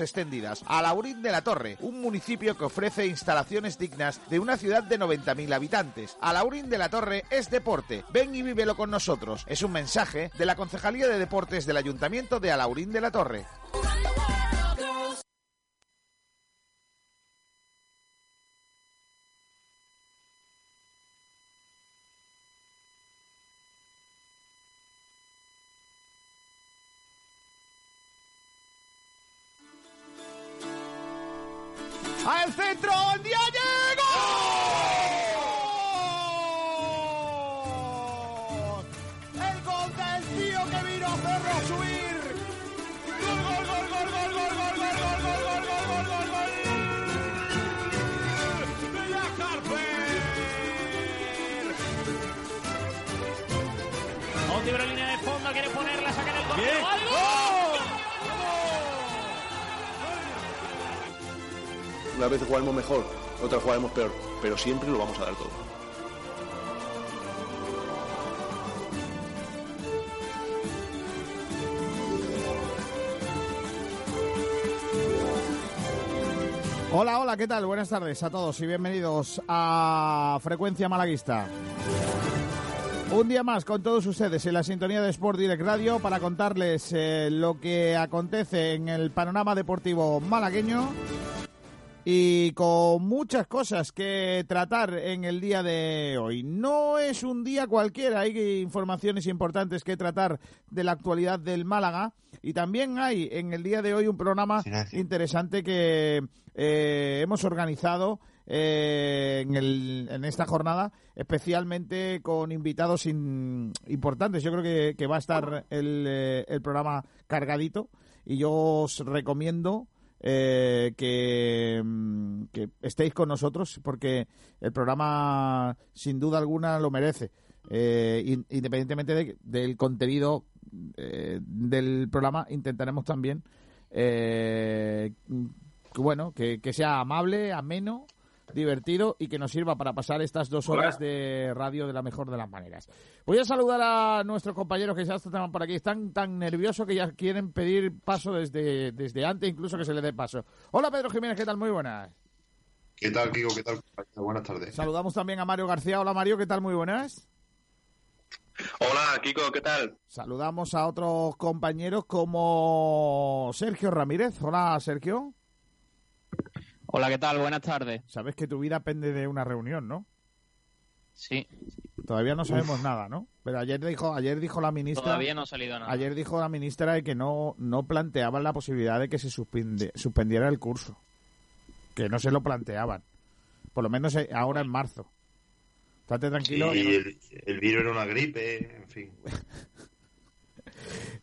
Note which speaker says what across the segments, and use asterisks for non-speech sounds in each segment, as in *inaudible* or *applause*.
Speaker 1: extendidas. Alaurín de la Torre, un municipio que ofrece instalaciones dignas de una ciudad de 90.000 habitantes. Alaurín de la Torre es deporte. Ven y vívelo con nosotros. Es un mensaje de la Concejalía de Deportes del Ayuntamiento de Alaurín de la Torre.
Speaker 2: Jugaremos mejor, otra jugaremos peor, pero siempre lo vamos a dar todo.
Speaker 1: Hola, hola, ¿qué tal? Buenas tardes a todos y bienvenidos a Frecuencia Malaguista. Un día más con todos ustedes en la sintonía de Sport Direct Radio para contarles eh, lo que acontece en el panorama deportivo malagueño y con muchas cosas que tratar en el día de hoy. No es un día cualquiera, hay informaciones importantes que tratar de la actualidad del Málaga y también hay en el día de hoy un programa interesante que eh, hemos organizado eh, en, el, en esta jornada, especialmente con invitados in- importantes. Yo creo que, que va a estar el, eh, el programa cargadito y yo os recomiendo eh, que, mm, que estéis con nosotros porque el programa sin duda alguna lo merece. Eh, in- independientemente de- del contenido eh, del programa, intentaremos también eh, que, bueno, que, que sea amable, ameno, divertido y que nos sirva para pasar estas dos horas de radio de la mejor de las maneras. Voy a saludar a nuestros compañeros que ya están por aquí. Están tan nerviosos que ya quieren pedir paso desde, desde antes, incluso que se les dé paso. Hola Pedro Jiménez, ¿qué tal? Muy buenas.
Speaker 3: ¿Qué tal, Kiko? ¿Qué tal? Buenas tardes.
Speaker 1: Saludamos también a Mario García. Hola Mario, ¿qué tal? Muy buenas.
Speaker 4: Hola, Kiko, ¿qué tal?
Speaker 1: Saludamos a otros compañeros como Sergio Ramírez. Hola Sergio.
Speaker 5: Hola, ¿qué tal? Buenas tardes.
Speaker 1: Sabes que tu vida pende de una reunión, ¿no?
Speaker 5: Sí,
Speaker 1: Todavía no sabemos nada, ¿no? Pero ayer dijo, ayer dijo la ministra.
Speaker 5: todavía no ha salido nada.
Speaker 1: Ayer dijo la ministra de que no, no planteaban la posibilidad de que se suspende- suspendiera el curso. Que no se lo planteaban. Por lo menos eh, ahora en marzo. Estate
Speaker 3: Sí,
Speaker 1: tranquilo.
Speaker 3: el, el virus era una gripe, en fin. *laughs*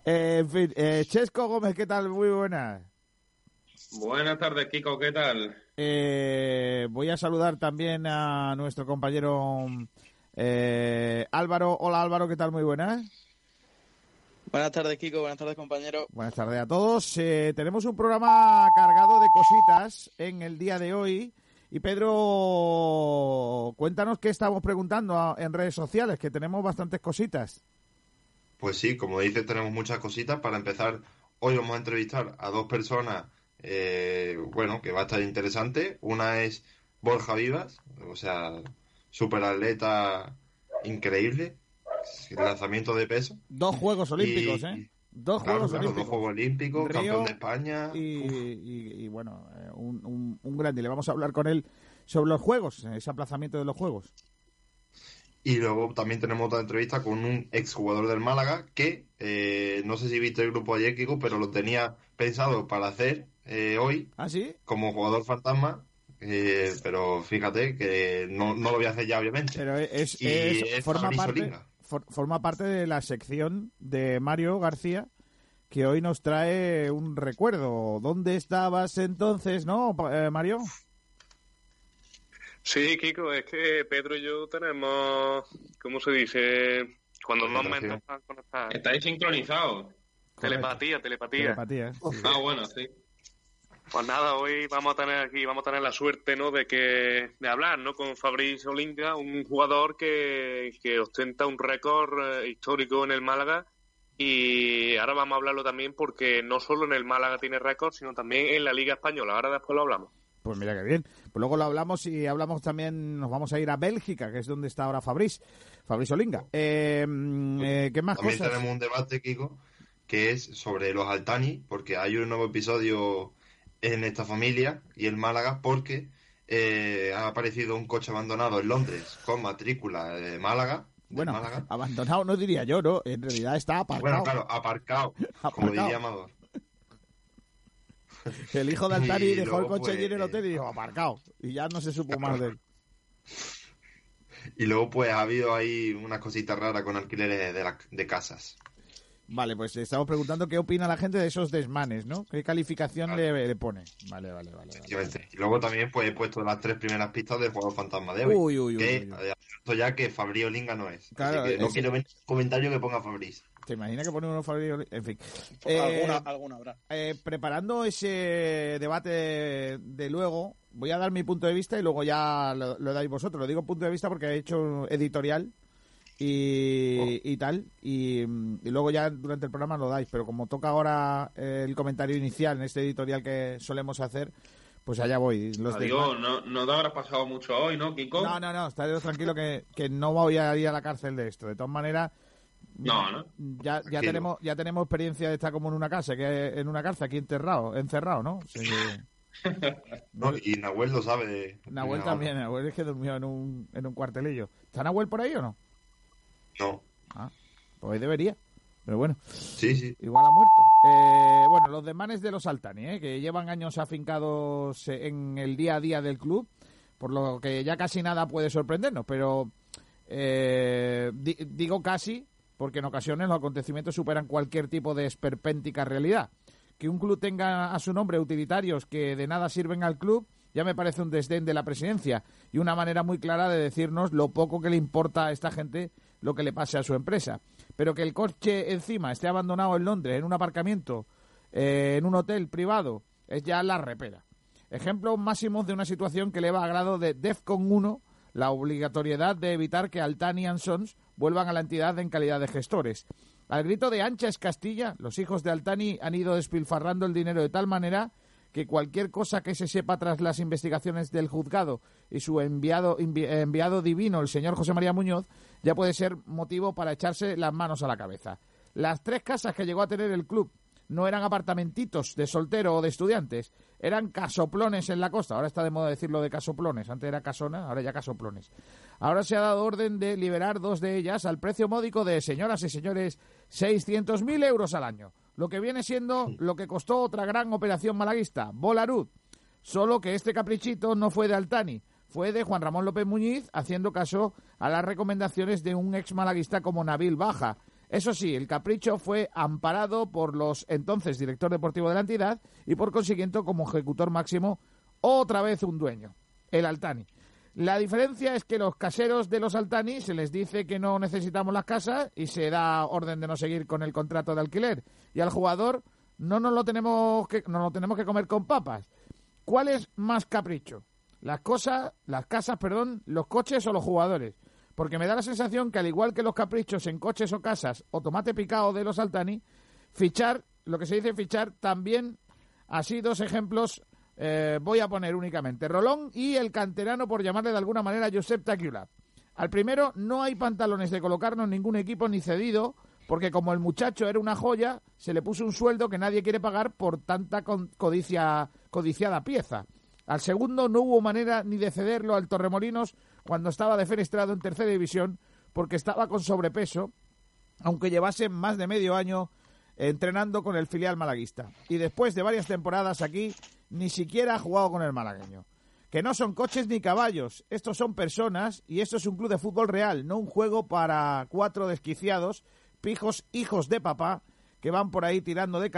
Speaker 1: Eh, en fin, eh, Chesco Gómez, ¿qué tal? Muy buenas.
Speaker 4: Buenas tardes, Kiko, ¿qué tal?
Speaker 1: Eh, voy a saludar también a nuestro compañero eh, Álvaro. Hola Álvaro, ¿qué tal? Muy buenas.
Speaker 6: Buenas tardes, Kiko. Buenas tardes, compañero.
Speaker 1: Buenas tardes a todos. Eh, tenemos un programa cargado de cositas en el día de hoy. Y Pedro, cuéntanos qué estamos preguntando a- en redes sociales, que tenemos bastantes cositas.
Speaker 3: Pues sí, como dices, tenemos muchas cositas. Para empezar, hoy vamos a entrevistar a dos personas, eh, bueno, que va a estar interesante. Una es Borja Vivas, o sea, superatleta increíble, lanzamiento de peso.
Speaker 1: Dos Juegos Olímpicos,
Speaker 3: Y-
Speaker 1: ¿eh? Dos
Speaker 3: Claro,
Speaker 1: Juegos
Speaker 3: claro,
Speaker 1: Olímpicos.
Speaker 3: dos Juegos Olímpicos,
Speaker 1: Río
Speaker 3: campeón de España.
Speaker 1: Y, y- y, bueno, eh, un, un, un grande. Le vamos a hablar con él sobre los Juegos, ese aplazamiento de los Juegos.
Speaker 3: Y luego también tenemos otra entrevista con un exjugador del Málaga que eh, no sé si viste el grupo ayer, Kiko, pero lo tenía pensado para hacer eh, hoy
Speaker 1: ¿Ah, sí?
Speaker 3: como jugador fantasma. eh, pero fíjate que no, no lo voy a hacer ya, obviamente.
Speaker 1: Pero es,
Speaker 3: Y
Speaker 1: es-
Speaker 3: es
Speaker 1: forma, parte, for- forma parte de la sección de Mario García que hoy nos trae un recuerdo. ¿Dónde estabas entonces, no, eh, Mario?
Speaker 4: Sí, Kiko, es que Pedro y yo tenemos, ¿cómo se dice? Cuando dos
Speaker 3: Concentración.
Speaker 4: mentes están conectadas.
Speaker 7: Estáis sincronizados.
Speaker 4: Telepatía, telepatía.
Speaker 1: Telepatía, ¿eh? Sí.
Speaker 7: Ah, bueno, sí.
Speaker 4: Pues nada, hoy vamos a tener aquí, vamos a tener la suerte, ¿no? De que, de hablar, ¿no? Con Fabricio Olinga, un jugador que, que ostenta un récord eh, histórico en el Málaga Y ahora vamos a hablarlo también porque no solo en el Málaga tiene récord, sino también en la Liga Española. Ahora después lo hablamos.
Speaker 1: Pues mira qué bien. Pues luego lo hablamos y hablamos también, nos vamos a ir a Bélgica, que es donde está ahora Fabriz, Fabriz Olinga. Eh, eh, ¿Qué más
Speaker 3: también
Speaker 1: cosas?
Speaker 3: tenemos un debate, Kiko, que es sobre los Altani, porque hay un nuevo episodio en esta familia y el Málaga, porque eh, ha aparecido un coche abandonado en Londres con matrícula de Málaga. de
Speaker 1: Bueno,
Speaker 3: Málaga.
Speaker 1: abandonado no diría yo, ¿no? En realidad está aparcado.
Speaker 3: Bueno, claro, aparcado, como
Speaker 1: Aparcado.
Speaker 3: diría Amador. *laughs*
Speaker 1: El hijo de Altari
Speaker 3: Y
Speaker 1: dejó el coche allí en el
Speaker 3: pues,
Speaker 1: hotel y dijo, aparcado. Y ya no se supo más de él. *laughs*
Speaker 3: Y luego, pues, ha habido ahí unas cositas raras con alquileres de, la- de casas.
Speaker 1: Vale, pues estamos preguntando qué opina la gente de esos desmanes, ¿no? ¿Qué calificación le, le pone? Vale, vale, vale.
Speaker 3: Y luego también, pues, he puesto las tres primeras pistas del juego fantasma de hoy.
Speaker 1: Uy, uy, uy,
Speaker 3: que
Speaker 1: uy, uy.
Speaker 3: ya que Fabrío Linga no es.
Speaker 1: Claro,
Speaker 3: Así que no quiero ver comentario que ponga Fabriz.
Speaker 1: ¿Te imaginas que pone uno Fabio? En fin. Eh,
Speaker 6: alguna, alguna habrá.
Speaker 1: eh, preparando ese debate de, de luego, voy a dar mi punto de vista y luego ya lo, lo dais vosotros. Lo digo punto de vista porque he hecho editorial y, y tal. Y, y luego ya durante el programa lo dais. Pero como toca ahora el comentario inicial en este editorial que solemos hacer, pues allá voy. Los
Speaker 7: Adiós, no, no te habrás pasado mucho hoy, ¿no, Kiko?
Speaker 1: No, no, no, estaréis tranquilo que, que no voy a ir a la cárcel de esto. De todas maneras,
Speaker 7: No, ¿no?
Speaker 1: ya, ya tenemos ya tenemos experiencia de estar como en una casa, que en una cárcel aquí enterrado, encerrado, ¿no? Sí. *laughs*
Speaker 3: No, y Nahuel lo sabe. de
Speaker 1: Nahuel también, Nahuel es que durmió en un, en un cuartelillo. ¿Está Nahuel por ahí o no?
Speaker 3: mano.
Speaker 1: Ah, pues ahí debería. Pero bueno,
Speaker 3: Sí, sí.
Speaker 1: igual ha muerto. Eh, bueno, los demanes de los Altani, ¿eh? que llevan años afincados en el día a día del club, por lo que ya casi nada puede sorprendernos, pero eh, di- digo casi porque en ocasiones los acontecimientos superan cualquier tipo de esperpéntica realidad. Que un club tenga a su nombre utilitarios que de nada sirven al club ya me parece un desdén de la presidencia y una manera muy clara de decirnos lo poco que le importa a esta gente lo que le pase a su empresa. Pero que el coche encima esté abandonado en Londres, en un aparcamiento, eh, en un hotel privado, es ya la repera. Ejemplos máximos de una situación que eleva a grado de DEFCON 1 la obligatoriedad de evitar que Altani and Sons vuelvan a la entidad en calidad de gestores. Al grito de ancha es Castilla, los hijos de Altani han ido despilfarrando el dinero de tal manera que cualquier cosa que se sepa tras las investigaciones del juzgado y su enviado, envi- enviado divino, el señor José María Muñoz, ya puede ser motivo para echarse las manos a la cabeza. Las tres casas que llegó a tener el club no eran apartamentitos de soltero o de estudiantes, eran casoplones en la costa. Ahora está de moda decirlo de casoplones. Antes era casona, ahora ya casoplones. Ahora se ha dado orden de liberar dos de ellas al precio módico de, señoras y señores, 600.000 euros al año. Lo que viene siendo lo que costó otra gran operación malaguista, Bolarud. Solo que este caprichito no fue de Altani, fue de Juan Ramón López Muñiz, haciendo caso a las recomendaciones de un ex malaguista como Nabil Baja. Eso sí, el capricho fue amparado por los entonces director deportivo de la entidad y por consiguiente como ejecutor máximo otra vez un dueño, el Altani. La diferencia es que los caseros de los Altani se les dice que no necesitamos las casas y se da orden de no seguir con el contrato de alquiler. Y al jugador no nos lo tenemos que, no lo tenemos que comer con papas. ¿Cuál es más capricho? Las cosas, las casas, perdón, los coches o los jugadores. Porque me da la sensación que al igual que los caprichos en coches o casas o tomate picado de los Altani, fichar, lo que se dice fichar, también así dos ejemplos eh, voy a poner únicamente. Rolón y el canterano, por llamarle de alguna manera, Josep Taquiula. Al primero no hay pantalones de colocarnos ningún equipo ni cedido, porque como el muchacho era una joya, se le puso un sueldo que nadie quiere pagar por tanta codicia, codiciada pieza. Al segundo no hubo manera ni de cederlo al Torremolinos cuando estaba defenestrado en tercera división, porque estaba con sobrepeso, aunque llevase más de medio año entrenando con el filial malaguista. Y después de varias temporadas aquí, ni siquiera ha jugado con el malagueño. Que no son coches ni caballos, estos son personas y esto es un club de fútbol real, no un juego para cuatro desquiciados, pijos hijos de papá, que van por ahí tirando de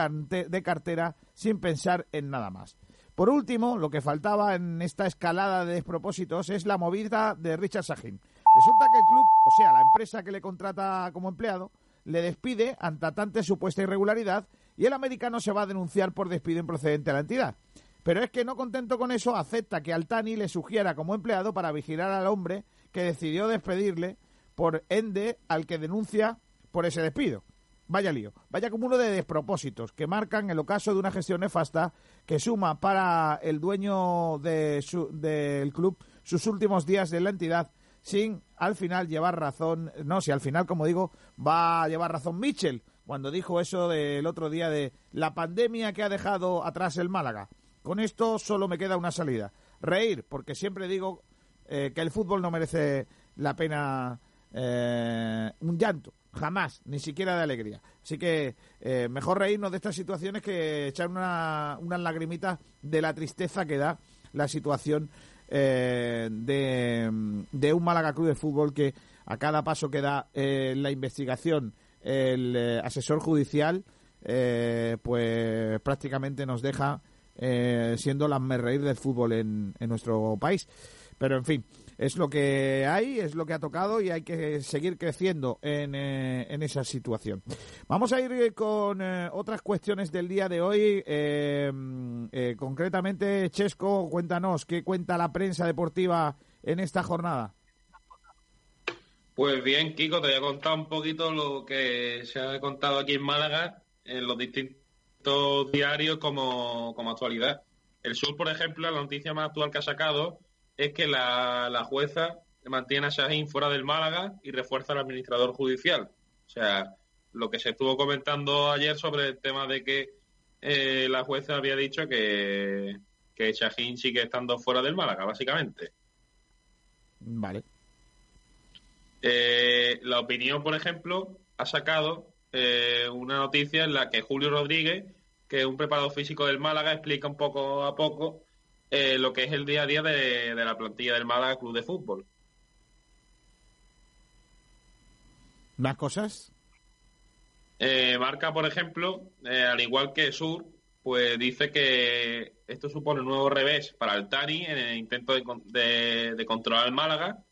Speaker 1: cartera sin pensar en nada más. Por último, lo que faltaba en esta escalada de despropósitos es la movida de Richard Sahin. Resulta que el club, o sea, la empresa que le contrata como empleado, le despide ante tanta supuesta irregularidad y el americano se va a denunciar por despido improcedente a la entidad. Pero es que no contento con eso, acepta que Altani le sugiera como empleado para vigilar al hombre que decidió despedirle por ende al que denuncia por ese despido. Vaya lío, vaya cúmulo de despropósitos que marcan el ocaso de una gestión nefasta que suma para el dueño de del club sus últimos días de la entidad sin al final llevar razón, no, si al final, como digo, va a llevar razón Mitchell cuando dijo eso del otro día de la pandemia que ha dejado atrás el Málaga. Con esto solo me queda una salida. Reír, porque siempre digo eh, que el fútbol no merece la pena eh, un llanto, jamás, ni siquiera de alegría. Así que eh, mejor reírnos de estas situaciones que echar una, unas lagrimitas de la tristeza que da la situación de, de, un Málaga Club de Fútbol que a cada paso que da la investigación el asesor judicial pues prácticamente nos deja siendo la reír del fútbol en, en nuestro país. Pero en fin, es lo que hay, es lo que ha tocado y hay que seguir creciendo en, eh, en esa situación. Vamos a ir eh, con eh, otras cuestiones del día de hoy. concretamente, Chesco, cuéntanos, ¿qué cuenta la prensa deportiva en esta jornada?
Speaker 7: Pues bien, Kiko, te voy a contar un poquito lo que se ha contado aquí en Málaga en los distintos diarios como, como actualidad. El Sur, por ejemplo, la noticia más actual que ha sacado es que la, jueza mantiene a Shahin fuera del Málaga y refuerza al administrador judicial. O sea, lo que se estuvo comentando ayer sobre el tema de que eh, la jueza había dicho que, que Shahin sigue estando fuera del Málaga, básicamente.
Speaker 1: Vale.
Speaker 7: Eh, la opinión, por ejemplo, ha sacado eh, una noticia en la que Julio Rodríguez, que es un preparador físico del Málaga, explica un poco a poco eh, lo que es el día a día de, la plantilla del Málaga Club de Fútbol.
Speaker 1: ¿Más cosas?
Speaker 7: Eh, Marca, por ejemplo, eh, al igual que Sur, pues dice que esto supone un nuevo revés para el Tani en el intento de, de, controlar el Málaga.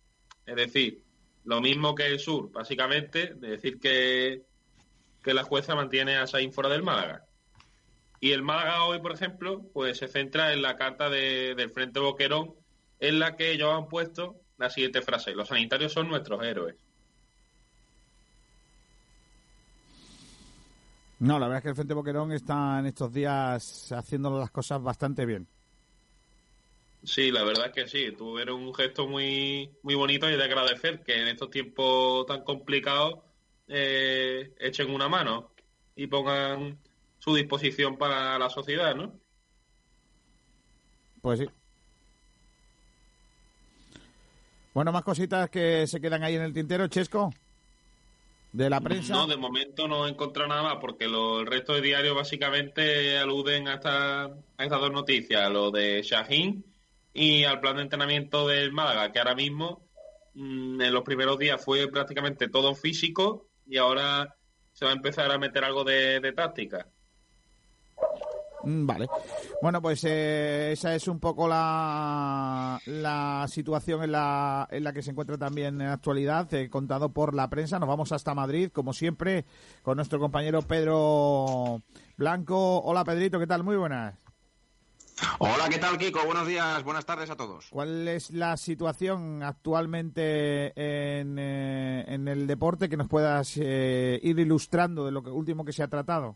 Speaker 7: Es decir, lo mismo que el Sur, básicamente, de decir que, que la jueza mantiene a Sain fuera del Málaga. Y el Málaga hoy, por ejemplo, pues se centra en la carta del Frente Boquerón, en la que ellos han puesto la siguiente frase: Los sanitarios son nuestros héroes.
Speaker 1: No, la verdad es que el Frente Boquerón está en estos días haciendo las cosas bastante bien.
Speaker 7: Sí, la verdad es que sí. Tuvieron un gesto muy, muy bonito y de agradecer que en estos tiempos tan complicados eh, echen una mano y pongan su disposición para la sociedad, ¿no?
Speaker 1: Pues sí. Bueno, más cositas que se quedan ahí en el tintero, Chesco, de la prensa.
Speaker 7: No, de momento no he encontrado nada más, porque el resto de diarios básicamente aluden a, esta, a estas dos noticias, lo de Shahin y al plan de entrenamiento del Málaga, que ahora mismo mm, en los primeros días fue prácticamente todo físico y ahora se va a empezar a meter algo de táctica.
Speaker 1: Mm, vale. Bueno, pues eh, esa es un poco la, la situación en la, en la que se encuentra también en la actualidad, eh, contado por la prensa. Nos vamos hasta Madrid, como siempre, con nuestro compañero Pedro Blanco. Hola, Pedrito, ¿qué tal? Muy buenas.
Speaker 8: Hola, ¿qué tal, Kiko? Buenos días, buenas tardes a todos.
Speaker 1: ¿Cuál es la situación actualmente en, eh, en el deporte que nos puedas ir ilustrando de lo que, último que se ha tratado?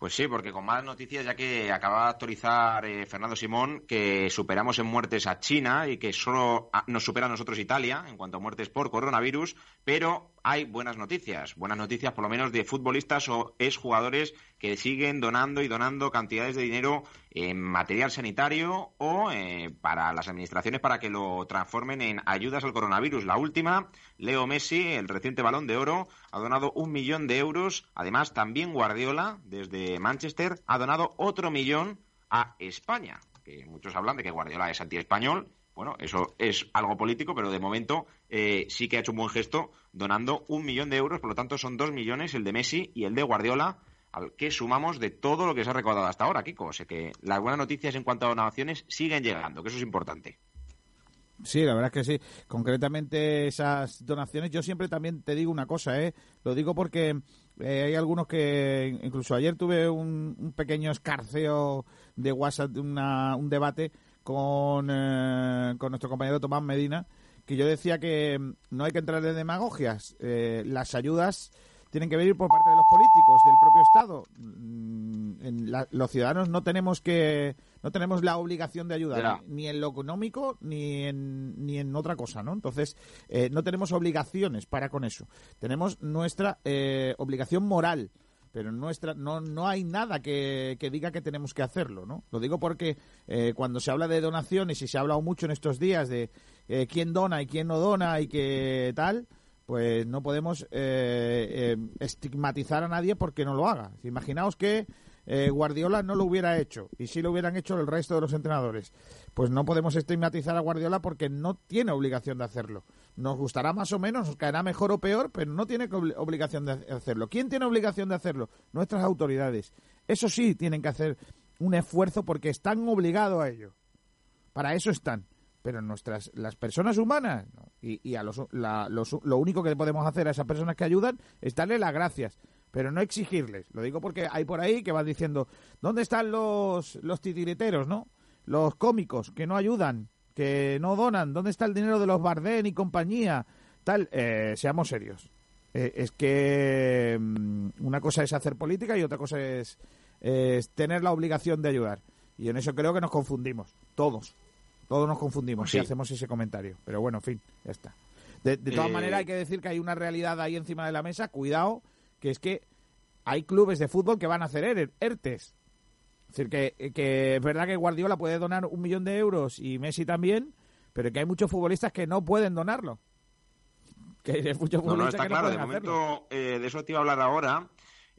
Speaker 8: Pues sí, porque con más noticias, ya que acaba de actualizar eh, Fernando Simón que superamos en muertes a China y que solo nos supera a nosotros Italia en cuanto a muertes por coronavirus, pero hay buenas noticias, buenas noticias por lo menos de futbolistas o exjugadores que siguen donando y donando cantidades de dinero en material sanitario o eh, para las administraciones para que lo transformen en ayudas al coronavirus. La última, Leo Messi, el reciente balón de oro, ha donado un millón de euros. Además, también Guardiola, desde Manchester, ha donado otro millón a España. Que muchos hablan de que Guardiola es anti-español bueno, eso es algo político, pero de momento eh, sí que ha hecho un buen gesto donando un millón de euros, por lo tanto son dos millones el de Messi y el de Guardiola, al que sumamos de todo lo que se ha recaudado hasta ahora, Kiko. O sea que las buenas noticias en cuanto a donaciones siguen llegando, que eso es importante.
Speaker 1: Sí, la verdad es que sí. Concretamente esas donaciones, yo siempre también te digo una cosa, ¿eh? Lo digo porque eh, hay algunos que, incluso ayer tuve un, pequeño escarceo de WhatsApp, un debate con, eh, con nuestro compañero Tomás Medina, que yo decía que no hay que entrar en demagogias. Eh, las ayudas tienen que venir por parte de los políticos, del propio Estado. Mm, en la- los ciudadanos no tenemos que no tenemos la obligación de ayudar ni en lo económico ni en ni en otra cosa, ¿no? Entonces eh, no tenemos obligaciones para con eso. Tenemos nuestra eh, obligación moral. Pero nuestra no no hay nada que, que diga que tenemos que hacerlo, ¿no? Lo digo porque eh, cuando se habla de donaciones y se ha hablado mucho en estos días de eh, quién dona y quién no dona y qué tal, pues no podemos eh, eh, estigmatizar a nadie porque no lo haga. Imaginaos que eh, Guardiola no lo hubiera hecho y si lo hubieran hecho el resto de los entrenadores. Pues no podemos estigmatizar a Guardiola porque no tiene obligación de hacerlo. Nos gustará más o menos, nos caerá mejor o peor, pero no tiene obligación de hacerlo. ¿Quién tiene obligación de hacerlo? Nuestras autoridades. Eso sí, tienen que hacer un esfuerzo porque están obligados a ello. Para eso están. Pero nuestras las personas humanas no. y, y a los, la- los- lo único que podemos hacer a esas personas que ayudan es darle las gracias, pero no exigirles. Lo digo porque hay por ahí que van diciendo ¿dónde están los los titiriteros, no? Los cómicos que no ayudan, que no donan, ¿dónde está el dinero de los Bardén y compañía? Tal, eh, seamos serios. Eh, es que mm, una cosa es hacer política y otra cosa es, es tener la obligación de ayudar. Y en eso creo que nos confundimos, todos. Todos nos confundimos
Speaker 8: Sí.
Speaker 1: si hacemos ese comentario. Pero bueno, en fin, ya está. De, de todas
Speaker 8: Eh,
Speaker 1: maneras, hay que decir que hay una realidad ahí encima de la mesa. Cuidado, que es que hay clubes de fútbol que van a hacer er- ERTES. Es decir, que, que es verdad que Guardiola puede donar un millón de euros y Messi también, pero que hay muchos futbolistas que no pueden donarlo. Que hay muchos
Speaker 8: No, no,
Speaker 1: futbolistas
Speaker 8: está
Speaker 1: que
Speaker 8: claro.
Speaker 1: no
Speaker 8: De momento, eh, de eso te iba a hablar ahora.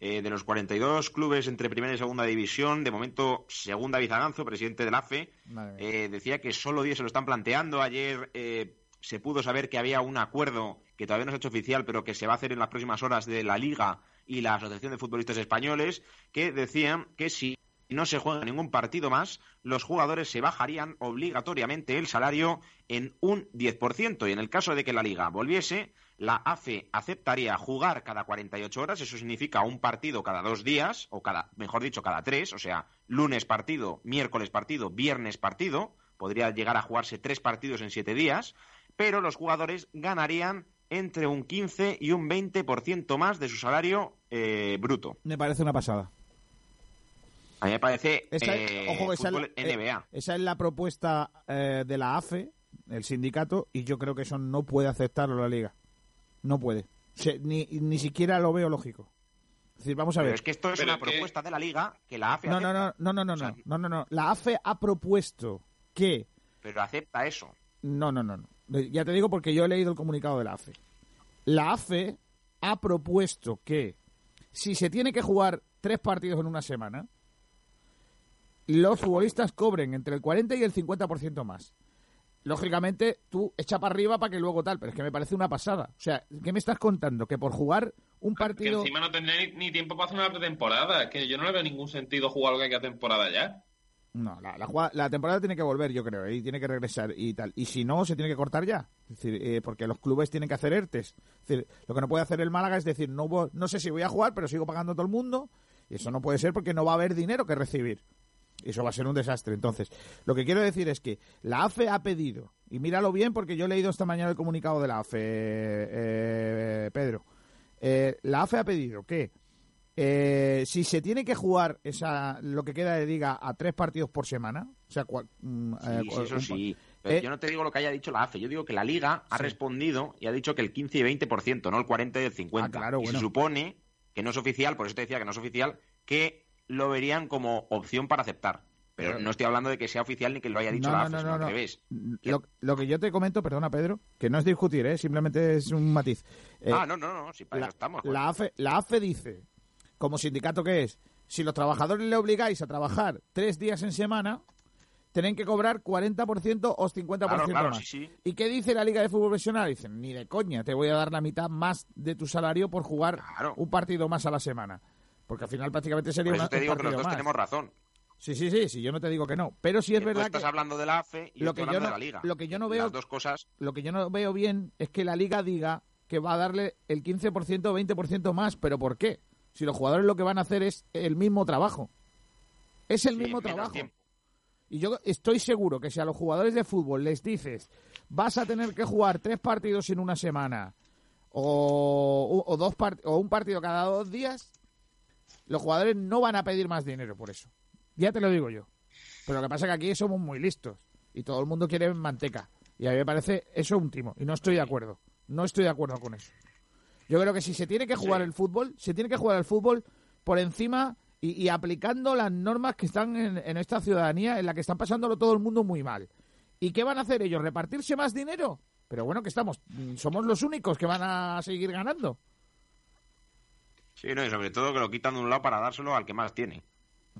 Speaker 8: Eh, de los 42 clubes entre primera y segunda división, de momento, según David Aganzo, presidente del AFE, eh, decía que solo 10 se lo están planteando. Ayer eh, se pudo saber que había un acuerdo que todavía no se ha hecho oficial, pero que se va a hacer en las próximas horas de la Liga y la Asociación de Futbolistas Españoles, que decían que si no se juega ningún partido más, los jugadores se bajarían obligatoriamente el salario en un 10%. Y en el caso de que la Liga volviese, la AFE aceptaría jugar cada 48 horas, eso significa un partido cada dos días, o cada, mejor dicho, cada tres, o sea, lunes partido, miércoles partido, viernes partido, podría llegar a jugarse tres partidos en siete días, pero los jugadores ganarían entre un 15 y un 20% más de su salario eh, bruto.
Speaker 1: Me parece una pasada.
Speaker 8: A mí me parece
Speaker 1: Esa,
Speaker 8: eh,
Speaker 1: ojo, que esa, es la-
Speaker 8: fútbol NBA.
Speaker 1: eh, esa es la propuesta eh, de la AFE, el sindicato, y yo creo que eso no puede aceptarlo la liga. No puede. Se- ni, ni siquiera lo veo lógico. Es decir, vamos a
Speaker 8: Pero
Speaker 1: ver.
Speaker 8: es que esto es
Speaker 7: Pero
Speaker 8: una
Speaker 7: es que-
Speaker 8: propuesta de la liga que la AFE
Speaker 1: No, no,
Speaker 8: acepta,
Speaker 1: no, no, no, no,
Speaker 8: O sea,
Speaker 1: no, no, no, no. La AFE ha propuesto que
Speaker 8: pero acepta eso.
Speaker 1: No, no, no, no. Ya te digo porque yo he leído el comunicado de la AFE. La AFE ha propuesto que si se tiene que jugar tres partidos en una semana, los futbolistas cobren entre el 40 y el 50% más. Lógicamente, tú echa para arriba para que luego tal, pero es que me parece una pasada. O sea, ¿qué me estás contando? Que por jugar un
Speaker 7: Que
Speaker 1: partido...
Speaker 7: encima no tendré ni tiempo para hacer una pretemporada. Que yo no le veo ningún sentido jugar lo que hay que temporada ya.
Speaker 1: No, la, la, temporada tiene que volver, yo creo, y tiene que regresar y tal. Y si no, se tiene que cortar ya. Es decir, eh, porque los clubes tienen que hacer ERTES. Es decir, lo que no puede hacer el Málaga es decir, no, no sé si voy a jugar, pero sigo pagando a todo el mundo. Y eso no puede ser porque no va a haber dinero que recibir. Eso va a ser un desastre. Entonces, lo que quiero decir es que la AFE ha pedido, y míralo bien porque yo he leído esta mañana el comunicado de la AFE, eh, Pedro. Eh, la AFE ha pedido que eh, si se tiene que jugar esa lo que queda de liga a tres partidos por semana, o sea, cua- mm,
Speaker 8: Sí,
Speaker 1: eh,
Speaker 8: sí, eso sí.
Speaker 1: Eh,
Speaker 8: yo no te digo lo que haya dicho la AFE, yo digo que la Liga ha
Speaker 1: Sí.
Speaker 8: respondido y ha dicho que el 15 y 20%, no el 40 y el 50.
Speaker 1: Ah, claro,
Speaker 8: y
Speaker 1: bueno.
Speaker 8: se supone que no es oficial, por eso te decía que no es oficial, que lo verían como opción para aceptar. Pero no estoy hablando de que sea oficial ni que lo haya dicho
Speaker 1: No,
Speaker 8: la AFE,
Speaker 1: no,
Speaker 8: sino
Speaker 1: no,
Speaker 8: al
Speaker 1: no.
Speaker 8: revés.
Speaker 1: Lo, lo que yo te comento, perdona Pedro, que no es discutir, ¿eh? simplemente es un matiz. Eh,
Speaker 8: ah, no, no, no, sí, para
Speaker 1: la,
Speaker 8: eso estamos.
Speaker 1: la AFE, la AFE dice, como sindicato que es, si los trabajadores le obligáis a trabajar tres días en semana, tienen que cobrar 40% o 50%
Speaker 8: Claro, claro,
Speaker 1: más.
Speaker 8: sí, sí.
Speaker 1: ¿Y qué dice la Liga de Fútbol Profesional? Dicen, ni de coña, te voy a dar la mitad más de tu salario por jugar
Speaker 8: Claro.
Speaker 1: un partido más a la semana. Porque al final prácticamente sería
Speaker 8: Por eso
Speaker 1: una-
Speaker 8: te
Speaker 1: un
Speaker 8: digo que los dos
Speaker 1: más.
Speaker 8: tenemos razón.
Speaker 1: Sí, sí, sí, sí, yo no te digo que no. Pero sí es
Speaker 8: Que tú
Speaker 1: verdad
Speaker 8: estás
Speaker 1: que
Speaker 8: hablando de la AFE y
Speaker 1: lo que yo
Speaker 8: hablando
Speaker 1: no-
Speaker 8: de la Liga.
Speaker 1: lo que yo no veo-
Speaker 8: Las dos cosas
Speaker 1: lo que yo no veo bien es que la liga diga que va a darle el 15% o 20% más. ¿Pero por qué? Si los jugadores lo que van a hacer es el mismo trabajo. Es el
Speaker 8: Sí,
Speaker 1: mismo trabajo.
Speaker 8: tiempo.
Speaker 1: Y yo estoy seguro que si a los jugadores de fútbol les dices vas a tener que jugar tres partidos en una semana o, o dos o un partido cada dos días, los jugadores no van a pedir más dinero por eso. Ya te lo digo yo. Pero lo que pasa es que aquí somos muy listos y todo el mundo quiere manteca. Y a mí me parece eso un timo. Y no estoy de acuerdo. No estoy de acuerdo con eso. Yo creo que si se tiene que jugar el fútbol, se tiene que jugar el fútbol por encima y, aplicando las normas que están en, en, esta ciudadanía en la que están pasándolo todo el mundo muy mal. ¿Y qué van a hacer ellos? ¿Repartirse más dinero? Pero bueno, que estamos, somos los únicos que van a seguir ganando.
Speaker 8: Sí, no, y sobre todo que lo quitan de un lado para dárselo al que más tiene.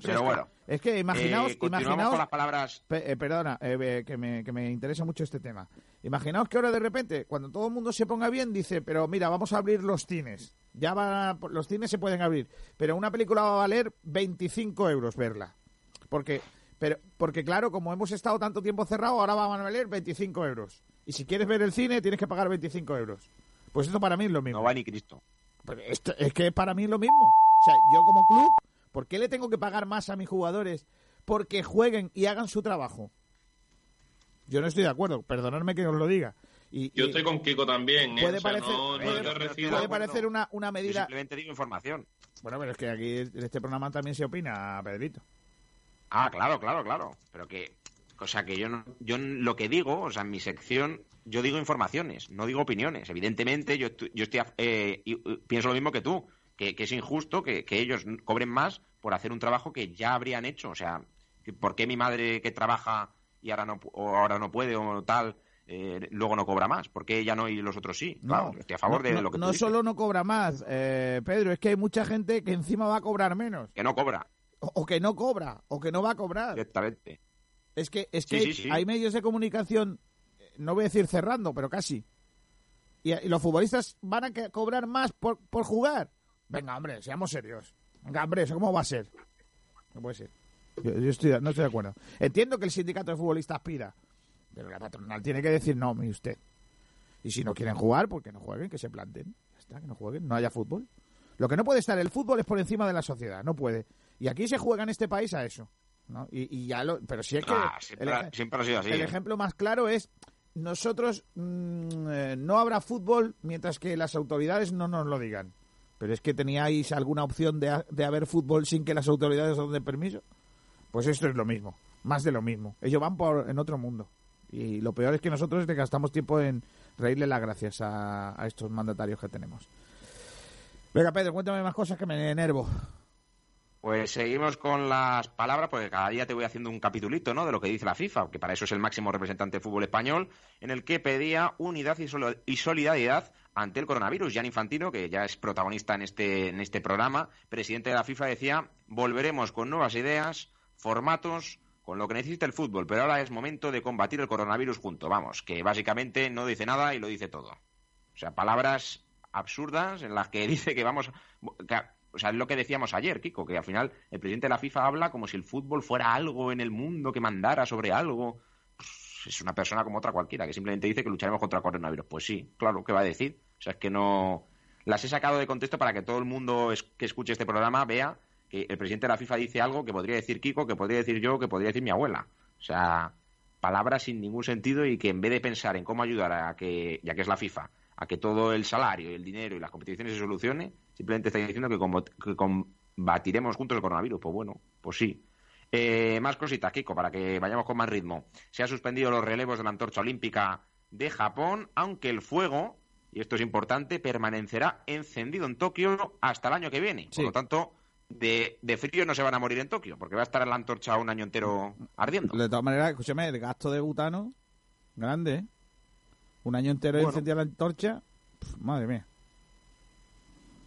Speaker 8: Pero bueno.
Speaker 1: es que imaginaos,
Speaker 8: eh, imaginaos con las palabras.
Speaker 1: Eh, perdona, eh, que, me, que me interesa mucho este tema. Imaginaos que ahora de repente, cuando todo el mundo se ponga bien, dice, pero mira, vamos a abrir los cines. Ya va, los cines se pueden abrir, pero una película va a valer 25 euros verla. Porque, pero, porque claro, como hemos estado tanto tiempo cerrado, ahora va a valer 25 euros. Y si quieres ver el cine, tienes que pagar 25 euros. Pues esto para mí es lo mismo.
Speaker 8: No va ni Cristo.
Speaker 1: esto, es que para mí es lo mismo. O sea, yo como club ¿Por qué le tengo que pagar más a mis jugadores porque jueguen y hagan su trabajo? Yo no estoy de acuerdo, perdonadme que os lo diga. Y,
Speaker 7: Yo estoy con Kiko también. ¿eh?
Speaker 1: Puede parecer, una, una medida.
Speaker 8: simplemente digo información.
Speaker 1: Bueno, pero es que aquí en este programa también se opina, Pedrito.
Speaker 8: Ah, claro, claro, claro. Pero que. O sea, que yo, no, yo lo que digo, o sea, en mi sección, yo digo informaciones, no digo opiniones. Evidentemente, yo, yo estoy, eh, pienso lo mismo que tú que, es injusto que, ellos cobren más por hacer un trabajo que ya habrían hecho. O sea, ¿por qué mi madre que trabaja y ahora no, o ahora no puede o tal, eh, luego no cobra más? ¿Por qué ella no y los otros sí? No, estoy a favor de lo que
Speaker 1: No solo no cobra más, eh, Pedro, es que hay mucha gente que encima va a cobrar menos.
Speaker 8: Que no cobra.
Speaker 1: O, que no cobra, o que no va a cobrar.
Speaker 8: Directamente.
Speaker 1: Es que, es que hay medios de comunicación, no voy a decir cerrando, pero casi. Y, los futbolistas van a cobrar más por, por jugar. Venga, hombre, seamos serios. Venga, hombre, ¿eso cómo va a ser? No puede ser. Yo, estoy, no estoy de acuerdo. Entiendo que el sindicato de futbolistas aspira, pero la patronal tiene que decir no, mire usted. Y si no quieren jugar, pues que no jueguen, que se planten. Ya está, que no jueguen, no haya fútbol. Lo que no puede estar el fútbol es por encima de la sociedad, no puede. Y aquí se juega en este país a eso. ¿no? Y, ya lo, pero si es que
Speaker 8: ah, siempre, ha sido así.
Speaker 1: El
Speaker 8: ¿eh?
Speaker 1: ejemplo más claro es nosotros mm, eh, no habrá fútbol mientras que las autoridades no nos lo digan. Pero es que teníais alguna opción de, de haber fútbol sin que las autoridades os den permiso. Pues esto es lo mismo, más de lo mismo. Ellos van por en otro mundo. Y lo peor es que nosotros gastamos tiempo en reírle las gracias a, a estos mandatarios que tenemos. Venga, Pedro, cuéntame más cosas que me enervo.
Speaker 8: Pues seguimos con las palabras, porque cada día te voy haciendo un capitulito, ¿no? De lo que dice la FIFA, que para eso es el máximo representante de fútbol español, en el que pedía unidad y solidaridad ante el coronavirus. Jan Infantino, que ya es protagonista en este, en este programa, presidente de la FIFA, decía: volveremos con nuevas ideas, formatos, con lo que necesita el fútbol, pero ahora es momento de combatir el coronavirus junto. Vamos, que básicamente no dice nada y lo dice todo. O sea, palabras absurdas en las que *laughs* dice que vamos. O sea, es lo que decíamos ayer, Kiko, que al final el presidente de la FIFA habla como si el fútbol fuera algo en el mundo que mandara sobre algo. Es una persona como otra cualquiera, que simplemente dice que lucharemos contra el coronavirus. Pues sí, claro, ¿qué va a decir? O sea, es que no. Las he sacado de contexto para que todo el mundo que escuche este programa vea que el presidente de la FIFA dice algo que podría decir Kiko, que podría decir yo, que podría decir mi abuela. O sea, palabras sin ningún sentido y que en vez de pensar en cómo ayudar a que, ya que es la FIFA, a que todo el salario, el dinero y las competiciones se solucione, simplemente está diciendo que, combatiremos juntos el coronavirus. Pues bueno, pues sí. Eh, más cositas, Kiko, para que vayamos con más ritmo. Se han suspendido los relevos de la antorcha olímpica de Japón, aunque el fuego, y esto es importante, permanecerá encendido en Tokio hasta el año que viene. Por lo tanto, de, frío no se van a morir en Tokio, porque va a estar la antorcha un año entero ardiendo.
Speaker 1: De todas maneras, escúchame, el gasto de butano, grande, ¿eh? Un año entero bueno. encendida la antorcha. madre mía.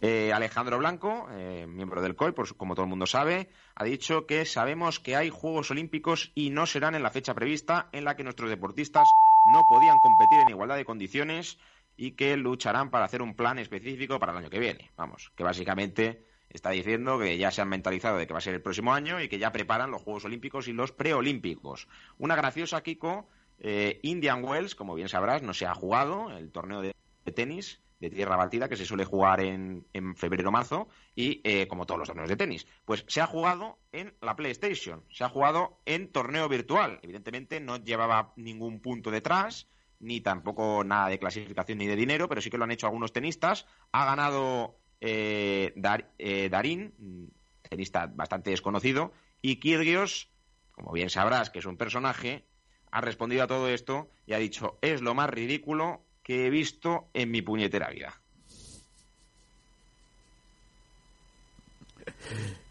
Speaker 8: Eh, Alejandro Blanco, eh, miembro del COI, por, como todo el mundo sabe, ha dicho que sabemos que hay Juegos Olímpicos y no serán en la fecha prevista en la que nuestros deportistas no podían competir en igualdad de condiciones y que lucharán para hacer un plan específico para el año que viene. Vamos, que básicamente está diciendo que ya se han mentalizado de que va a ser el próximo año y que ya preparan los Juegos Olímpicos y los preolímpicos. Una graciosa, Kiko, eh, Indian Wells, como bien sabrás, no se ha jugado el torneo de, tenis de tierra batida que se suele jugar en, en febrero-marzo y eh, como todos los torneos de tenis. Pues se ha jugado en la PlayStation, se ha jugado en torneo virtual. Evidentemente no llevaba ningún punto detrás, ni tampoco nada de clasificación ni de dinero, pero sí que lo han hecho algunos tenistas. Ha ganado eh, eh, Darín, tenista bastante desconocido, y Kyrgios, como bien sabrás que es un personaje, ha respondido a todo esto y ha dicho, es lo más ridículo que he visto en mi puñetera vida.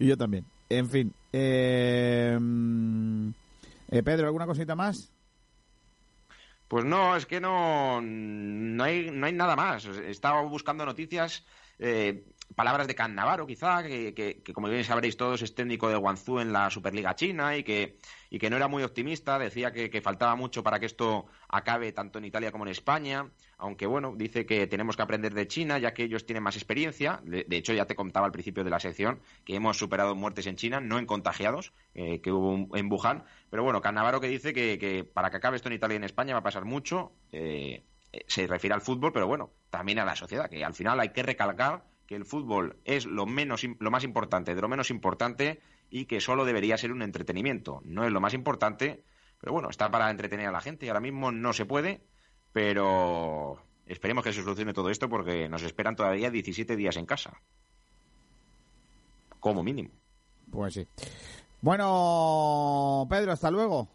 Speaker 1: Y yo también. En fin. Eh, eh, Pedro, ¿alguna cosita más?
Speaker 8: Pues no, es que no, no, hay, no hay nada más. He estado buscando noticias, eh, palabras de Can Navarro quizá, que, que, como bien sabréis todos es técnico de Guangzhou en la Superliga China y que, y que no era muy optimista, decía que, que faltaba mucho para que esto acabe tanto en Italia como en España aunque bueno, dice que tenemos que aprender de China, ya que ellos tienen más experiencia. De, hecho, ya te contaba al principio de la sección que hemos superado muertes en China, no en contagiados, eh, que hubo en Wuhan. Pero bueno, Cannavaro que dice que, para que acabe esto en Italia y en España va a pasar mucho. Eh, se refiere al fútbol, pero bueno, también a la sociedad, que al final hay que recalcar que el fútbol es lo, menos, lo más importante de lo menos importante y que solo debería ser un entretenimiento. No es lo más importante, pero bueno, está para entretener a la gente y ahora mismo no se puede pero esperemos que se solucione todo esto porque nos esperan todavía 17 días en casa. Como mínimo.
Speaker 1: Pues sí. Bueno, Pedro, hasta luego.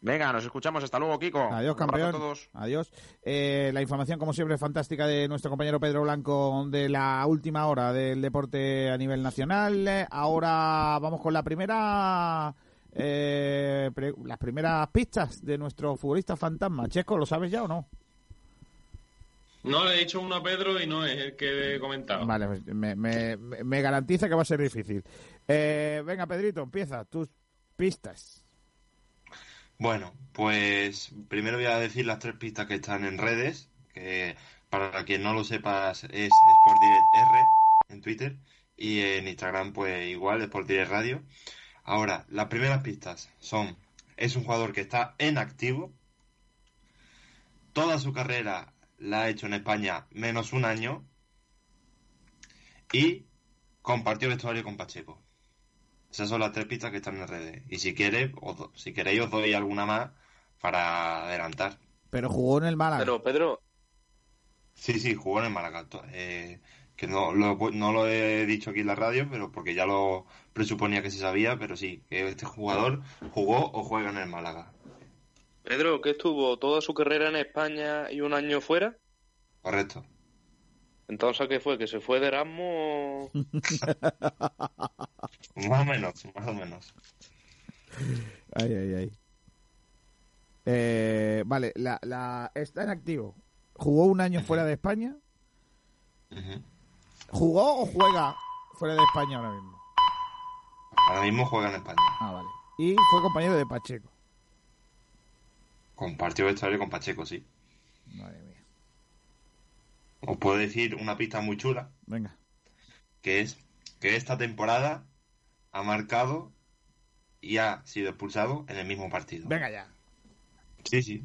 Speaker 8: Venga, nos escuchamos. Hasta luego, Kiko.
Speaker 1: Adiós, campeón. todos. Adiós. Eh, la información, como siempre, fantástica de nuestro compañero Pedro Blanco de la última hora del deporte a nivel nacional. Ahora vamos con la primera eh, las primeras pistas de nuestro futbolista fantasma. Checo, ¿lo sabes ya o no?
Speaker 7: No, le he dicho uno a Pedro y no es el que he comentado.
Speaker 1: Vale, pues me, garantiza que va a ser difícil. Eh, venga, Pedrito, empieza tus pistas.
Speaker 3: Bueno, pues primero voy a decir las tres pistas que están en redes, que para quien no lo sepas es SportDirectR en Twitter y en Instagram pues igual, SportDirect Radio. Ahora, las primeras pistas son, es un jugador que está en activo, toda su carrera la ha hecho en España menos un año y compartió vestuario con Pacheco. Esas son las tres pistas que están en redes. Y si quiere, si queréis os doy alguna más para adelantar.
Speaker 1: Pero jugó en el Málaga.
Speaker 4: Pero Pedro.
Speaker 3: Sí, sí, jugó en el Málaga. Eh, que no lo, no lo he dicho aquí en la radio, pero porque ya lo presuponía que se sabía, pero sí, que este jugador jugó o juega en el Málaga.
Speaker 4: Pedro, ¿qué estuvo toda su carrera en España y un año fuera?
Speaker 3: Correcto.
Speaker 4: Entonces, ¿qué fue? ¿Que se fue de Erasmus? *laughs*
Speaker 3: más o menos, más o menos.
Speaker 1: Ay, ay, ay. Eh, vale, la, la, está en activo. ¿Jugó un año fuera de España? ¿Jugó o juega fuera de España ahora mismo?
Speaker 3: Ahora mismo juega en España.
Speaker 1: Ah, vale. Y fue compañero de Pacheco.
Speaker 3: Compartió vestuario con Pacheco, sí. Madre mía. Os puedo decir una pista muy chula.
Speaker 1: Venga.
Speaker 3: Que es que esta temporada ha marcado y ha sido expulsado en el mismo partido.
Speaker 1: Venga ya.
Speaker 3: Sí, sí.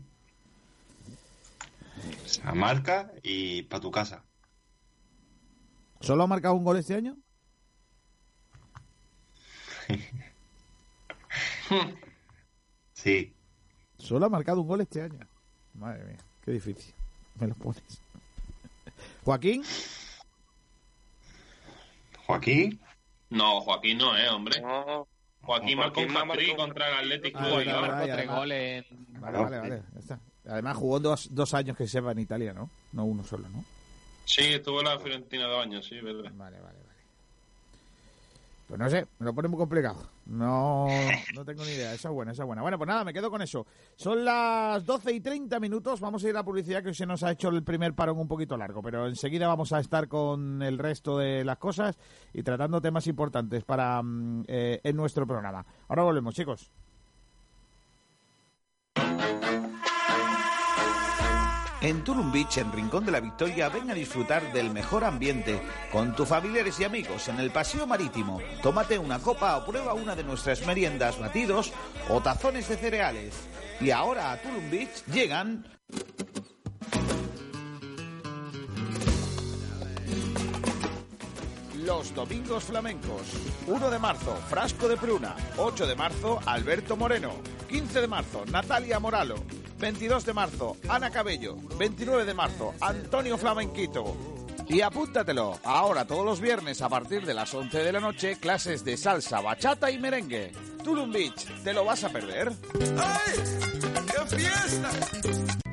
Speaker 3: Se marca y para tu casa.
Speaker 1: ¿Solo ha marcado un gol este año? *laughs*
Speaker 3: sí.
Speaker 1: Solo ha marcado un gol este año. Madre mía, qué difícil. Me lo pones. ¿Joaquín?
Speaker 3: ¿Joaquín?
Speaker 7: No, Joaquín no, ¿eh, hombre? Joaquín, marcó un hat contra el Atlético ah,
Speaker 5: vale, vale, vale,
Speaker 1: vale, vale, vale, Además jugó dos, dos años que se va en Italia, ¿no? No uno solo, ¿no?
Speaker 7: Sí, estuvo en la Fiorentina dos años, sí, verdad.
Speaker 1: Vale, vale, vale. Pues no sé, me lo pone muy complicado. No, no tengo ni idea. Esa es buena, esa es buena. Bueno, pues nada, me quedo con eso. Son las 12 y 30 minutos. Vamos a ir a la publicidad que hoy se nos ha hecho el primer parón un poquito largo. Pero enseguida vamos a estar con el resto de las cosas y tratando temas importantes para mm, eh, en nuestro programa. Ahora volvemos, chicos.
Speaker 9: En Tulum Beach, en Rincón de la Victoria, ven a disfrutar del mejor ambiente con tus familiares y amigos en el paseo marítimo. Tómate una copa o prueba una de nuestras meriendas, batidos o tazones de cereales. Y ahora a Tulum Beach llegan... Los Domingos Flamencos. 1 de marzo, Frasco de Pruna. 8 de marzo, Alberto Moreno. 15 de marzo, Natalia Moralo. 22 de marzo, Ana Cabello. 29 de marzo, Antonio Flamenquito. Y apúntatelo, ahora todos los viernes a partir de las 11 de la noche, clases de salsa, bachata y merengue. Tulum Beach, ¿te lo vas a perder? ¡Ay! ¡Qué fiesta!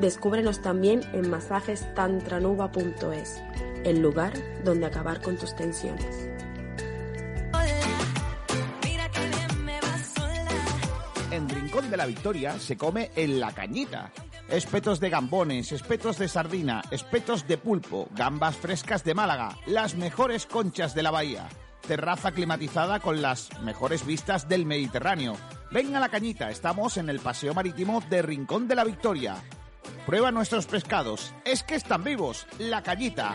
Speaker 10: Descúbrenos también en masajestantranuba.es, el lugar donde acabar con tus tensiones.
Speaker 1: En Rincón de la Victoria se come en la cañita. Espetos de gambones, espetos de sardina, espetos de pulpo, gambas frescas de Málaga, las mejores conchas de la bahía. Terraza climatizada con las mejores vistas del Mediterráneo. Venga a la cañita, estamos en el Paseo Marítimo de Rincón de la Victoria. Prueba nuestros pescados, es que están vivos, la cañita.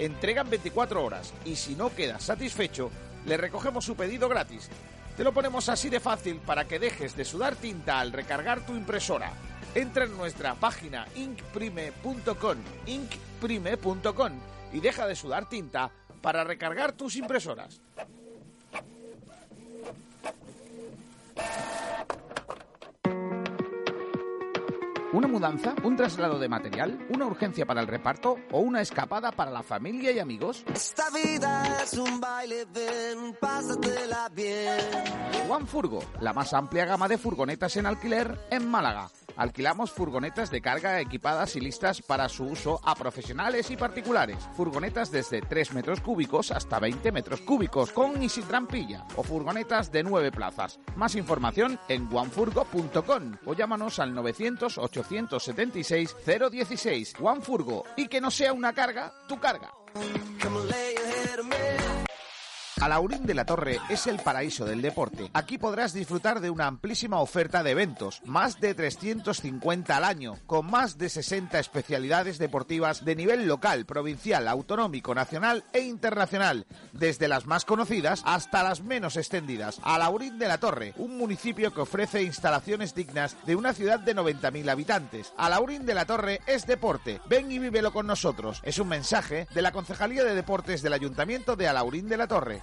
Speaker 1: Entregan 24 horas y si no quedas satisfecho, le recogemos su pedido gratis. Te lo ponemos así de fácil para que dejes de sudar tinta al recargar tu impresora. Entra en nuestra página inkprime.com, inkprime.com y deja de sudar tinta para recargar tus impresoras. ¿Una mudanza? ¿Un traslado de material? ¿Una urgencia para el reparto? ¿O una escapada para la familia y amigos?
Speaker 11: Esta vida es un baile, ven, pásatela bien.
Speaker 1: Juan Furgo, la más amplia gama de furgonetas en alquiler en Málaga. Alquilamos furgonetas de carga equipadas y listas para su uso a profesionales y particulares. Furgonetas desde 3 metros cúbicos hasta 20 metros cúbicos, con y sin trampilla. O furgonetas de 9 plazas. Más información en oneFurgo.com o llámanos al 900-876-016. OneFurgo. Y que no sea una carga, tu carga. Alaurín de la Torre es el paraíso del deporte. Aquí podrás disfrutar de una amplísima oferta de eventos, más de 350 al año, con más de 60 especialidades deportivas de nivel local, provincial, autonómico, nacional e internacional, desde las más conocidas hasta las menos extendidas. Alaurín de la Torre, un municipio que ofrece instalaciones dignas de una ciudad de 90.000 habitantes. Alaurín de la Torre es deporte. Ven y vívelo con nosotros. Es un mensaje de la Concejalía de Deportes del Ayuntamiento de Alaurín de la Torre.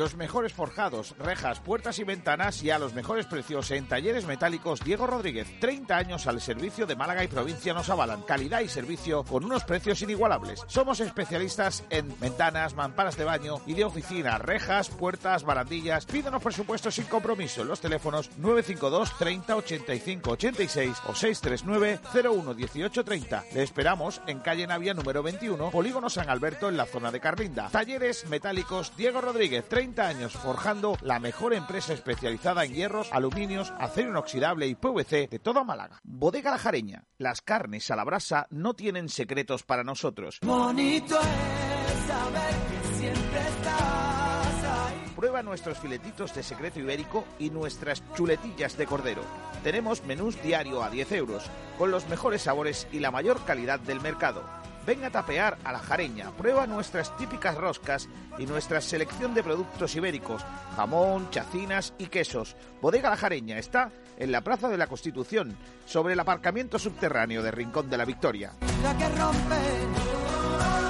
Speaker 1: Los mejores forjados, rejas, puertas y ventanas y a los mejores precios en talleres metálicos Diego Rodríguez. 30 años al servicio de Málaga y provincia nos avalan. Calidad y servicio con unos precios inigualables. Somos especialistas en ventanas, mamparas de baño y de oficina, rejas, puertas, barandillas. Pídanos presupuestos sin compromiso en los teléfonos 952 30 85 86 o 639 01 18 30. Le esperamos en calle Navia número 21, Polígono San Alberto en la zona de Carlinda. Talleres metálicos Diego Rodríguez, 30 años forjando la mejor empresa especializada en hierros, aluminios, acero inoxidable y PVC de toda Málaga. Bodega La Jareña. Las carnes a la brasa no tienen secretos para nosotros.
Speaker 12: Bonito es saber que siempre estás ahí.
Speaker 1: Prueba nuestros filetitos de secreto ibérico y nuestras chuletillas de cordero. Tenemos menús diario a 10 euros, con los mejores sabores y la mayor calidad del mercado. Ven a tapear a la jareña, prueba nuestras típicas roscas y nuestra selección de productos ibéricos, jamón, chacinas y quesos. Bodega La Jareña está en la Plaza de la Constitución, sobre el aparcamiento subterráneo de Rincón de la Victoria.
Speaker 12: La que rompe.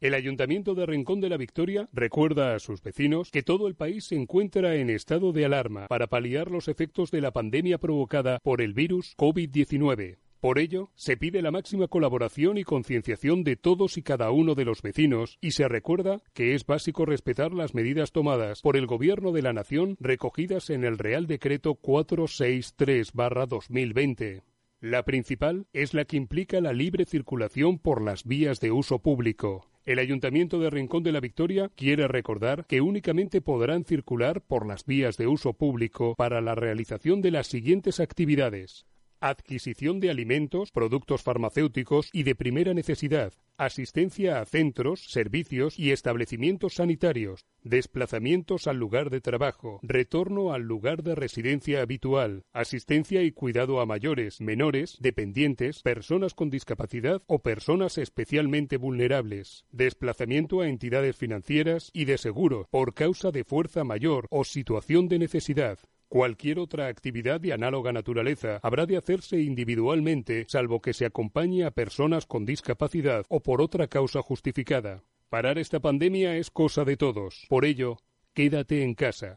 Speaker 13: El Ayuntamiento de Rincón de la Victoria recuerda a sus vecinos que todo el país se encuentra en estado de alarma para paliar los efectos de la pandemia provocada por el virus COVID-19. Por ello, se pide la máxima colaboración y concienciación de todos y cada uno de los vecinos y se recuerda que es básico respetar las medidas tomadas por el Gobierno de la Nación recogidas en el Real Decreto 463-2020. La principal es la que implica la libre circulación por las vías de uso público. El Ayuntamiento de Rincón de la Victoria quiere recordar que únicamente podrán circular por las vías de uso público para la realización de las siguientes actividades adquisición de alimentos, productos farmacéuticos y de primera necesidad, asistencia a centros, servicios y establecimientos sanitarios, desplazamientos al lugar de trabajo, retorno al lugar de residencia habitual, asistencia y cuidado a mayores, menores, dependientes, personas con discapacidad o personas especialmente vulnerables, desplazamiento a entidades financieras y de seguro por causa de fuerza mayor o situación de necesidad, Cualquier otra actividad de análoga naturaleza habrá de hacerse individualmente, salvo que se acompañe a personas con discapacidad o por otra causa justificada. Parar esta pandemia es cosa de todos. Por ello, quédate en casa.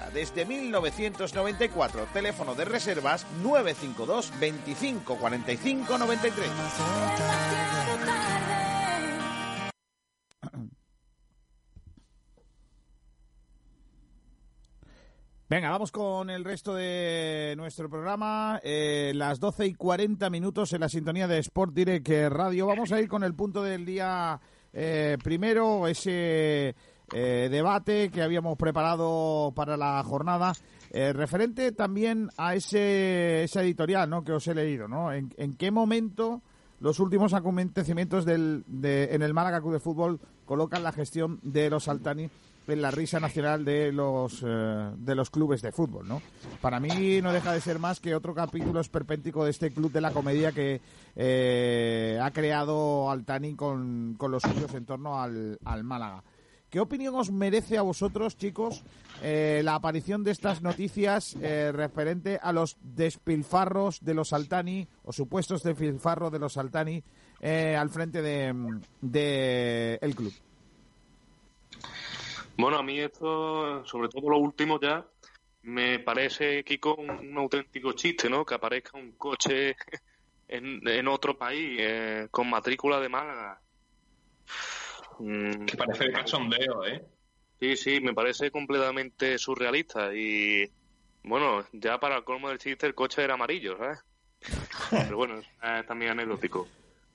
Speaker 1: desde 1994. Teléfono de reservas 952 25 45 93.
Speaker 14: Venga, vamos con el resto de nuestro programa. Eh, las 12 y 40 minutos en la sintonía de Sport Direct Radio. Vamos a ir con el punto del día eh, primero, ese eh, debate que habíamos preparado para la jornada. Eh, referente también a ese, esa editorial ¿no? que os he leído, ¿no? ¿En, qué momento los últimos acontecimientos del, de, en el Málaga Club de Fútbol colocan la gestión de los Altani en la risa nacional de los eh, de los clubes de fútbol, ¿no? Para mí no deja de ser más que otro capítulo esperpéntico de este club de la comedia que eh, ha creado Altani con, con los suyos en torno al, al Málaga. ¿Qué opinión os merece a vosotros, chicos, eh, la aparición de estas noticias eh, referente a los despilfarros de los Altani, o supuestos despilfarros de los Altani, eh, al frente de, el club?
Speaker 4: Bueno, a mí esto, sobre todo lo último ya, me parece, Kiko, un, auténtico chiste, ¿no? Que aparezca un coche en, en otro país eh, con matrícula de Málaga. Mm,
Speaker 7: Que parece de cachondeo, ¿eh?
Speaker 4: Sí, sí, me parece completamente surrealista y bueno, ya para el colmo del chiste el coche era amarillo, ¿sabes? *laughs* Pero bueno, es también anecdótico.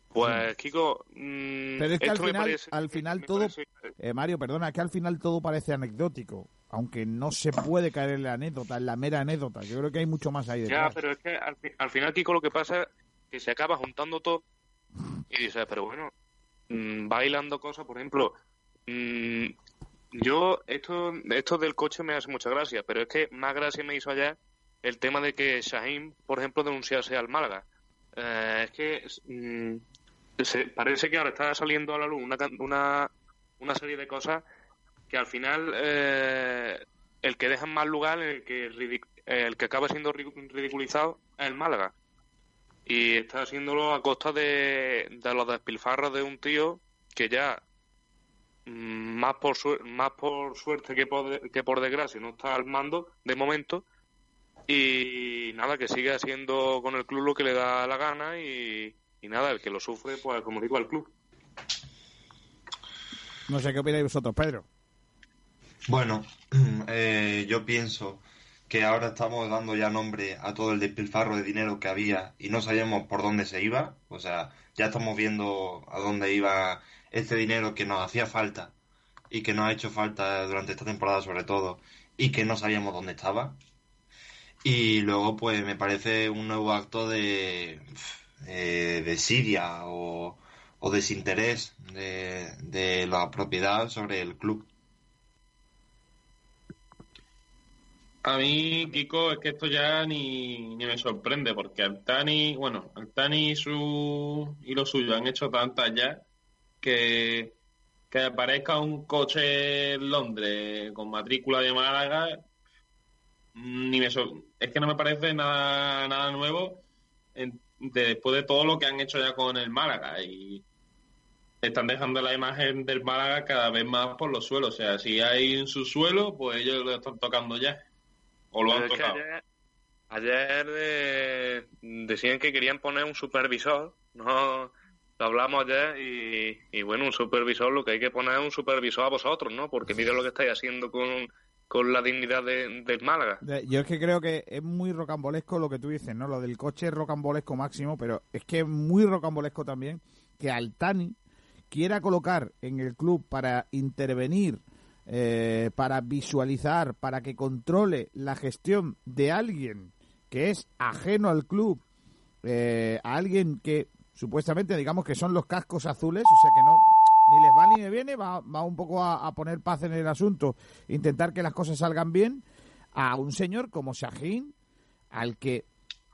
Speaker 4: Pues, Kiko, mm,
Speaker 1: Pero es que al
Speaker 4: me
Speaker 1: final,
Speaker 4: parece-
Speaker 1: al final todo,
Speaker 4: parece-
Speaker 1: eh, Mario, perdona, que al final todo parece anecdótico, aunque no se puede caer en la anécdota, en la mera anécdota. Yo creo que hay mucho más ahí
Speaker 4: Ya,
Speaker 1: detrás.
Speaker 4: pero es que al, fi- al final, Kiko, lo que pasa es que se acaba juntando todo y dices, pero bueno, mm, bailando cosas, por ejemplo, mm, yo, esto, esto del coche me hace mucha gracia, pero es que más gracia me hizo ayer el tema de que Shaheen, por ejemplo, denunciase al Málaga. Eh, es que mm, se- parece que ahora está saliendo a la luz una, una, una serie de cosas que al final eh, el que deja en mal lugar, el que, el que acaba siendo ri- ridiculizado es el Málaga. Y está haciéndolo a costa de, de los despilfarros de un tío que ya, mm, más por, más por suerte que por, que por desgracia, no está al mando de momento. Y nada, que sigue haciendo con el club lo que le da la gana y, y nada, el que lo sufre, pues como digo, al club.
Speaker 1: No sé qué opináis vosotros, Pedro.
Speaker 3: Bueno, *clears throat* eh, yo pienso que ahora estamos dando ya nombre a todo el despilfarro de dinero que había y no sabíamos por dónde se iba. O sea, ya estamos viendo a dónde iba este dinero que nos hacía falta y que nos ha hecho falta durante esta temporada sobre todo y que no sabíamos dónde estaba. Y luego, pues me parece un nuevo acto de eh, desidia o, o desinterés de, de la propiedad sobre el club.
Speaker 7: A mí, Kiko, es que esto ya ni, ni me sorprende, porque Altani, bueno, Altani y, su, y lo suyo han hecho tantas ya que, que aparezca un coche en Londres con matrícula de Málaga, mm, ni me es que no me parece nada, nada nuevo en- de- después de todo lo que han hecho ya con el Málaga y están dejando la imagen del Málaga cada vez más por los suelos. O sea, si hay un subsuelo, pues ellos lo están tocando ya. O lo han tocado.
Speaker 4: ayer, ayer, eh, decían que querían poner un supervisor, no lo hablamos ayer y, y bueno, un supervisor, lo que hay que poner es un supervisor a vosotros, ¿no? Porque mira lo que estáis haciendo con, con la dignidad de- del Málaga.
Speaker 1: Yo es que creo que es muy rocambolesco lo que tú dices, ¿no? Lo del coche es rocambolesco máximo, pero es que es muy rocambolesco también que Altani quiera colocar en el club para intervenir, eh, para visualizar, para que controle la gestión de alguien que es ajeno al club, eh, a alguien que supuestamente digamos que son los cascos azules, o sea que no ni les va ni les viene, va, va un poco a, poner paz en el asunto, intentar que las cosas salgan bien, a un señor como Shahin, al que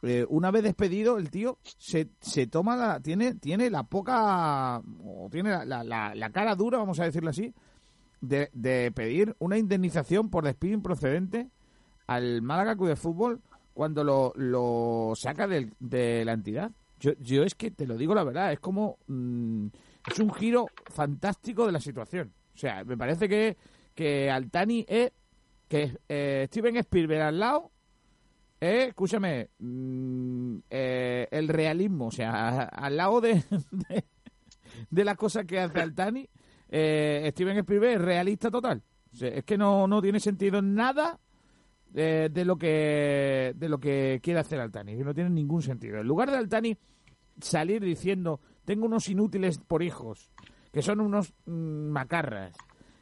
Speaker 1: eh, una vez despedido el tío se, se toma la, tiene, tiene la poca, o tiene la- la- la cara dura, vamos a decirlo así, de, de pedir una indemnización por despido improcedente al Málaga Club de Fútbol cuando lo, lo saca del- de la entidad. Yo, yo es que te lo digo la verdad, es como mm, es un giro fantástico de la situación. O sea, me parece que, que Altani es que eh, Steven Spielberg al lado es, escúchame, mm, eh, el realismo, o sea, al lado de, *laughs* de, de las cosas que hace Altani, eh, Steven Spielberg es realista total. Es que no, no tiene sentido nada eh, de lo que de lo que quiere hacer Altani, que no tiene ningún sentido. En lugar de Altani salir diciendo tengo unos inútiles por hijos, que son unos mm, macarras,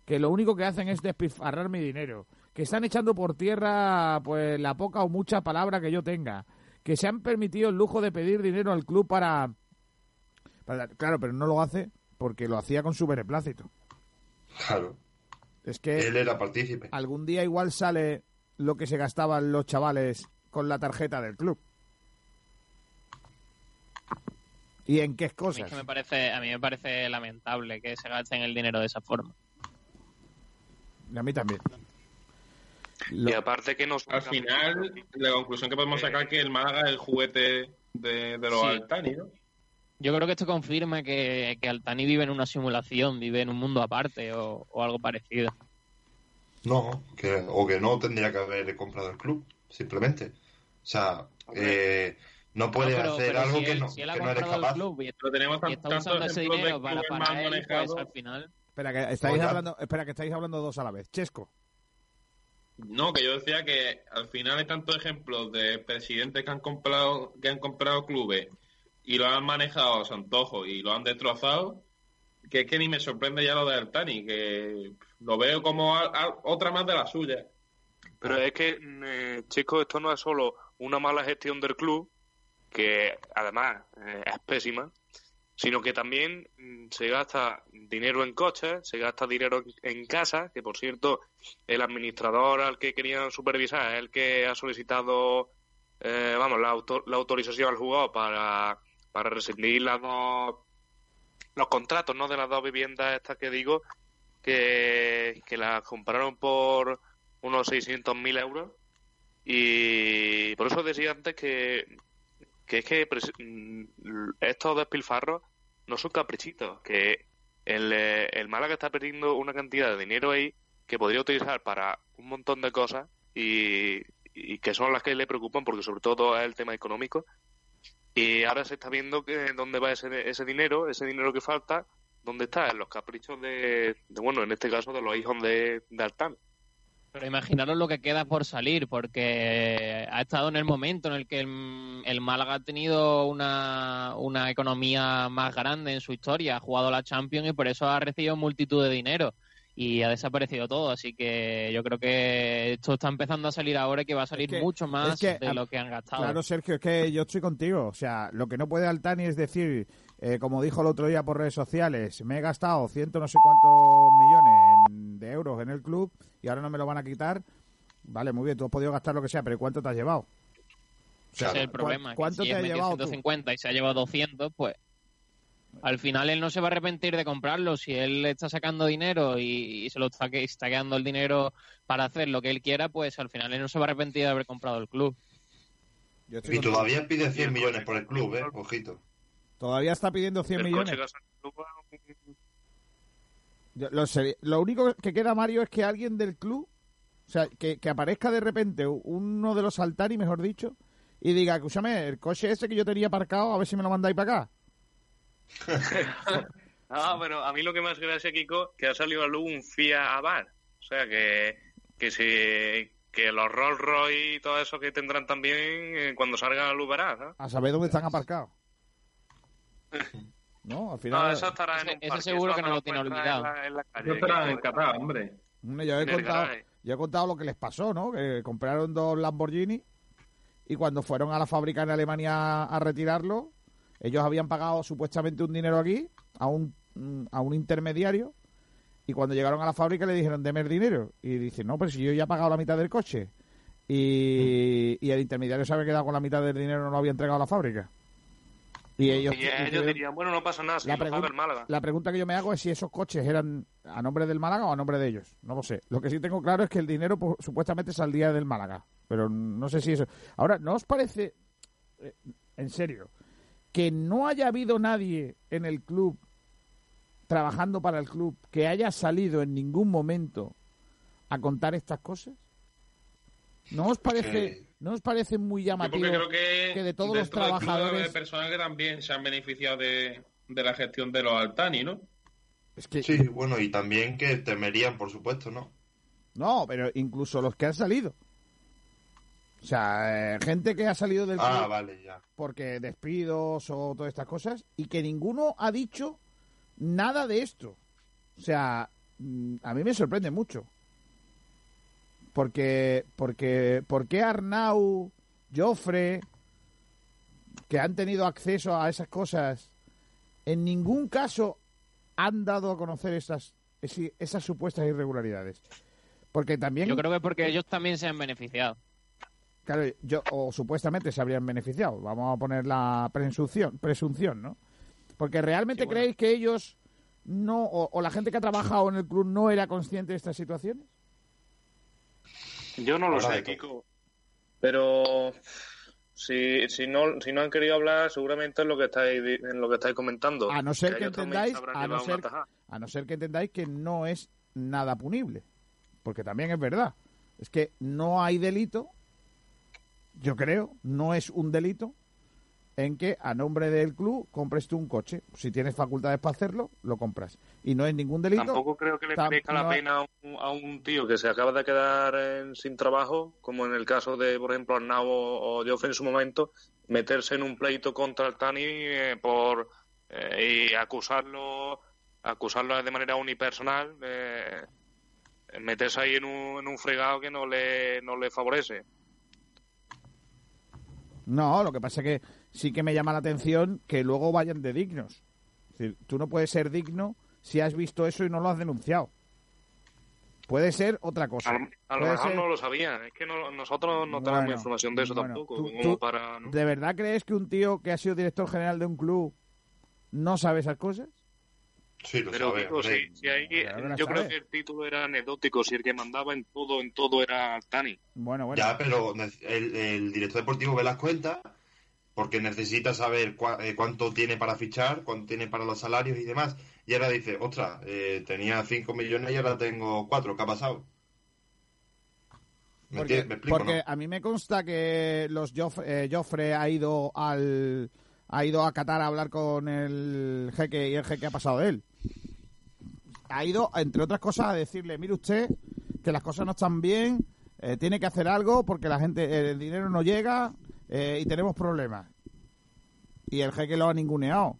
Speaker 1: que lo único que hacen es despilfarrar mi dinero, que están echando por tierra pues la poca o mucha palabra que yo tenga, que se han permitido el lujo de pedir dinero al club para, para- claro, pero no lo hace porque lo hacía con su beneplácito.
Speaker 3: Claro.
Speaker 1: Es que
Speaker 3: Él era partícipe.
Speaker 1: algún día igual sale lo que se gastaban los chavales con la tarjeta del club. ¿Y en qué
Speaker 5: A mí, es
Speaker 1: cosas?
Speaker 5: que me parece, a mí me parece lamentable que se gasten el dinero de esa forma.
Speaker 1: A mí también.
Speaker 4: Y aparte que nos...
Speaker 7: Al final, la conclusión que podemos sacar es que el Málaga es el juguete de, de los
Speaker 5: Sí.
Speaker 7: Altani, ¿no?
Speaker 5: Yo creo que esto confirma que, que Altani vive en una simulación, vive en un mundo aparte o, o algo parecido.
Speaker 3: No, que, o que no tendría que haber comprado el club, simplemente. O sea, eh, no puede
Speaker 5: No, pero-
Speaker 3: hacer
Speaker 5: pero
Speaker 3: algo
Speaker 5: si
Speaker 3: que
Speaker 5: él-
Speaker 3: no,
Speaker 5: si él ha
Speaker 3: que no eres
Speaker 5: comprado el
Speaker 3: capaz.
Speaker 5: club y,
Speaker 7: Pero tenemos
Speaker 5: y está usando ese dinero para, para él, pues al final...
Speaker 1: Espera, que estáis
Speaker 7: Oye.
Speaker 1: hablando, espera, que estáis hablando dos a la vez. Chesco.
Speaker 7: No, que yo decía que al final hay tantos ejemplos de presidentes que han comprado que han comprado clubes y lo han manejado a su antojo y lo han destrozado, que es que ni me sorprende ya lo de Altani, que lo veo como otra más de la suya.
Speaker 4: Pero es que, mm, eh, chicos, esto no es solo una mala gestión del club, que además eh, es pésima, sino que también mm, se gasta dinero en coches, se gasta dinero en casa, que por cierto, el administrador al que querían supervisar es el que ha solicitado, eh, vamos, la, auto- la autorización al jugador para, para rescindir las dos, los contratos, ¿no? De las dos viviendas estas que digo, que, que las compraron por unos 600.000 euros. Y por eso decía antes que, que es que mm, estos despilfarros no son caprichitos, que el, eh, el Málaga está perdiendo una cantidad de dinero ahí que podría utilizar para un montón de cosas y, y que son las que le preocupan porque sobre todo es el tema económico. Y ahora se está viendo que dónde va ese, ese dinero, ese dinero que falta, dónde está, en los caprichos de, bueno, en este caso de los hijos de, de.
Speaker 5: Pero imaginaros lo que queda por salir, porque ha estado en el momento en el que el, el Málaga ha tenido una, una economía más grande en su historia, ha jugado la Champions y por eso ha recibido multitud de dinero y ha desaparecido todo. Así que yo creo que esto está empezando a salir ahora y que va a salir
Speaker 1: que-
Speaker 5: mucho más
Speaker 1: es que,
Speaker 5: de lo que han gastado.
Speaker 1: Claro, Sergio, es que yo estoy contigo. O sea, lo que no puede Altani es decir, eh, como dijo el otro día por redes sociales, me he gastado ciento no sé cuántos millones de euros en el club y ahora no me lo van a quitar. Vale, muy bien, tú has podido gastar lo que sea, pero ¿cuánto te has llevado?
Speaker 5: Ese es el
Speaker 1: ¿cu-
Speaker 5: problema. que
Speaker 1: ¿Cuánto
Speaker 5: si
Speaker 1: te
Speaker 5: él
Speaker 1: ha
Speaker 5: metió
Speaker 1: llevado tú?
Speaker 5: 150 y se ha llevado 200, pues al final él no se va a arrepentir de comprarlo. Si él está sacando dinero y, y se lo está, que- está quedando el dinero para hacer lo que él quiera, pues al final él no se va a arrepentir de haber comprado el club.
Speaker 3: Y todavía pide 100 millones por el club, ¿eh? Ojito.
Speaker 1: Todavía está pidiendo 100
Speaker 4: El
Speaker 1: millones. Lo, lo único que queda, Mario, es que alguien del club, o sea, que, que aparezca de repente uno de los Altari, mejor dicho, y diga, escúchame, el coche ese que yo tenía aparcado, a ver si me lo mandáis para acá. *laughs*
Speaker 4: Ah, pero a mí lo que más gracia, Kiko, que ha salido a luz un Fiat Abarth. O sea, que, que si que los Rolls Royce y todo eso que tendrán también eh, cuando salgan a luz verás, ¿no?
Speaker 1: A saber dónde están aparcados. *laughs* No, al final...
Speaker 4: No, eso estará en un
Speaker 5: ese
Speaker 4: parque,
Speaker 5: seguro
Speaker 4: eso
Speaker 5: que no lo tiene olvidado.
Speaker 4: En la, en la calle,
Speaker 7: Qatar, hombre.
Speaker 1: Hombre, yo he, contado, yo he contado lo que les pasó, ¿no? Que compraron dos Lamborghini y cuando fueron a la fábrica en Alemania a retirarlo, ellos habían pagado supuestamente un dinero aquí a un, mm, a un intermediario y cuando llegaron a la fábrica le dijeron, deme el dinero. Y dice, no, pero si yo ya he pagado la mitad del coche. Y, y el intermediario se había quedado con la mitad del dinero, no lo había entregado a la fábrica. Y ellos,
Speaker 4: Y ellos dirían, bueno, no pasa nada, si
Speaker 1: la,
Speaker 4: lo paga
Speaker 1: pregun-
Speaker 4: el Málaga.
Speaker 1: la pregunta que yo me hago es si esos coches eran a nombre del Málaga o a nombre de ellos. No lo sé. Lo que sí tengo claro es que el dinero pues, supuestamente saldría del Málaga. Pero no sé si eso. Ahora, ¿no os parece, eh, en serio, que no haya habido nadie en el club, trabajando para el club, que haya salido en ningún momento a contar estas cosas? ¿No os parece, ¿no os parece muy llamativo
Speaker 7: creo que,
Speaker 1: que de todos los trabajadores...
Speaker 7: personas que también se han beneficiado de, de la gestión de los Altani, ¿no?
Speaker 1: Es que,
Speaker 3: Sí, bueno, y también que temerían, por supuesto, ¿no?
Speaker 1: No, pero incluso los que han salido. O sea, eh, gente que ha salido del
Speaker 3: Ah,
Speaker 1: club
Speaker 3: vale, ya.
Speaker 1: porque despidos o todas estas cosas y que ninguno ha dicho nada de esto. O sea, mm, a mí me sorprende mucho. Porque, porque, ¿por qué Arnau, Joffre, que han tenido acceso a esas cosas, en ningún caso han dado a conocer esas, esi- esas supuestas irregularidades? Porque también...
Speaker 5: Yo creo que porque ellos también se han beneficiado.
Speaker 1: Claro, yo, o supuestamente se habrían beneficiado. Vamos a poner la presunción, presunción ¿no? Porque realmente creéis que ellos no, o, o la gente que ha trabajado en el club no era consciente de estas situaciones.
Speaker 4: Yo no lo
Speaker 3: Ahora
Speaker 4: sé, Kiko. Pero si, si, no, si no han querido hablar, seguramente es lo que estáis, en lo que estáis comentando.
Speaker 1: A no ser que
Speaker 4: también
Speaker 1: entendáis, a no ser, a no ser que entendáis que no es nada punible. Porque también es verdad. Es que no hay delito, yo creo, no es un delito en que a nombre del club compres tú un coche. Si tienes facultades para hacerlo, lo compras. Y no es ningún delito.
Speaker 4: Tampoco creo que le merezca la pena a un, a un tío que se acaba de quedar en- sin trabajo, como en el caso de, por ejemplo, Arnau o, Joffre en su momento, meterse en un pleito contra el Tani eh, por eh, y acusarlo acusarlo de manera unipersonal, eh, meterse ahí en un, en un fregado que no le, no le favorece.
Speaker 1: No, lo que pasa es que sí que me llama la atención que luego vayan de dignos. Es decir, tú no puedes ser digno si has visto eso y no lo has denunciado. Puede ser otra cosa.
Speaker 4: A lo, mejor
Speaker 1: ser-
Speaker 4: no lo sabían, es que no- nosotros no tenemos
Speaker 1: Bueno,
Speaker 4: información de eso
Speaker 1: bueno,
Speaker 4: tampoco,
Speaker 1: tú-
Speaker 4: como
Speaker 1: tú-
Speaker 4: para... ¿no?
Speaker 1: ¿De verdad crees que un tío que ha sido director general de un club no sabe esas cosas?
Speaker 3: Sí, lo
Speaker 4: Pero
Speaker 3: sabe,
Speaker 4: digo, si ahí,
Speaker 1: Claro
Speaker 4: yo creo que el título era anecdótico, si el que mandaba en todo, en todo era Tani.
Speaker 1: Bueno, bueno.
Speaker 3: Ya, pero el, el director deportivo ve las cuentas porque necesita saber cua- eh, cuánto tiene para fichar, cuánto tiene para los salarios y demás. Y ahora dice, ostras, eh, tenía 5 millones y ahora tengo 4, ¿qué ha pasado? ¿Me,
Speaker 1: Porque,
Speaker 3: explico,
Speaker 1: porque
Speaker 3: no?
Speaker 1: a mí me consta que los Joff- eh, Joffre ha ido al ha ido a Qatar a hablar con el jeque y el jeque ha pasado de él. Ha ido, entre otras cosas, a decirle, mire usted, que las cosas no están bien, eh, tiene que hacer algo porque la gente, el dinero no llega eh, y tenemos problemas. Y el jeque lo ha ninguneado.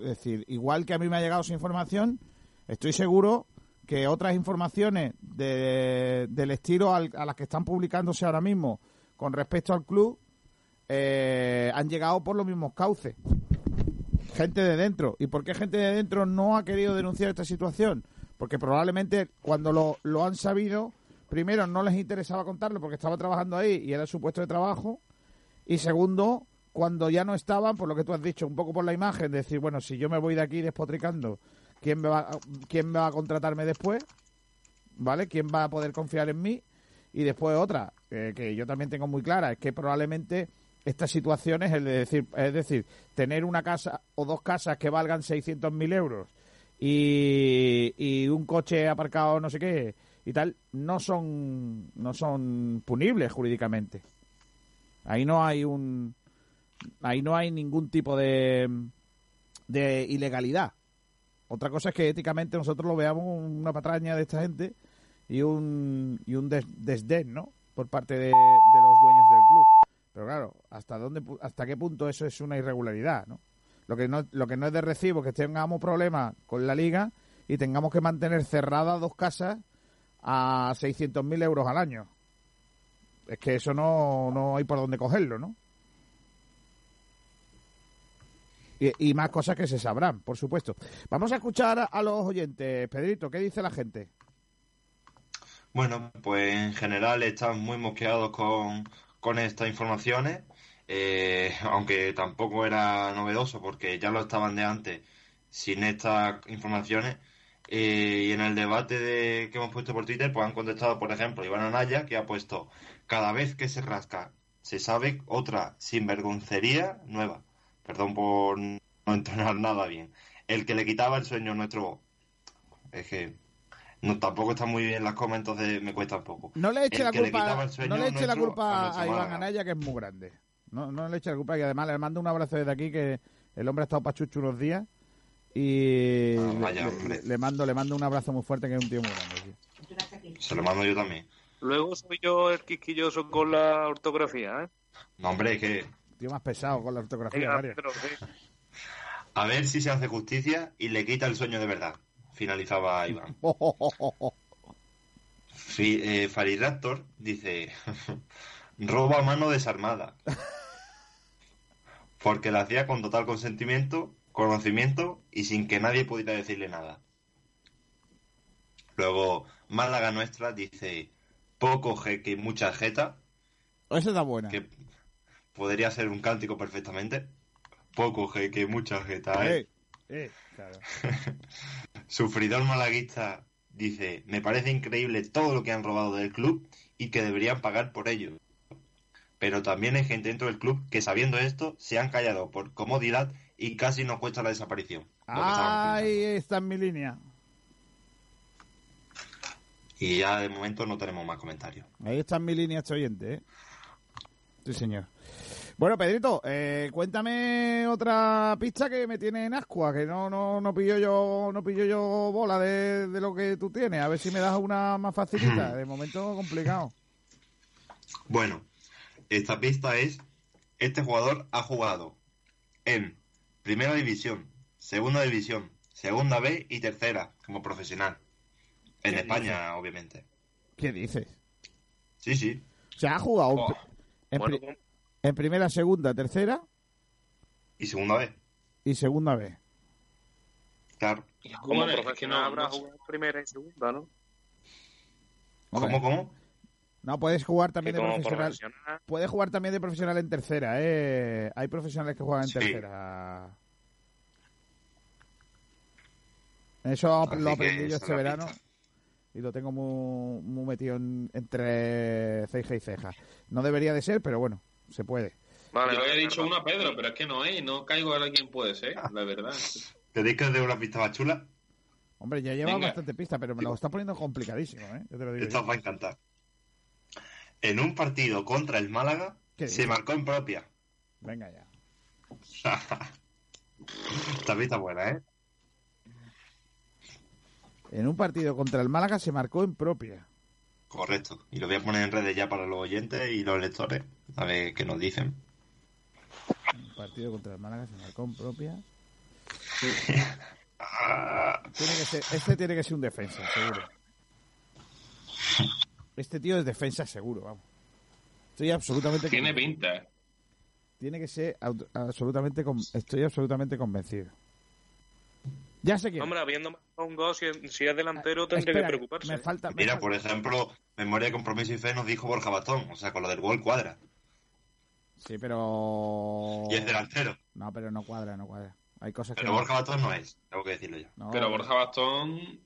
Speaker 1: Es decir, igual que a mí me ha llegado esa información, estoy seguro que otras informaciones de- del estilo al- a las que están publicándose ahora mismo con respecto al club eh, han llegado por los mismos cauces. Gente de dentro. ¿Y por qué gente de dentro no ha querido denunciar esta situación? Porque probablemente cuando lo, lo han sabido, primero no les interesaba contarlo porque estaba trabajando ahí y era su puesto de trabajo. Y segundo, cuando ya no estaban, por lo que tú has dicho, un poco por la imagen, de decir, bueno, si yo me voy de aquí despotricando, ¿quién me va, quién me va a contratarme después? ¿Vale? ¿Quién va a poder confiar en mí? Y después otra, eh, que yo también tengo muy clara, es que probablemente estas situaciones, es decir, es decir, tener una casa o dos casas que valgan 600.000 euros y, y un coche aparcado no sé qué y tal, no son, no son punibles jurídicamente. Ahí no hay un, ahí no hay ningún tipo de, de ilegalidad. Otra cosa es que éticamente nosotros lo veamos una patraña de esta gente y un, y un des- desdén, ¿no? Por parte de, de los dueños del club. Pero claro, ¿hasta dónde, hasta qué punto eso es una irregularidad, ¿no? Lo que no, lo que no es de recibo que tengamos problemas con la liga y tengamos que mantener cerradas dos casas a 600.000 euros al año. Es que eso no, no hay por dónde cogerlo, ¿no? Y, y más cosas que se sabrán, por supuesto. Vamos a escuchar a los oyentes. Pedrito, ¿qué dice la gente?
Speaker 3: Bueno, pues en general están muy mosqueados con, con estas informaciones, eh, *laughs* aunque tampoco era novedoso porque ya lo estaban de antes sin estas informaciones. Eh, y en el debate de, que hemos puesto por Twitter, pues han contestado, por ejemplo, Iván Anaya, que ha puesto, cada vez que se rasca, se sabe otra sinvergoncería nueva. Perdón por no entonar nada bien. El que le quitaba el sueño a nuestro... Es que no, tampoco está muy bien las comas, entonces me cuesta un poco.
Speaker 1: No le eche
Speaker 3: El
Speaker 1: la
Speaker 3: le
Speaker 1: culpa,
Speaker 3: sueño
Speaker 1: no le eche la culpa
Speaker 3: a
Speaker 1: Iván. Anaya, que es muy grande. No, no le eche la culpa y además le mando un abrazo desde aquí que el hombre ha estado pachucho unos días y
Speaker 3: Ah,
Speaker 1: le-
Speaker 3: vaya,
Speaker 1: le, le mando le mando un abrazo muy fuerte que es un tío muy grande. tío.
Speaker 3: Se lo mando yo también.
Speaker 4: Luego soy yo el quisquilloso con la ortografía, ¿eh?
Speaker 3: No, hombre, es que
Speaker 1: Tío más pesado con la ortografía.
Speaker 4: Venga,
Speaker 1: Mario.
Speaker 4: Pedro, sí.
Speaker 3: a ver si se hace justicia y le quita el sueño de verdad. Finalizaba Iván. *laughs* Fi- eh, Fariraptor dice: *laughs* roba a mano desarmada. *laughs* Porque la hacía con total consentimiento, conocimiento y sin que nadie pudiera decirle nada. Luego, Málaga Nuestra dice: poco jeque y mucha jeta.
Speaker 1: Esa está buena.
Speaker 3: Que podría ser un cántico perfectamente. Poco jeque, mucha jeta. ¿eh?
Speaker 1: Eh, eh, claro.
Speaker 3: Sufridor malaguista dice, me parece increíble todo lo que han robado del club y que deberían pagar por ello. Pero también hay gente dentro del club que sabiendo esto se han callado por comodidad y casi nos cuesta la desaparición.
Speaker 1: Ahí está en mi línea.
Speaker 3: Y ya de momento no tenemos más comentarios.
Speaker 1: Ahí está en mi línea este oyente, ¿eh? Sí, señor. Bueno, Pedrito, eh, cuéntame otra pista que me tiene en ascua, que no, no, no pillo yo, no pillo yo bola de, de lo que tú tienes. A ver si me das una más facilita. De momento complicado.
Speaker 3: Bueno, esta pista es, este jugador ha jugado en Primera División, Segunda División, Segunda B y Tercera como profesional. En
Speaker 1: ¿Qué
Speaker 3: España,
Speaker 1: dices?
Speaker 3: obviamente.
Speaker 1: ¿Qué dices?
Speaker 3: Sí, sí.
Speaker 1: O sea, ha jugado
Speaker 3: Oh,
Speaker 1: en,
Speaker 3: bueno,
Speaker 1: pri- en primera, segunda, tercera
Speaker 3: Y Segunda B.
Speaker 1: y segunda B.
Speaker 3: Claro.
Speaker 4: Como
Speaker 7: es que
Speaker 4: profesional
Speaker 7: no-
Speaker 4: habrá jugado primera y segunda, ¿no?
Speaker 1: Hombre,
Speaker 3: cómo?
Speaker 1: No, puedes jugar también de
Speaker 4: como
Speaker 1: profesional.
Speaker 4: profesional.
Speaker 1: Puedes jugar también de profesional en tercera, ¿eh? Hay profesionales que juegan en
Speaker 3: Sí.
Speaker 1: tercera. Eso
Speaker 3: Así
Speaker 1: lo aprendí yo este verano
Speaker 3: pista.
Speaker 1: y lo tengo muy, muy metido en- entre ceja y ceja. No debería de ser, pero bueno, se puede.
Speaker 4: Vale,
Speaker 7: Yo había dicho una Pedro, pero es que no es, no caigo a quién puede ser, la verdad.
Speaker 3: ¿Queréis que os dé una pista más chula?
Speaker 1: Hombre, ya lleva
Speaker 7: Venga.
Speaker 1: bastante pista, pero me lo está poniendo complicadísimo, ¿eh? Yo te lo digo
Speaker 3: Esto os va a encantar. En un partido contra el Málaga,
Speaker 1: ¿Qué
Speaker 3: se marcó en propia.
Speaker 1: Venga ya.
Speaker 3: Esta pista es buena, ¿eh?
Speaker 1: En un partido contra el Málaga se marcó en propia.
Speaker 3: Correcto. Y lo voy a poner en redes ya para los oyentes y los lectores. A ver qué nos dicen.
Speaker 1: Un partido contra el Málaga se marcó en propia. *laughs* Tiene que ser, este tiene que ser un defensa, seguro. Este tío es defensa seguro, vamos. Estoy absolutamente
Speaker 7: Tiene
Speaker 1: convencido.
Speaker 7: pinta. ¿eh?
Speaker 1: Tiene que ser absolutamente con- estoy absolutamente convencido. Ya sé quién.
Speaker 4: Hombre, habiendo un gol, si, si es delantero, tendría
Speaker 1: Espera,
Speaker 4: que preocuparse.
Speaker 1: me falta, me
Speaker 3: Mira,
Speaker 1: falta-
Speaker 3: por ejemplo, Memoria, Compromiso y Fe nos dijo Borja Bastón. O sea, con lo del gol cuadra.
Speaker 1: Sí, pero
Speaker 3: Y es delantero.
Speaker 1: no, pero no cuadra, no cuadra. Hay cosas que
Speaker 3: Pero
Speaker 1: no-
Speaker 3: Borja Bastón no es. Tengo que decirlo yo.
Speaker 1: no,
Speaker 7: Pero Borja Bastón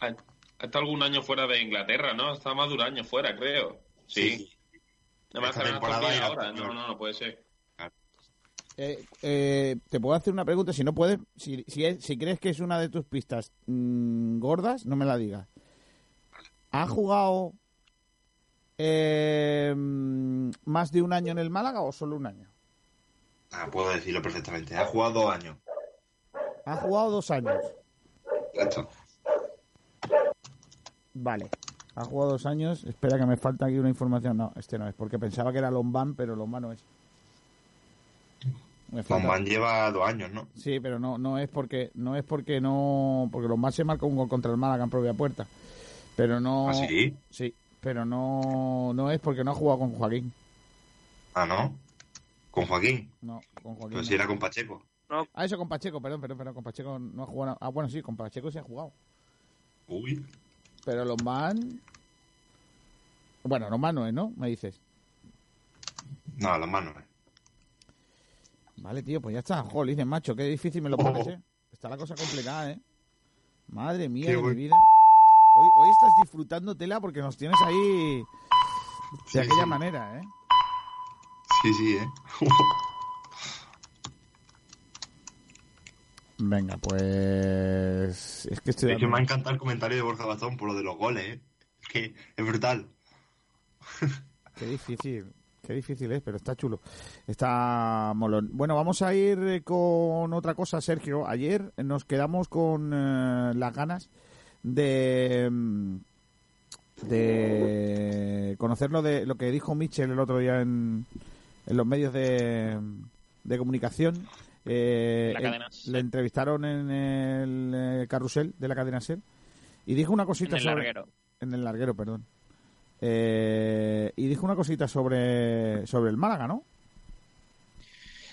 Speaker 7: ha, estado algún año fuera de Inglaterra, ¿no? Está más de un año fuera, creo. Sí.
Speaker 3: Ya
Speaker 7: ahora. No, no, no puede ser.
Speaker 1: Eh, eh, te puedo hacer una pregunta, si no puedes, si, si, es- si crees que es una de tus pistas mm, gordas, no me la digas. ¿Ha jugado eh, más de un año en el Málaga o solo un año?
Speaker 3: Ah, puedo decirlo perfectamente. Ha jugado dos años.
Speaker 1: Ha jugado dos años.
Speaker 3: Correcto.
Speaker 1: Vale. Ha jugado dos años. Espera que me falta aquí una información. No, este no es, porque pensaba que era Lombán, pero Lombán no es. Me falta-
Speaker 3: Lombán lleva dos años, ¿no?
Speaker 1: Sí, pero no, no es porque no es porque no porque los más se marcó un gol contra el Málaga en propia puerta. Pero no
Speaker 3: ¿Ah, sí?
Speaker 1: Sí, pero no no es porque no ha jugado con Joaquín.
Speaker 3: Ah, ¿no? Con Joaquín.
Speaker 1: No, con Joaquín.
Speaker 3: Pero
Speaker 1: no.
Speaker 3: si era con Pacheco.
Speaker 1: Ah, eso con Pacheco, perdón, perdón, perdón, con Pacheco no ha jugado. Ah, bueno, sí, con Pacheco sí ha jugado.
Speaker 3: Uy.
Speaker 1: Pero los man Bueno, los man no es, ¿no? Me dices.
Speaker 3: No, las manos.
Speaker 1: Vale, tío, pues ya está. Dices, macho, qué difícil me lo pones, *laughs* ¿eh? Está la cosa complicada, ¿eh? Madre mía
Speaker 3: Qué
Speaker 1: de mi vida. Hoy, hoy estás disfrutando tela porque nos tienes ahí de aquella
Speaker 3: sí.
Speaker 1: manera, ¿eh?
Speaker 3: Sí, sí, ¿eh? *laughs*
Speaker 1: Venga, pues... Es que estoy
Speaker 3: Es que me ha encantado el comentario de Borja Bastón por lo de los goles, ¿eh? Es que es brutal. *laughs*
Speaker 1: Qué difícil, qué difícil es, pero está chulo. Está molón. Bueno, vamos a ir eh, con otra cosa, Sergio. Ayer nos quedamos con eh, las ganas de mm, de conocer lo de lo que dijo Mitchell el otro día en, en los medios de, de comunicación. Eh,
Speaker 5: La
Speaker 1: él-
Speaker 5: cadena
Speaker 1: le entrevistaron en el eh, carrusel de la cadena Ser y dijo una cosita
Speaker 5: En el
Speaker 1: sobre
Speaker 5: larguero.
Speaker 1: en el larguero, perdón. Eh, y dijo una cosita sobre, sobre el Málaga, ¿no?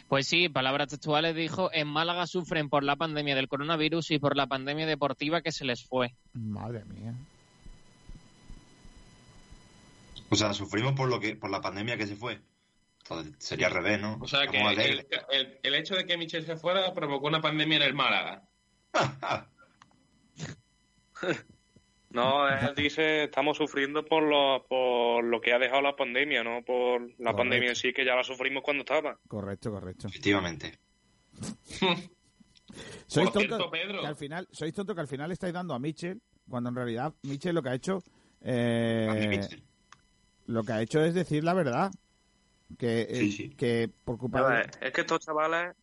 Speaker 5: Pues sí, palabras textuales dijo, en Málaga sufren por la pandemia del coronavirus y por la pandemia deportiva que se les fue.
Speaker 1: Madre mía.
Speaker 3: O sea, sufrimos por lo que por la pandemia que se fue. Entonces, sería al revés, ¿no?
Speaker 7: O sea que el, el- el hecho de que Michel se fuera provocó una pandemia en el Málaga. *laughs*
Speaker 4: No, él dice, estamos sufriendo por lo, por lo que ha dejado la pandemia, no por la
Speaker 1: Correcto.
Speaker 4: pandemia en sí, que ya la sufrimos cuando estaba.
Speaker 1: Correcto, correcto.
Speaker 3: Efectivamente. *laughs*
Speaker 1: Sois
Speaker 7: cierto,
Speaker 1: tontos
Speaker 7: Pedro.
Speaker 1: que al final, sois tonto que al final estáis dando a Mitchell, cuando en realidad Mitchell lo que ha hecho, eh, lo que ha hecho es decir la verdad. Que, eh, que por culpa
Speaker 4: Nada,
Speaker 1: de,
Speaker 4: Es que estos chavales.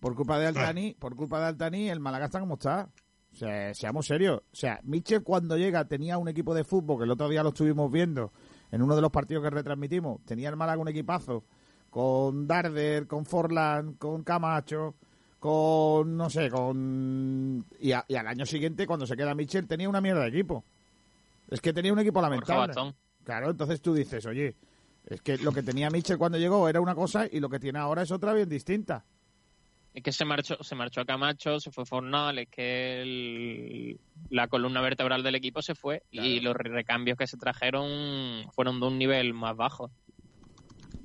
Speaker 1: por culpa de Altani, por culpa de Altani, el Málaga está como está. O sea, seamos serios. O sea, Mitchell cuando llega tenía un equipo de fútbol que el otro día lo estuvimos viendo en uno de los partidos que retransmitimos. Tenía el Málaga un equipazo con Darder, con Forlan, con Camacho, con no sé, con y, a- y al año siguiente cuando se queda Mitchell tenía una mierda de equipo. Es que tenía un equipo lamentable. Claro, entonces tú dices, oye, es que lo que tenía Mitchell cuando llegó era una cosa y lo que tiene ahora es otra bien distinta.
Speaker 5: Es que se marchó, se marchó a Camacho, se fue Fornal, es que el- la columna vertebral del equipo se fue y los re- recambios que se trajeron fueron de un nivel más bajo.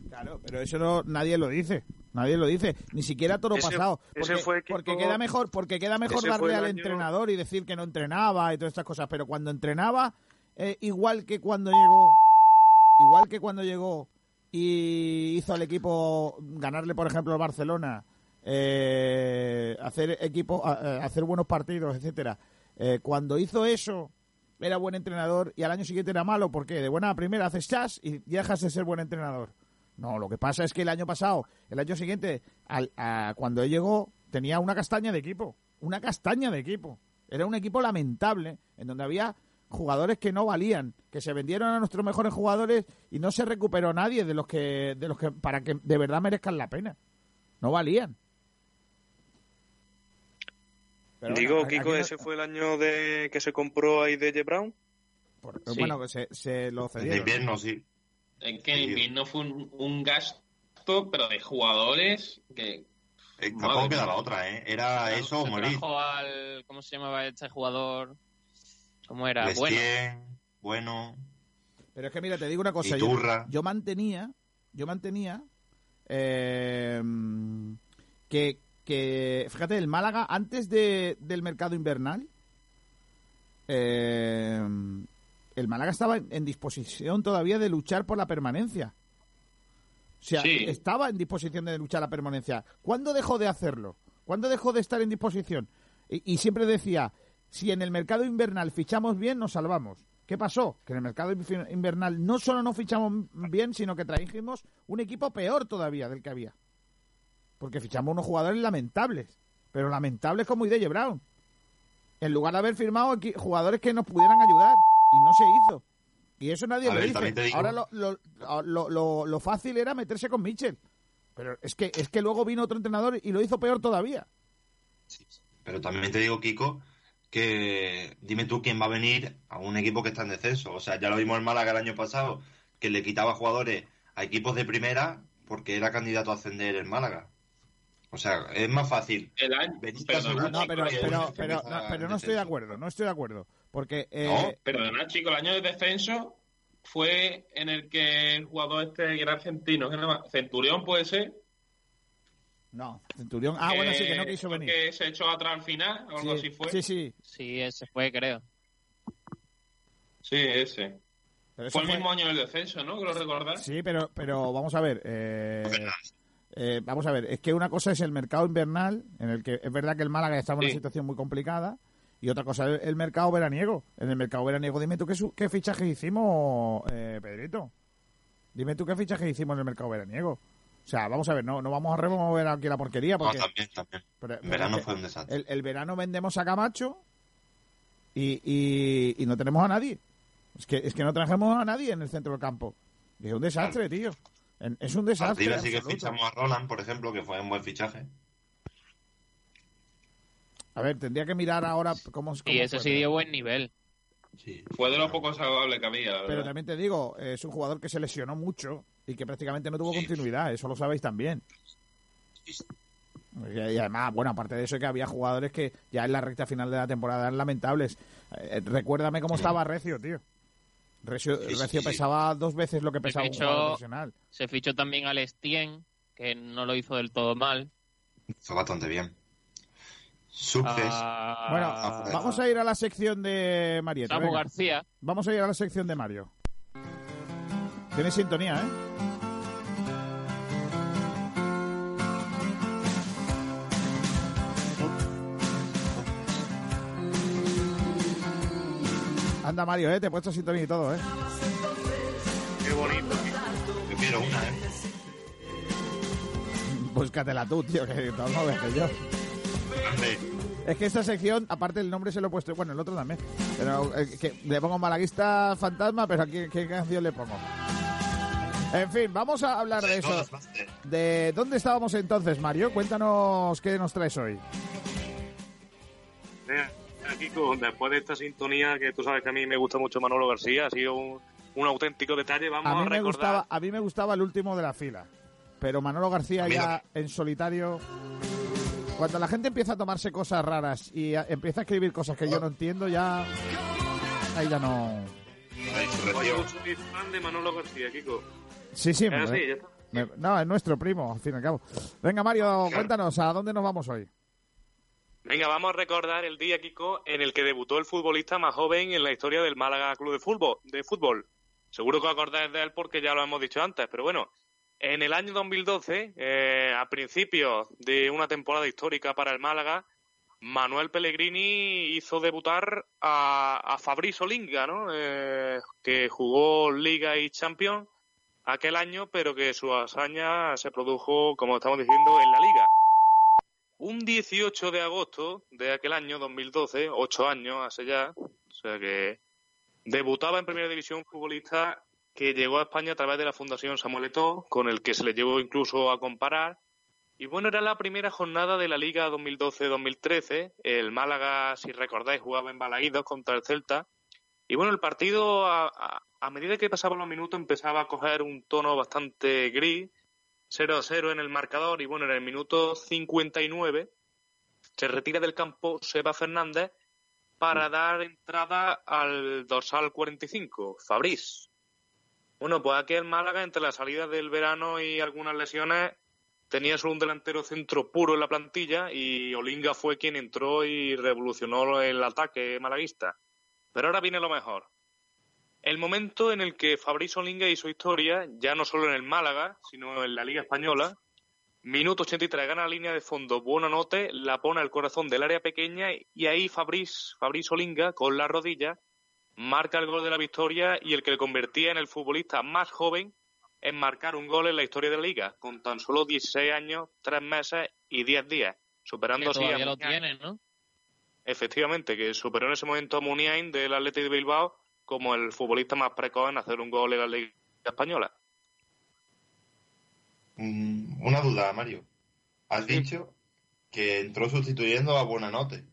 Speaker 1: Claro, pero eso no, nadie lo dice. Nadie lo dice, ni siquiera toro
Speaker 4: Ese-
Speaker 1: pasado.
Speaker 4: ese
Speaker 1: Porque,
Speaker 4: fue equipo-
Speaker 1: porque queda mejor, porque queda mejor
Speaker 4: ese
Speaker 1: darle al
Speaker 4: año-
Speaker 1: entrenador y decir que no entrenaba y todas estas cosas. Pero cuando entrenaba, eh, igual que cuando llegó, igual que cuando llegó y hizo al equipo ganarle, por ejemplo, al Barcelona, eh, hacer equipo, a- a- hacer buenos partidos, etcétera. Eh, cuando hizo eso, era buen entrenador y al año siguiente era malo. ¿Por qué? De buena a primera haces chas y dejas de ser buen entrenador. No, lo que pasa es que el año pasado, el año siguiente, al- a- cuando él llegó, tenía una castaña de equipo. Una castaña de equipo. Era un equipo lamentable, en donde había jugadores que no valían, que se vendieron a nuestros mejores jugadores y no se recuperó nadie de los que, de los que para que de verdad merezcan la pena. No valían. Pero
Speaker 4: Digo,
Speaker 1: bueno,
Speaker 4: Kiko,
Speaker 1: no-
Speaker 4: ese fue el año de que se compró ahí de J. Brown.
Speaker 1: por-
Speaker 5: Sí.
Speaker 1: Bueno, que se, se lo cedieron.
Speaker 3: invierno, sí.
Speaker 7: Es que en invierno fue un, un gasto, pero de jugadores que.
Speaker 3: Eh, Tampoco quedaba
Speaker 7: mía.
Speaker 3: otra, ¿eh? Era eso o morir.
Speaker 5: trajo al, ¿cómo se llamaba este jugador? ¿Cómo era? Bueno,
Speaker 3: Lestien, bueno.
Speaker 1: Pero es que mira, te digo una cosa. Yo, yo mantenía, yo mantenía eh, que, que, fíjate, el Málaga antes de, del mercado invernal, eh, el Málaga estaba en, disposición todavía de luchar por la permanencia. O sea,
Speaker 7: Sí.
Speaker 1: estaba en disposición de luchar la permanencia. ¿Cuándo dejó de hacerlo? ¿Cuándo dejó de estar en disposición? Y, y siempre decía, si en el mercado invernal fichamos bien, nos salvamos. ¿Qué pasó? Que en el mercado invernal no solo no fichamos bien, sino que trajimos un equipo peor todavía del que había. Porque fichamos unos jugadores lamentables. Pero lamentables como Ideye Brown. En lugar de haber firmado jugadores que nos pudieran ayudar. Y no se hizo. Y eso nadie
Speaker 3: A
Speaker 1: lo
Speaker 3: ver,
Speaker 1: dice.
Speaker 3: digo-
Speaker 1: Ahora lo, lo, lo- lo- lo fácil era meterse con Mitchell. Pero es que, es que luego vino otro entrenador y lo hizo peor todavía.
Speaker 3: Pero también te digo, Kiko, que dime tú quién va a venir a un equipo que está en descenso. O sea, ya lo vimos en Málaga el año pasado, que le quitaba jugadores a equipos de primera porque era candidato a ascender en Málaga. O sea, es más fácil.
Speaker 7: El año, perdona,
Speaker 1: No, pero, pero, pero, no, pero
Speaker 3: en
Speaker 1: no estoy de acuerdo, no estoy de acuerdo. Porque eh,
Speaker 7: No, perdona, chico, el año de descenso fue en el que el jugador este que era argentino, que llama Centurión puede ser.
Speaker 1: no, Centurión. Ah, bueno, sí, que no quiso venir.
Speaker 7: Que se echó atrás al final, o algo
Speaker 1: Sí,
Speaker 7: así fue.
Speaker 1: sí, sí.
Speaker 5: sí, ese fue, creo.
Speaker 7: Sí, ese.
Speaker 1: Pero
Speaker 7: Fue el
Speaker 1: fue-
Speaker 7: mismo año del descenso, ¿no? Creo recordar.
Speaker 1: Sí, pero, pero vamos a ver. eh, eh, vamos a ver, es que una cosa es el mercado invernal, en el que es verdad que el Málaga estaba en una situación muy complicada, y otra cosa es el mercado veraniego. En el mercado veraniego, dime tú qué, su- qué fichajes hicimos, eh, Pedrito. Dime tú qué fichajes hicimos en el mercado veraniego. O sea, vamos a ver, no, no vamos a remover aquí la porquería.
Speaker 3: No,
Speaker 1: Porque
Speaker 3: también, también.
Speaker 1: pero- pero
Speaker 3: verano fue un desastre.
Speaker 1: el, el verano vendemos a Camacho y, y, y no tenemos a nadie. Es que, es que no trajemos a nadie en el centro del campo. Es un desastre, tío. Es un desastre.
Speaker 3: Arriba sí que
Speaker 1: absoluto.
Speaker 3: fichamos a Roland, por ejemplo, que fue un buen fichaje.
Speaker 1: A ver, tendría que mirar ahora cómo, cómo
Speaker 5: Y ese
Speaker 1: fue,
Speaker 5: sí
Speaker 1: pero-
Speaker 5: dio buen nivel.
Speaker 3: Sí.
Speaker 7: Fue de lo poco saludable que había, la
Speaker 1: Pero
Speaker 7: verdad.
Speaker 1: también te digo, es un jugador que se lesionó mucho y que prácticamente no tuvo continuidad, eso lo sabéis también. Y y además, bueno, aparte de eso, que había jugadores que ya en la recta final de la temporada eran lamentables. Eh, recuérdame cómo estaba Recio, tío. Recio,
Speaker 3: Sí, sí,
Speaker 1: Recio
Speaker 3: sí.
Speaker 1: pesaba dos veces lo que pesaba un jugador profesional.
Speaker 5: Se fichó también al Stien, que no lo hizo del todo mal.
Speaker 3: Fue bastante bien. Success.
Speaker 5: Ah,
Speaker 1: Bueno,
Speaker 3: Ah,
Speaker 1: vamos a ir a la sección de Marieta.
Speaker 5: Samu. García.
Speaker 1: Vamos a ir a la sección de Mario. Tiene sintonía, ¿eh? Anda, Mario, ¿eh? Te he puesto sintonía y todo, ¿eh?
Speaker 4: Qué bonito.
Speaker 3: Yo quiero una, ¿eh?
Speaker 1: Búscatela tú, tío, que todo lo veo yo. Es que esta sección, aparte el nombre se lo he puesto, bueno, el otro también, pero eh, que le pongo Malaguista Fantasma, pero aquí, ¿qué canción le pongo? En fin, vamos a hablar de eso. ¿De dónde estábamos entonces, Mario? Cuéntanos qué nos traes hoy.
Speaker 4: Kiko, después de esta sintonía, que tú sabes que a mí me gusta mucho Manolo García, ha sido un, un auténtico detalle, vamos
Speaker 1: A
Speaker 4: a,
Speaker 1: mí, me
Speaker 4: recordar...
Speaker 1: gustaba, a mí me gustaba el último de la fila, pero Manolo García
Speaker 4: A
Speaker 1: ya en solitario... Cuando la gente empieza a tomarse cosas raras y a- empieza a escribir cosas que yo no entiendo, ya... Ahí ya no...
Speaker 4: Yo soy fan de Manolo García, Kiko.
Speaker 1: Sí, sí, me-
Speaker 4: así,
Speaker 1: me- no, es nuestro primo, al fin y al cabo. Venga, Mario, cuéntanos, ¿a dónde nos vamos hoy?
Speaker 4: Venga, vamos a recordar el día, Kiko, en el que debutó el futbolista más joven en la historia del Málaga Club de Fútbol. De fútbol. Seguro que acordáis de él porque ya lo hemos dicho antes, pero bueno, en el año 2012, eh, a principios de una temporada histórica para el Málaga, Manuel Pellegrini hizo debutar a, a Fabrizio Linga, ¿no? Eh, que jugó Liga y Champions aquel año, pero que su hazaña se produjo, como estamos diciendo, en la Liga. Un 18 de agosto de aquel año, 2012, ocho años hace ya, o sea que debutaba en Primera División un futbolista que llegó a España a través de la Fundación Samuel Eto'o, con el que se le llevó incluso a comparar. Y bueno, era la primera jornada de la Liga 2012-2013. El Málaga, si recordáis, jugaba en Balaídos contra el Celta. Y bueno, el partido, a, a- a medida que pasaban los minutos, empezaba a coger un tono bastante gris. 0 a 0 en el marcador. Y bueno, en el minuto 59 se retira del campo Seba Fernández para dar entrada al dorsal 45, Fabriz. Bueno, pues aquí el Málaga, entre la salida del verano y algunas lesiones, tenía solo un delantero centro puro en la plantilla y Olinga fue quien entró y revolucionó el ataque malaguista. Pero ahora viene lo mejor. El momento en el que Fabriz Olinga hizo historia, ya no solo en el Málaga, sino en la Liga Española. Minuto 83, gana la línea de fondo, buena note, la pone al corazón del área pequeña y ahí Fabriz, Fabriz Olinga, con la rodilla, marca el gol de la victoria y el que le convertía en el futbolista más joven en marcar un gol en la historia de la liga, con tan solo 16 años, 3 meses y 10 días, superando
Speaker 5: Que
Speaker 4: así a
Speaker 5: todavía lo tiene, ¿no?
Speaker 4: Efectivamente, que superó en ese momento a Muniain del Athletic de Bilbao como el futbolista más precoz en hacer un gol en la liga española.
Speaker 3: Mm, Una duda, Mario. Has dicho que entró sustituyendo a Buenanote.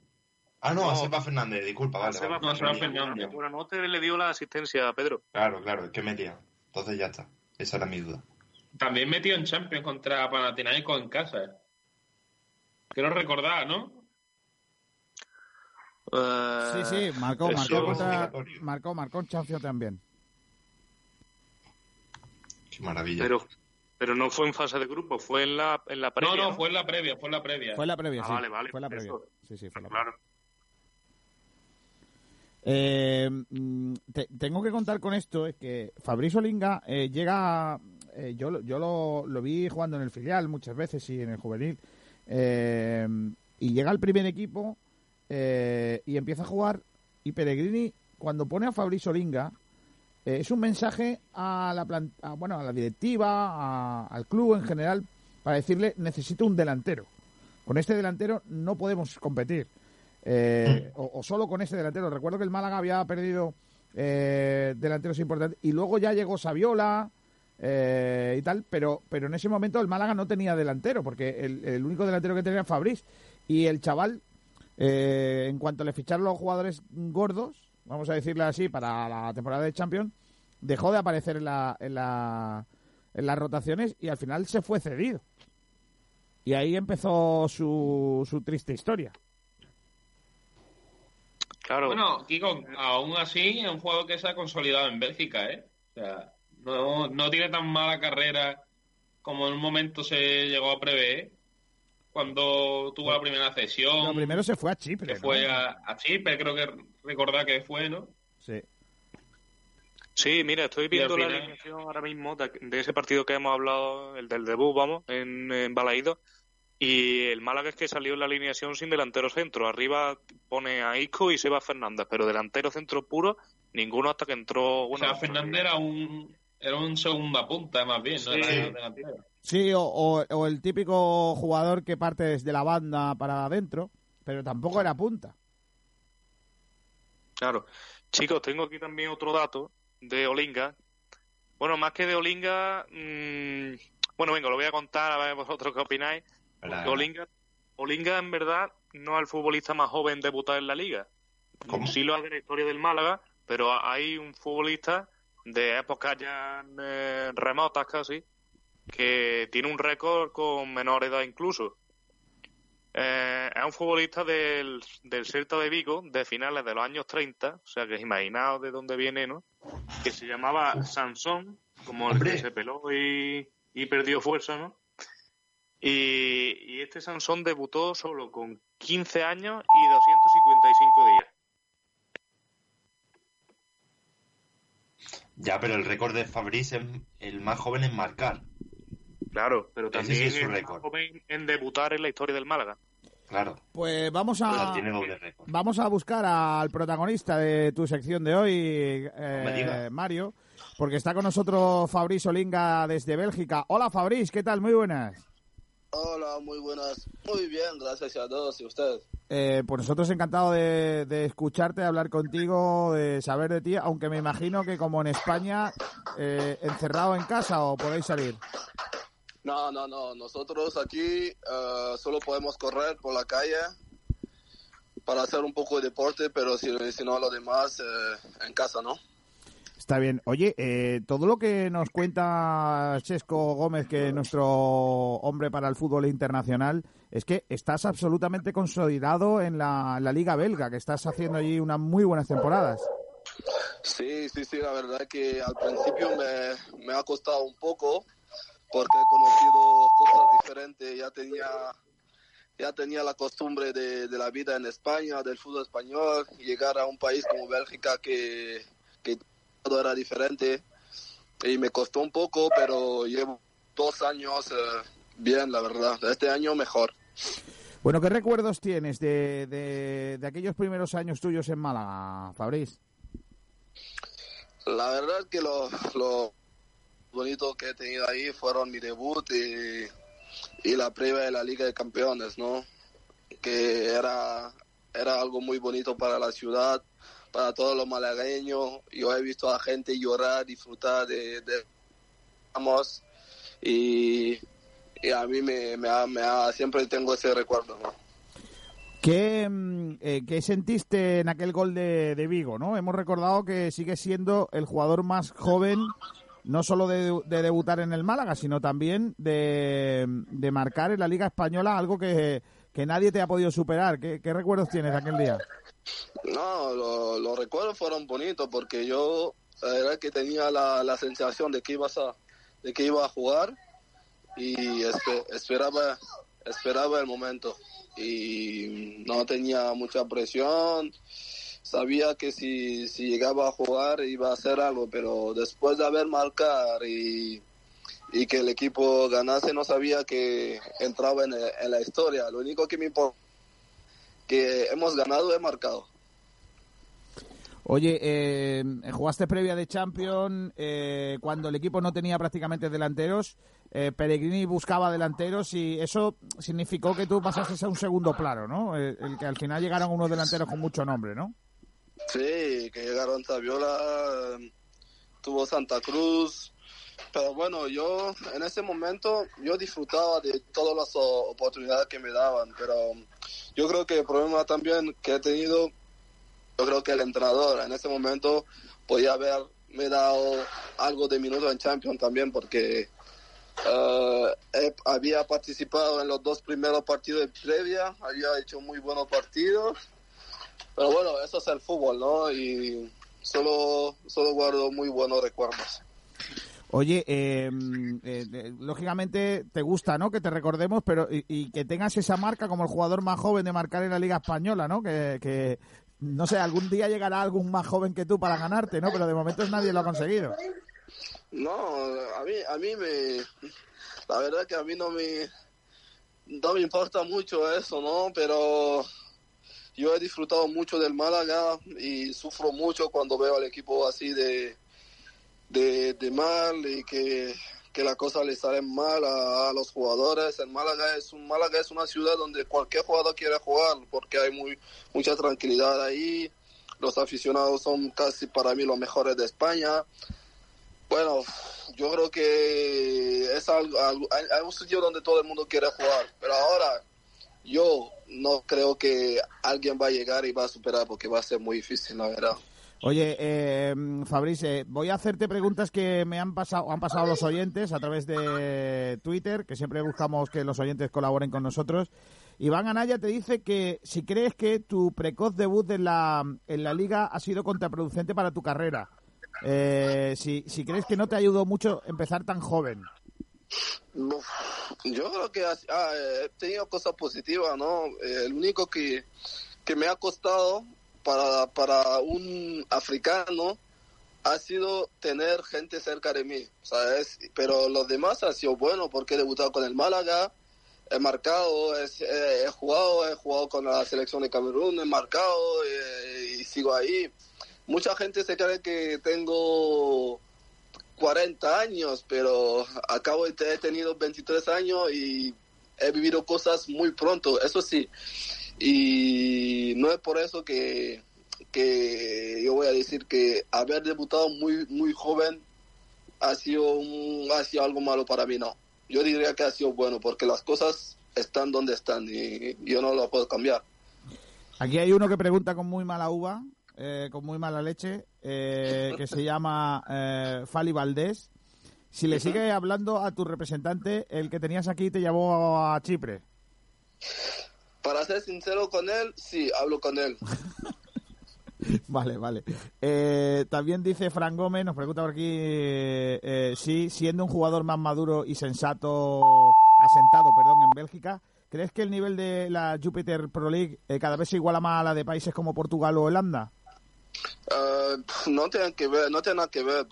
Speaker 3: Ah, no, a
Speaker 4: No.
Speaker 3: Seba Fernández, disculpa, vale.
Speaker 4: Seba
Speaker 3: vale.
Speaker 4: Fernández. Buena nota le dio la asistencia a Pedro.
Speaker 3: Claro, claro, es que metía. Entonces ya está. Esa era mi duda.
Speaker 7: También metió en Champions contra Panathinaikos en casa. Quiero recordar, ¿no?
Speaker 1: Sí, sí, marcó, marcó, contra, marcó, marcó en Champions también.
Speaker 3: Qué maravilla.
Speaker 4: Pero, pero no fue en fase de grupo, fue en la, en la previa.
Speaker 7: no, no, fue en la previa, fue en la previa.
Speaker 1: Fue la previa,
Speaker 4: Ah,
Speaker 1: sí.
Speaker 4: vale, vale,
Speaker 1: Fue la
Speaker 4: por
Speaker 1: previa.
Speaker 4: eso.
Speaker 1: Sí, sí, fue la
Speaker 4: Claro.
Speaker 1: Eh, mm, te- tengo que contar con esto, es que Fabrizio Linga eh, llega, eh, yo, lo- yo lo, lo vi jugando en el filial muchas veces y en el juvenil, eh, y llega al primer equipo eh, y empieza a jugar y Pellegrini cuando pone a Fabrizio Linga eh, es un mensaje a la plan- a, bueno a la directiva, a- al club en general para decirle necesito un delantero. Con este delantero no podemos competir. Eh, o, solo con ese delantero. Recuerdo que el Málaga había perdido delanteros importantes y luego ya llegó Saviola eh, y tal, pero, pero en ese momento el Málaga no tenía delantero porque el, el único delantero que tenía era Fabriz y el chaval, eh, en cuanto le ficharon los jugadores gordos, vamos a decirle así, para la temporada de Champions, dejó de aparecer en, la, en, la, en las rotaciones y al final se fue cedido. Y ahí empezó su, su triste historia.
Speaker 4: Claro.
Speaker 7: Bueno, Kiko, aún así es un juego que se ha consolidado en Bélgica, ¿eh? O sea, no, no tiene tan mala carrera como en un momento se llegó a prever cuando tuvo la primera cesión.
Speaker 1: Lo primero se fue a Chipre. ¿no?
Speaker 7: fue a, a Chipre, creo que recordar que fue, ¿no?
Speaker 1: Sí.
Speaker 4: Sí, mira, estoy viendo la alineación ahora mismo de, de ese partido que hemos hablado, el del debut, vamos, en, en Balaídos. Y el Málaga es que salió en la alineación sin delantero centro. Arriba pone a Isco y Seba Fernández, pero delantero centro puro, ninguno hasta que entró. Bueno,
Speaker 7: o sea, Fernández era un, era un segunda punta más bien, no
Speaker 4: Sí.
Speaker 7: delantero.
Speaker 1: Sí, o, o- o el típico jugador que parte desde la banda para adentro, pero tampoco era punta.
Speaker 4: Claro. Chicos, tengo aquí también otro dato de Olinga. Bueno, más que de Olinga, mm, bueno, venga, lo voy a contar, a ver vosotros qué opináis. Porque. Olinga, Olinga en verdad no es el futbolista más joven debutar en la liga. Sí lo hace en la historia del Málaga, pero hay un futbolista de épocas ya eh, remotas casi, que tiene un récord con menor edad incluso. Eh, es un futbolista del, del Celta de Vigo de finales de los años 30, o sea que imaginaos de dónde viene, ¿no? Que se llamaba Sansón, como el que se peló y, y perdió fuerza, ¿no? Y, y este Sansón debutó solo con 15 años y 255 días.
Speaker 3: Ya, pero el récord de Fabriz es el más joven en marcar.
Speaker 4: Claro, pero también
Speaker 3: sí es su
Speaker 4: el más joven en debutar en la historia del Málaga.
Speaker 3: Claro.
Speaker 1: Pues vamos a
Speaker 3: sea, tiene doble récord.
Speaker 1: vamos a buscar al protagonista de tu sección de hoy, eh. Mario, porque está con nosotros Fabriz Olinga desde Bélgica. Hola Fabriz, ¿qué tal? Muy buenas.
Speaker 15: Hola, muy buenas. Muy bien, gracias a todos y ustedes.
Speaker 1: Eh, pues nosotros encantados de, de escucharte, de hablar contigo, de saber de ti, aunque me imagino que como en España, eh, encerrado en casa o podéis salir.
Speaker 15: No, no, no. Nosotros aquí eh, solo podemos correr por la calle para hacer un poco de deporte, pero si, si no, lo demás eh, en casa, ¿no?
Speaker 1: Está bien. Oye, eh, todo lo que nos cuenta Chesco Gómez, que es nuestro hombre para el fútbol internacional, es que estás absolutamente consolidado en la, Liga Belga, que estás haciendo allí unas muy buenas temporadas.
Speaker 15: Sí, sí, sí, la verdad que al principio me, ha costado un poco porque he conocido cosas diferentes, ya tenía ya tenía la costumbre de, la vida en España, del fútbol español, llegar a un país como Bélgica que todo era diferente y me costó un poco, pero llevo dos años eh, bien, la verdad. Este año mejor.
Speaker 1: Bueno, ¿qué recuerdos tienes de, de, de aquellos primeros años tuyos en Málaga, Fabriz?
Speaker 15: La verdad que lo, lo bonito que he tenido ahí fueron mi debut y, y la previa de la Liga de Campeones, ¿no? Que era, era algo muy bonito para la ciudad, para todos los malagueños. Yo he visto a gente llorar, disfrutar de, de y, a mí me, me, ha, me ha- siempre tengo ese recuerdo, ¿no?
Speaker 1: ¿Qué, mm, eh, qué sentiste en aquel gol de, de Vigo? ¿no? Hemos recordado que sigue siendo el jugador más joven, no solo de, de debutar en el Málaga, sino también de, de marcar en la Liga Española algo que, que nadie te ha podido superar. ¿Qué, qué recuerdos tienes de aquel día?
Speaker 15: No, lo- los recuerdos fueron bonitos porque yo verdad que tenía la, sensación de que ibas a de que iba a jugar y espe- esperaba esperaba el momento y no tenía mucha presión. Sabía que si, si llegaba a jugar iba a hacer algo pero después de haber marcar y, y que el equipo ganase no sabía que entraba en, en la historia. Lo único que me importa que hemos ganado he marcado
Speaker 1: Oye, eh, jugaste previa de Champions eh, cuando el equipo no tenía prácticamente delanteros. Eh, Pellegrini buscaba delanteros y eso significó que tú pasaste a un segundo plano, ¿no? El que al final llegaron unos delanteros con mucho nombre, ¿no?
Speaker 15: Sí, que llegaron Saviola, tuvo Santa Cruz, pero bueno, yo en ese momento yo disfrutaba de todas las oportunidades que me daban, pero yo creo que el problema también que he tenido, yo creo que el entrenador en ese momento podía haberme dado algo de minutos en Champions también porque he- había participado en los dos primeros partidos de previa, había hecho muy buenos partidos pero bueno, eso es el fútbol, ¿no? Y solo, solo guardo muy buenos recuerdos.
Speaker 1: Oye, eh, eh, lógicamente te gusta, ¿no? Que te recordemos, pero y, que tengas esa marca como el jugador más joven de marcar en la Liga Española, ¿no? Que, que, no sé, algún día llegará algún más joven que tú para ganarte, ¿no? Pero de momento nadie lo ha conseguido.
Speaker 15: No, a mí, a mí me, la verdad que a mí no me, no me importa mucho eso, ¿no? Pero yo he disfrutado mucho del Málaga y sufro mucho cuando veo al equipo así de, de, mal y que, que la cosa le sale mal a, los jugadores. El Málaga es un Málaga es una ciudad donde cualquier jugador quiere jugar porque hay muy mucha tranquilidad ahí. Los aficionados son casi para mí los mejores de España. Bueno, yo creo que es algo, algo- hay, hay un sitio donde todo el mundo quiere jugar, pero ahora yo no creo que alguien va a llegar y va a superar porque va a ser muy difícil, la verdad.
Speaker 1: Oye, eh, Fabrice, voy a hacerte preguntas que me han pasado, han pasado los oyentes a través de Twitter, que siempre buscamos que los oyentes colaboren con nosotros. Iván Anaya te dice que si crees que tu precoz debut en la, en la liga ha sido contraproducente para tu carrera. Eh, si, si crees que no te ayudó mucho empezar tan joven.
Speaker 15: Yo creo que he tenido cosas positivas, ¿no? Eh, el único que, que me ha costado para, para un africano ha sido tener gente cerca de mí, ¿sabes? Pero los demás ha sido bueno porque he debutado con el Málaga, he marcado, he jugado, he jugado con la selección de Camerún, he marcado eh, y sigo ahí. Mucha gente se cree que tengo 40 años, pero acabo de tenido 23 años y he vivido cosas muy pronto, eso sí. Y no es por eso que, que yo voy a decir que haber debutado muy muy joven ha sido, un- ha sido algo malo para mí, no. Yo diría que ha sido bueno porque las cosas están donde están y yo no lo puedo cambiar.
Speaker 1: Aquí hay uno que pregunta con muy mala uva, eh, con muy mala leche, eh, que se llama eh, Fali Valdés. Si le sigue hablando a tu representante, el que tenías aquí te llevó a Chipre.
Speaker 15: Ser sincero con él, sí, hablo con él. *laughs*
Speaker 1: Vale, vale. Eh, también dice Fran Gómez, nos pregunta por aquí, eh, eh, si siendo un jugador más maduro y sensato, asentado, perdón, en Bélgica, ¿crees que el nivel de la Jupiter Pro League eh, cada vez se iguala más a la de países como Portugal o Holanda?
Speaker 15: No tienen que ver, no tiene nada que ver,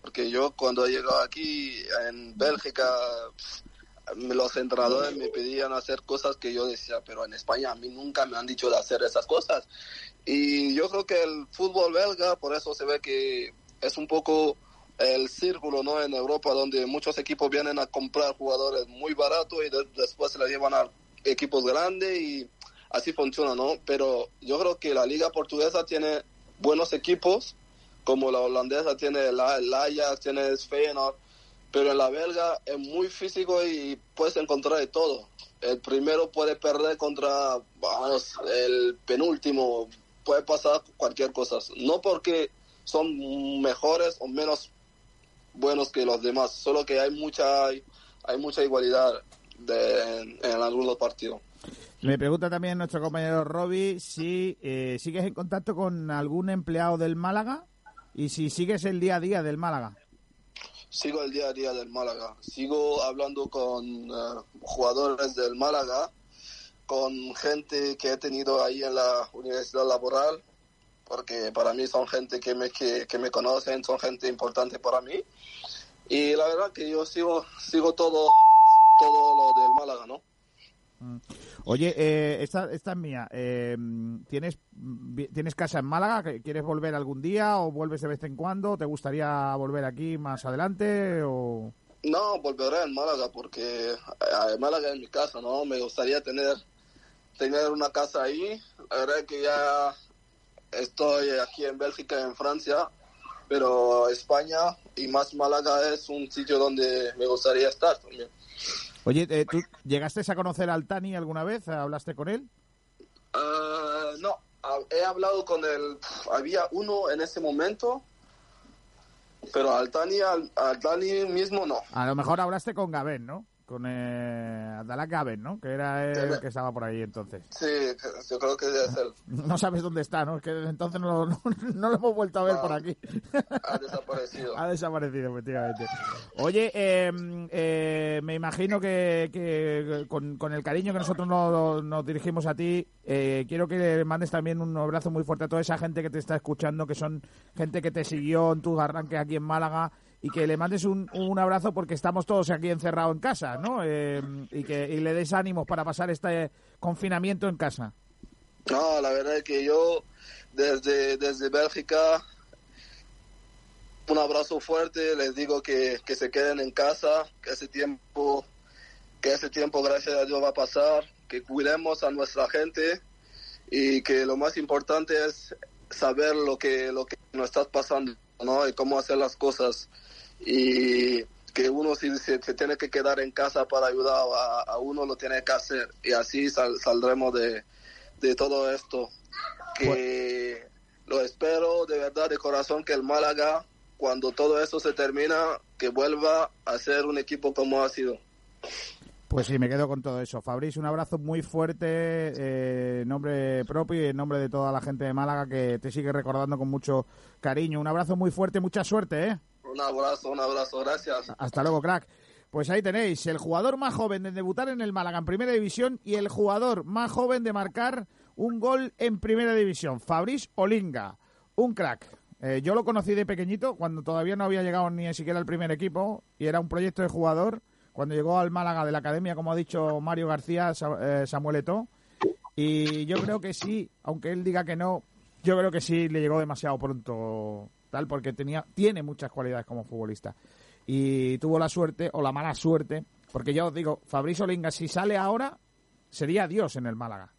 Speaker 15: porque yo cuando he llegado aquí en Bélgica, los entrenadores me pedían hacer cosas que yo decía, pero en España a mí nunca me han dicho de hacer esas cosas. Y yo creo que el fútbol belga, por eso se ve que es un poco el círculo, ¿no? En Europa, donde muchos equipos vienen a comprar jugadores muy baratos y de- después se los llevan a equipos grandes y así funciona, ¿no? Pero yo creo que la liga portuguesa tiene buenos equipos, como la holandesa tiene el, el Ajax, tiene el Feyenoord, pero en la belga es muy físico y puedes encontrar de todo. El primero puede perder contra vamos, el penúltimo, puede pasar cualquier cosa. No porque son mejores o menos buenos que los demás, solo que hay mucha hay, mucha igualdad de, en, algunos partidos.
Speaker 1: Me pregunta también nuestro compañero Roby si eh, sigues en contacto con algún empleado del Málaga y si sigues el día a día del Málaga.
Speaker 15: Sigo el día a día del Málaga. Sigo hablando con eh, jugadores del Málaga, con gente que he tenido ahí en la universidad laboral, porque para mí son gente que me, que, que me conocen, son gente importante para mí. Y la verdad que yo sigo, sigo todo, todo lo del Málaga, ¿no?
Speaker 1: Oye, eh, esta, esta es mía. Eh, ¿tienes, ¿Tienes casa en Málaga? ¿Quieres volver algún día o vuelves de vez en cuando? ¿Te gustaría volver aquí más adelante?
Speaker 15: No, volveré en Málaga porque eh, Málaga es mi casa, ¿no? Me gustaría tener, tener una casa ahí. La verdad es que ya estoy aquí en Bélgica, en Francia, pero España y más Málaga es un sitio donde me gustaría estar también.
Speaker 1: Oye, eh, ¿tú llegaste a conocer al Tani alguna vez? ¿Hablaste con él?
Speaker 15: Ah, no, he hablado con el... Había uno en ese momento, pero al Tani, al, al Tani mismo no.
Speaker 1: A lo mejor hablaste con Gabén, ¿no? Con eh, Gabén, ¿no? Que era el que estaba por ahí entonces.
Speaker 15: Sí, yo creo que debe ser. *laughs*
Speaker 1: No sabes dónde está, ¿no? Es que desde entonces no, lo- *laughs* no, no lo hemos vuelto a ver por aquí.
Speaker 15: Ha desaparecido. *laughs*
Speaker 1: Ha desaparecido, efectivamente. Oye, eh, eh, me imagino que, que con, con el cariño que nosotros nos, nos dirigimos a ti, eh, quiero que mandes también un abrazo muy fuerte a toda esa gente que te está escuchando, que son gente que te siguió en tus arranques aquí en Málaga, y que le mandes un, un abrazo porque estamos todos aquí encerrados en casa, ¿no? Eh, y que y le des ánimos para pasar este confinamiento en casa.
Speaker 15: No, la verdad es que yo desde, desde Bélgica un abrazo fuerte, les digo que, que se queden en casa, que ese tiempo, que ese tiempo gracias a Dios va a pasar, que cuidemos a nuestra gente y que lo más importante es saber lo que lo que nos está pasando, ¿no? Y cómo hacer las cosas y que uno si se, se tiene que quedar en casa para ayudar a, a uno lo tiene que hacer y así sal- saldremos de, de todo esto. Que lo espero de verdad de corazón que el Málaga cuando todo esto se termina que vuelva a ser un equipo como ha sido.
Speaker 1: Pues sí, me quedo con todo eso. Fabriz, un abrazo muy fuerte eh, en nombre propio y en nombre de toda la gente de Málaga que te sigue recordando con mucho cariño. Un abrazo muy fuerte, mucha suerte, ¿eh?
Speaker 15: Un abrazo, un abrazo, gracias.
Speaker 1: Hasta luego, crack. Pues ahí tenéis, el jugador más joven de debutar en el Málaga en Primera División y el jugador más joven de marcar un gol en Primera División, Fabriz Olinga. Un crack. Eh, yo lo conocí de pequeñito, cuando todavía no había llegado ni siquiera al primer equipo, y era un proyecto de jugador. Cuando llegó al Málaga de la Academia, como ha dicho Mario García, eh, Samuel Eto'o. Y yo creo que sí, aunque él diga que no, yo creo que sí le llegó demasiado pronto, tal, porque tenía, tiene muchas cualidades como futbolista. Y tuvo la suerte, o la mala suerte, porque ya os digo, Fabrizio Olinga, si sale ahora, sería Dios en el Málaga.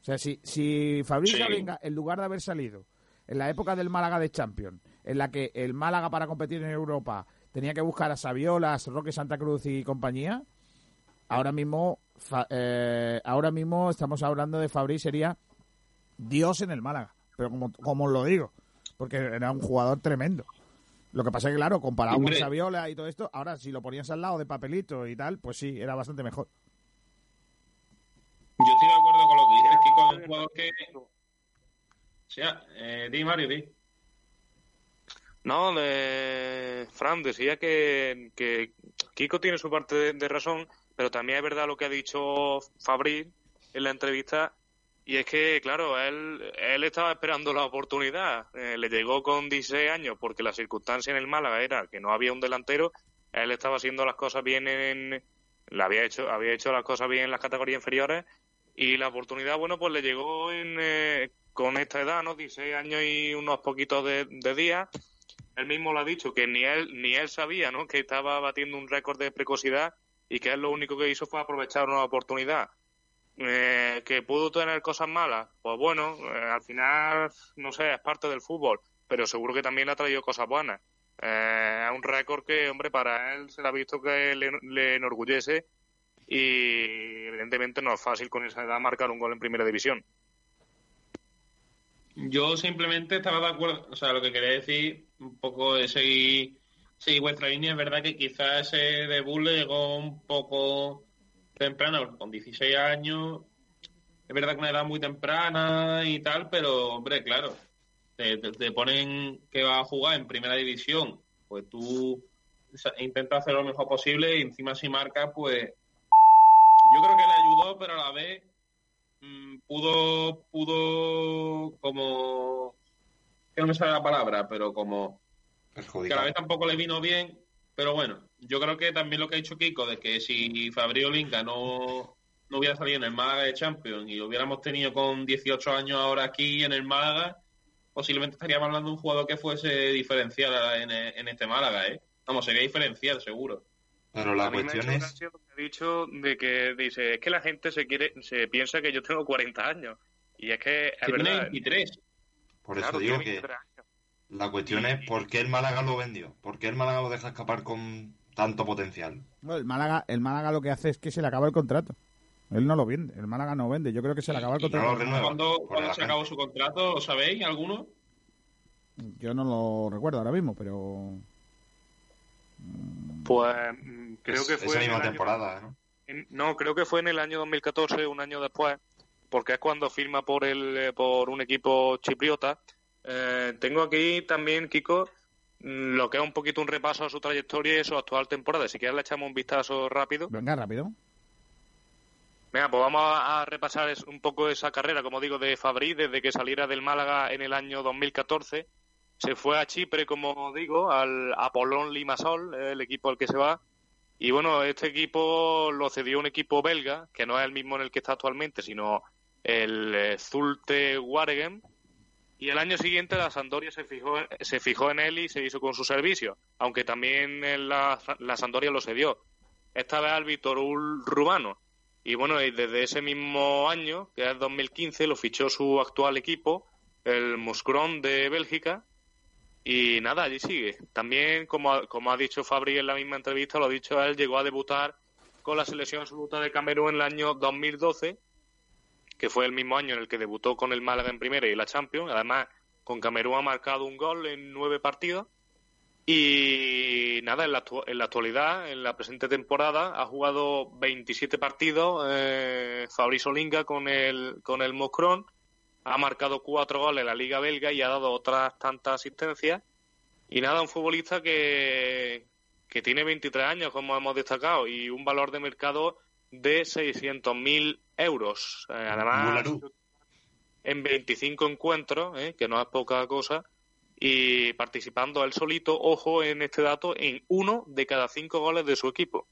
Speaker 1: O sea, si, si Fabrizio
Speaker 4: Sí.
Speaker 1: Olinga, en lugar de haber salido en la época del Málaga de Champions, en la que el Málaga para competir en Europa tenía que buscar a Saviolas, Roque Santa Cruz y compañía, ahora mismo, fa- eh, ahora mismo estamos hablando de Fabri sería Dios en el Málaga, pero como, como os lo digo, porque era un jugador tremendo. Lo que pasa es que, claro, comparado
Speaker 7: Hombre.
Speaker 1: con Saviola y todo esto, ahora si lo ponías al lado de papelito y tal, pues sí, era bastante mejor.
Speaker 7: Yo estoy de acuerdo con lo que dices, Kiko, de un jugador que... O sea, eh, di Mario, di.
Speaker 4: No, de... Fran decía que, que Kiko tiene su parte de, de razón, pero también es verdad lo que ha dicho Fabril en la entrevista, y es que, claro, él, él estaba esperando la oportunidad. Eh, le llegó con 16 años porque la circunstancia en el Málaga era que no había un delantero. Él estaba haciendo las cosas bien en. Le había hecho, había hecho las cosas bien en las categorías inferiores y la oportunidad, bueno, pues le llegó en, eh, con esta edad, ¿no? 16 años y unos poquitos de, de días. Él mismo lo ha dicho, que ni él, ni él sabía, ¿no? Que estaba batiendo un récord de precocidad y que él lo único que hizo fue aprovechar una oportunidad. Eh, que pudo tener cosas malas, pues bueno, eh, al final, no sé, es parte del fútbol, pero seguro que también ha traído cosas buenas. Eh, un récord que, hombre, para él se le ha visto que le, le enorgullece y evidentemente no es fácil con esa edad marcar un gol en primera división.
Speaker 7: Yo simplemente estaba de acuerdo, o sea, lo que quería decir un poco de seguir, seguir vuestra línea, es verdad que quizás ese debut le llegó un poco temprano, porque con 16 años, es verdad que una edad muy temprana y tal, pero hombre, claro, te, te- te ponen que va a jugar en primera división, pues tú intentas hacer lo mejor posible y encima si marca, pues yo creo que le ayudó, pero a la vez mm, pudo, pudo como, que no me sale la palabra, pero como que a la vez tampoco le vino bien, pero bueno, yo creo que también lo que ha dicho Kiko, de que si Fabio Linca no, no hubiera salido en el Málaga de Champions y lo hubiéramos tenido con 18 años ahora aquí en el Málaga, posiblemente estaríamos hablando de un jugador que fuese diferencial en, en este Málaga, ¿eh? Vamos, sería diferencial, seguro.
Speaker 3: Pero la
Speaker 4: A mí me ha
Speaker 3: cuestión
Speaker 4: hecho
Speaker 3: es...
Speaker 4: lo que dicho de que dice, es que la gente se quiere, se piensa que yo tengo 40 años. Y es que es
Speaker 7: Que tiene
Speaker 4: verdad.
Speaker 7: 23.
Speaker 3: Por eso
Speaker 4: Claro,
Speaker 3: digo que
Speaker 4: 23 años.
Speaker 3: la cuestión es por qué el Málaga lo vendió. ¿Por qué el Málaga lo deja escapar con tanto potencial?
Speaker 1: Bueno, el Málaga, el Málaga lo que hace es que se le acaba el contrato. Él no lo vende, el Málaga no vende. Yo creo que se le acaba el contrato.
Speaker 7: ¿Cuándo, cuándo se acabó su contrato? ¿Lo sabéis alguno?
Speaker 1: Yo no lo recuerdo ahora mismo, pero
Speaker 4: Pues mm, creo
Speaker 3: Es-
Speaker 4: que fue.
Speaker 3: esa misma
Speaker 4: año-
Speaker 3: temporada, ¿no?
Speaker 4: no, creo que fue en el año 2014, un año después, porque es cuando firma por el eh, por un equipo chipriota. Eh, tengo aquí también, Kiko, mm, lo que es un poquito un repaso a su trayectoria y su actual temporada. Si quieres le echamos un vistazo rápido.
Speaker 1: venga rápido.
Speaker 4: Venga, pues vamos a, a repasar es- un poco esa carrera, como digo, de Fabri, desde que saliera del Málaga en el año 2014. Se fue a Chipre, como digo, al Apollon Limassol, eh, el equipo al que se va. Y bueno, este equipo lo cedió un equipo belga, que no es el mismo en el que está actualmente, sino el eh, Zulte Waregem. Y el año siguiente la Sampdoria se fijó, se fijó en él y se hizo con su servicio, aunque también la, la Sampdoria lo cedió. Esta vez al Vitorul Rumano. Y bueno, y desde ese mismo año, que es 2015, lo fichó su actual equipo, el Moskron de Bélgica. Y nada, allí sigue. También, como, como ha dicho Fabri en la misma entrevista, lo ha dicho él, llegó a debutar con la selección absoluta de Camerún en el año 2012 que fue el mismo año en el que debutó con el Málaga en primera y la Champions. Además, con Camerún ha marcado un gol en nueve partidos. Y nada, en la, en la actualidad, en la presente temporada, ha jugado 27 partidos eh, Fabrice Olinga con el, con el Moscron. Ha marcado cuatro goles en la Liga Belga y ha dado otras tantas asistencias. Y nada, un futbolista que, que tiene 23 años, como hemos destacado, y un valor de mercado de 600.000 euros. Eh, además,
Speaker 3: Bularú.
Speaker 4: en 25 encuentros, eh, que no es poca cosa, y participando él solito, ojo en este dato, en uno de cada cinco goles de su equipo.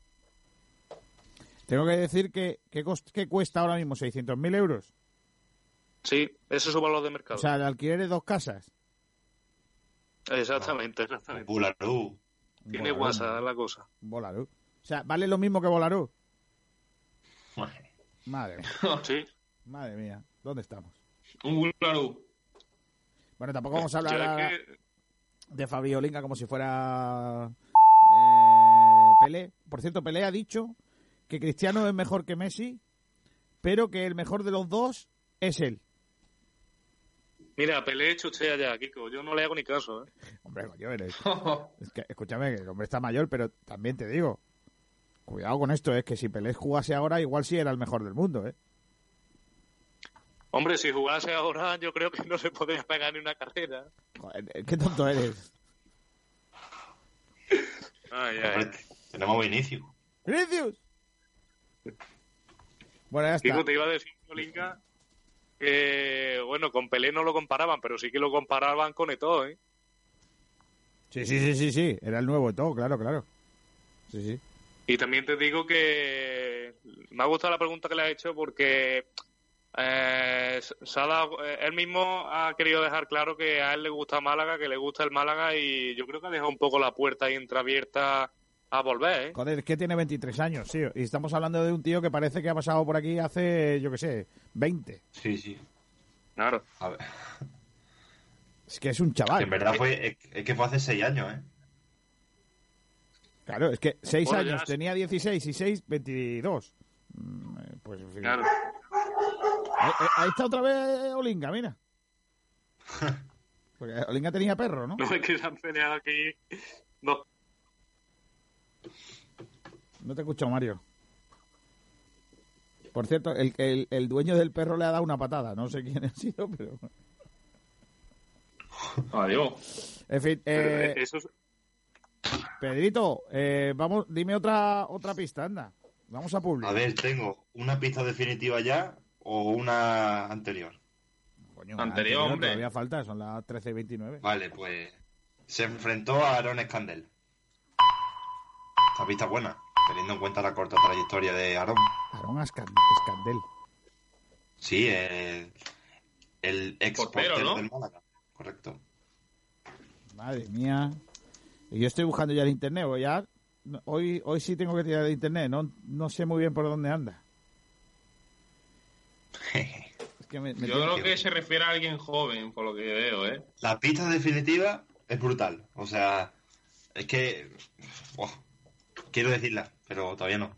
Speaker 1: Tengo que decir que, que, cost- que cuesta ahora mismo 600.000 euros.
Speaker 4: Sí, ese es su valor de mercado.
Speaker 1: O sea, el alquiler de dos casas.
Speaker 4: exactamente, exactamente.
Speaker 3: Bularú.
Speaker 4: Tiene
Speaker 1: Bularú.
Speaker 4: WhatsApp la cosa.
Speaker 1: Volarú. O sea, vale lo mismo que Volarú. Madre mía. *laughs*
Speaker 4: Sí.
Speaker 1: Madre mía. ¿Dónde estamos?
Speaker 7: Un Bularú.
Speaker 1: Bueno, tampoco vamos a hablar
Speaker 4: que-
Speaker 1: de Fabio Olinga como si fuera eh, Pelé. Por cierto, Pelé ha dicho que Cristiano es mejor que Messi, pero que el mejor de los dos es él.
Speaker 4: Mira, Pelé chuchea ya, Kiko. Yo no le hago ni caso. ¿eh?
Speaker 1: Hombre, coño, eres- *laughs* es que, escúchame, que el hombre está mayor, pero también te digo, cuidado con esto, es que si Pelé jugase ahora, igual sí era el mejor del mundo, ¿eh?
Speaker 4: Hombre, si jugase ahora, yo creo que no se podría pegar ni una carrera.
Speaker 1: Joder, eh, qué tonto eres. *laughs*
Speaker 4: Ay, ay.
Speaker 3: Tenemos Vinicius.
Speaker 1: ¡Vinicius! Bueno, ya está.
Speaker 4: Kiko, te iba a decir, Olinga, que, bueno, con Pelé no lo comparaban, pero sí que lo comparaban con Eto'o, ¿eh?
Speaker 1: Sí, sí, sí, sí, sí, era el nuevo y todo, claro, claro. Sí, sí.
Speaker 4: Y también te digo que me ha gustado la pregunta que le has hecho porque eh, se ha dado- eh, él mismo ha querido dejar claro que a él le gusta Málaga, que le gusta el Málaga y yo creo que ha dejado un poco la puerta ahí entreabierta a volver, ¿eh?
Speaker 1: Joder, es que tiene 23 años, sí. Y estamos hablando de un tío que parece que ha pasado por aquí hace, yo qué sé, 20.
Speaker 3: Sí, sí.
Speaker 4: Claro.
Speaker 3: A ver.
Speaker 1: Es que es un chaval.
Speaker 3: Que en verdad fue, es, que fue hace seis años, ¿eh?
Speaker 1: Claro, es que 6
Speaker 3: Bueno, ya
Speaker 1: años, tenía 16 y 6, 22. Mm, eh, Pues, en fin.
Speaker 4: Claro.
Speaker 1: Ahí, ahí- ahí está otra vez Olinga, mira. *laughs* Porque Olinga tenía perro, ¿no?
Speaker 4: No es *laughs* que se han peleado aquí. No.
Speaker 1: No te escucho, Mario. Por cierto, el, el, el dueño del perro le ha dado una patada. No sé quién ha sido, pero...
Speaker 7: Adiós.
Speaker 1: En fin, eh,
Speaker 4: eso es-
Speaker 1: Pedrito, eh, vamos, dime otra otra pista, anda. Vamos a publicar.
Speaker 3: A ver, tengo una pista definitiva ya o una anterior.
Speaker 1: Coño,
Speaker 7: Anterior, hombre.
Speaker 1: Todavía falta, son las 13 y 29.
Speaker 3: Vale, pues se enfrentó a Aaron Scandel. Esta pista es buena, teniendo en cuenta la corta trayectoria de Aaron.
Speaker 1: Aaron Escandel.
Speaker 3: Sí, el, el ex
Speaker 7: Portero,
Speaker 3: portero
Speaker 7: ¿no?
Speaker 3: del Málaga. Correcto.
Speaker 1: Madre mía. Y yo estoy buscando ya en internet, o ya hoy hoy sí tengo que tirar de internet, no no sé muy bien por dónde anda. *laughs* Es que me- me
Speaker 7: Yo creo que se refiere a alguien joven, por lo que veo, ¿eh?
Speaker 3: La pista definitiva es brutal. O sea, es que... quiero decirla, pero todavía no.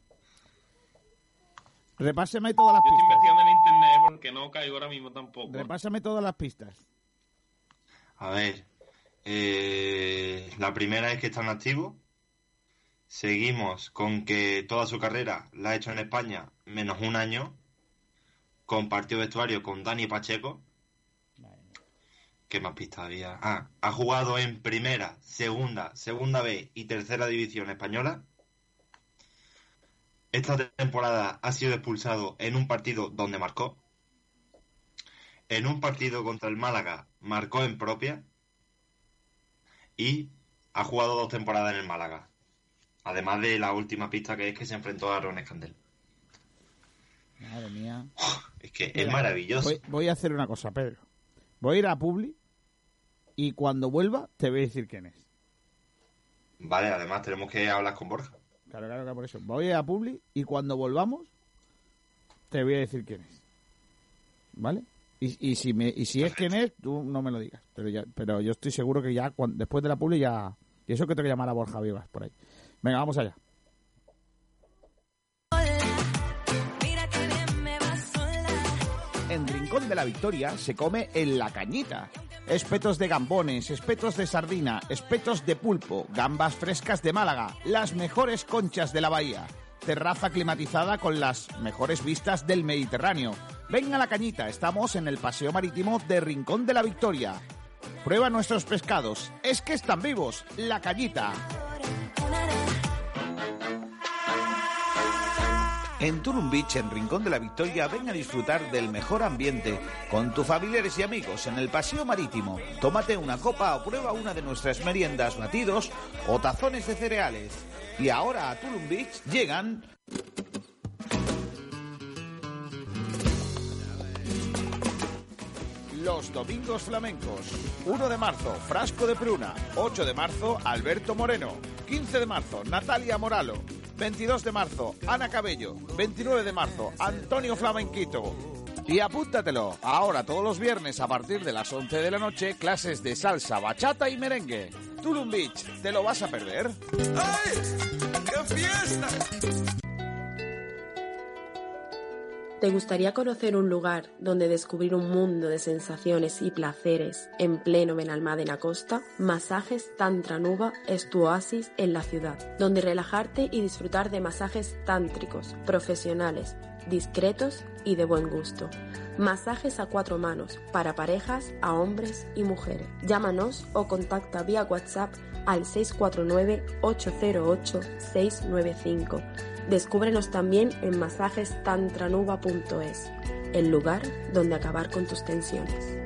Speaker 1: Repásame todas las
Speaker 7: Yo estoy
Speaker 1: pistas.
Speaker 7: investigando en internet porque no caigo ahora mismo tampoco.
Speaker 1: Repásame todas las pistas.
Speaker 3: A ver, eh, la primera es que está en activo. Seguimos con que toda su carrera la ha hecho en España, menos un año. Compartió vestuario con Dani Pacheco. ¿Qué más pistas había? Ah, ha jugado en primera, segunda, segunda B y tercera división española. Esta temporada ha sido expulsado en un partido donde marcó. En un partido contra el Málaga marcó en propia. Y ha jugado dos temporadas en el Málaga. Además de la última pista que es que se enfrentó a Aaron Escandel.
Speaker 1: Madre mía.
Speaker 3: Es que es maravilloso.
Speaker 1: Voy, voy a hacer una cosa, Pedro. Voy a ir a Publi y cuando vuelva te voy a decir quién es.
Speaker 3: Vale, además tenemos que hablar con Borja.
Speaker 1: Claro, claro, claro, por eso. Voy a ir a Publi y cuando volvamos te voy a decir quién es. ¿Vale? Y, y si me y si es quién es, tú no me lo digas. Pero ya, pero yo estoy seguro que ya después de la Publi ya... Y eso que tengo que llamar a Borja Vivas por ahí. Venga, vamos allá. En Rincón de la Victoria se come en la cañita. Espetos de gambones, espetos de sardina, espetos de pulpo, gambas frescas de Málaga, las mejores conchas de la bahía. Terraza climatizada con las mejores vistas del Mediterráneo. Ven a la cañita, estamos en el paseo marítimo de Rincón de la Victoria. Prueba nuestros pescados, es que están vivos, la cañita.
Speaker 9: En Tulum Beach, en Rincón de la Victoria, ven a disfrutar del mejor ambiente con tus familiares y amigos en el paseo marítimo. Tómate una copa o prueba una de nuestras meriendas, batidos o tazones de cereales. Y ahora a Tulum Beach llegan
Speaker 1: Los Domingos Flamencos. 1 de marzo, Frasco de Pruna. 8 de marzo, Alberto Moreno. 15 de marzo, Natalia Moralo. 22 de marzo, Ana Cabello. 29 de marzo, Antonio Flamenquito. Y apúntatelo, ahora todos los viernes a partir de las 11 de la noche, clases de salsa, bachata y merengue. Tulum Beach, ¿te lo vas a perder?
Speaker 11: ¡Qué fiesta!
Speaker 10: ¿Te gustaría conocer un lugar donde descubrir un mundo de sensaciones y placeres en pleno Benalmádena Costa? Masajes Tantra Nuba es tu oasis en la ciudad, donde relajarte y disfrutar de masajes tántricos, profesionales, discretos y de buen gusto. Masajes a cuatro manos para parejas, a hombres y mujeres. Llámanos o contacta vía WhatsApp al 649-808-695. Descúbrenos también en masajestantranuba.es, el lugar donde acabar con tus tensiones.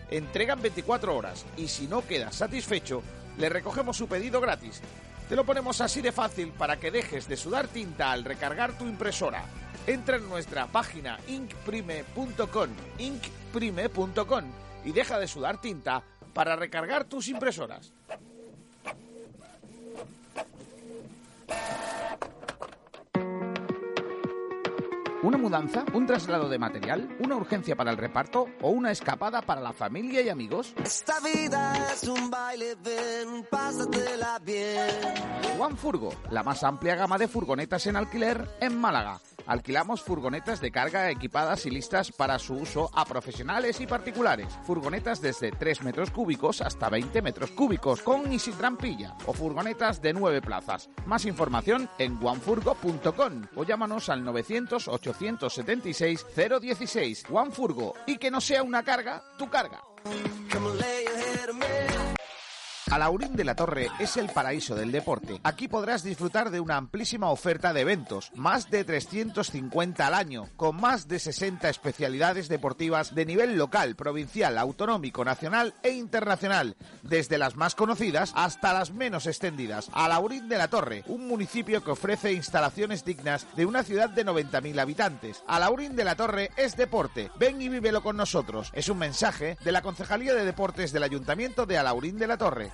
Speaker 1: Entregan 24 horas y si no quedas satisfecho, le recogemos su pedido gratis. Te lo ponemos así de fácil para que dejes de sudar tinta al recargar tu impresora. Entra en nuestra página inkprime.com, inkprime.com y deja de sudar tinta para recargar tus impresoras. ¿Una mudanza? ¿Un traslado de material? ¿Una urgencia para el reparto? ¿O una escapada para la familia y amigos?
Speaker 11: Esta vida es un baile, ven, pásatela bien.
Speaker 1: One Furgo, la más amplia gama de furgonetas en alquiler en Málaga. Alquilamos furgonetas de carga equipadas y listas para su uso a profesionales y particulares. Furgonetas desde 3 metros cúbicos hasta 20 metros cúbicos, con y sin trampilla. O furgonetas de 9 plazas. Más información en onefurgo.com o llámanos al 900-876-016. One Furgo. Y que no sea una carga, tu carga. Alaurín de la Torre es el paraíso del deporte. Aquí podrás disfrutar de una amplísima oferta de eventos, más de 350 al año, con más de 60 especialidades deportivas de nivel local, provincial, autonómico, nacional e internacional, desde las más conocidas hasta las menos extendidas. Alaurín de la Torre, un municipio que ofrece instalaciones dignas de una ciudad de 90.000 habitantes. Alaurín de la Torre es deporte. Ven y vívelo con nosotros. Es un mensaje de la Concejalía de Deportes del Ayuntamiento de Alaurín de la Torre.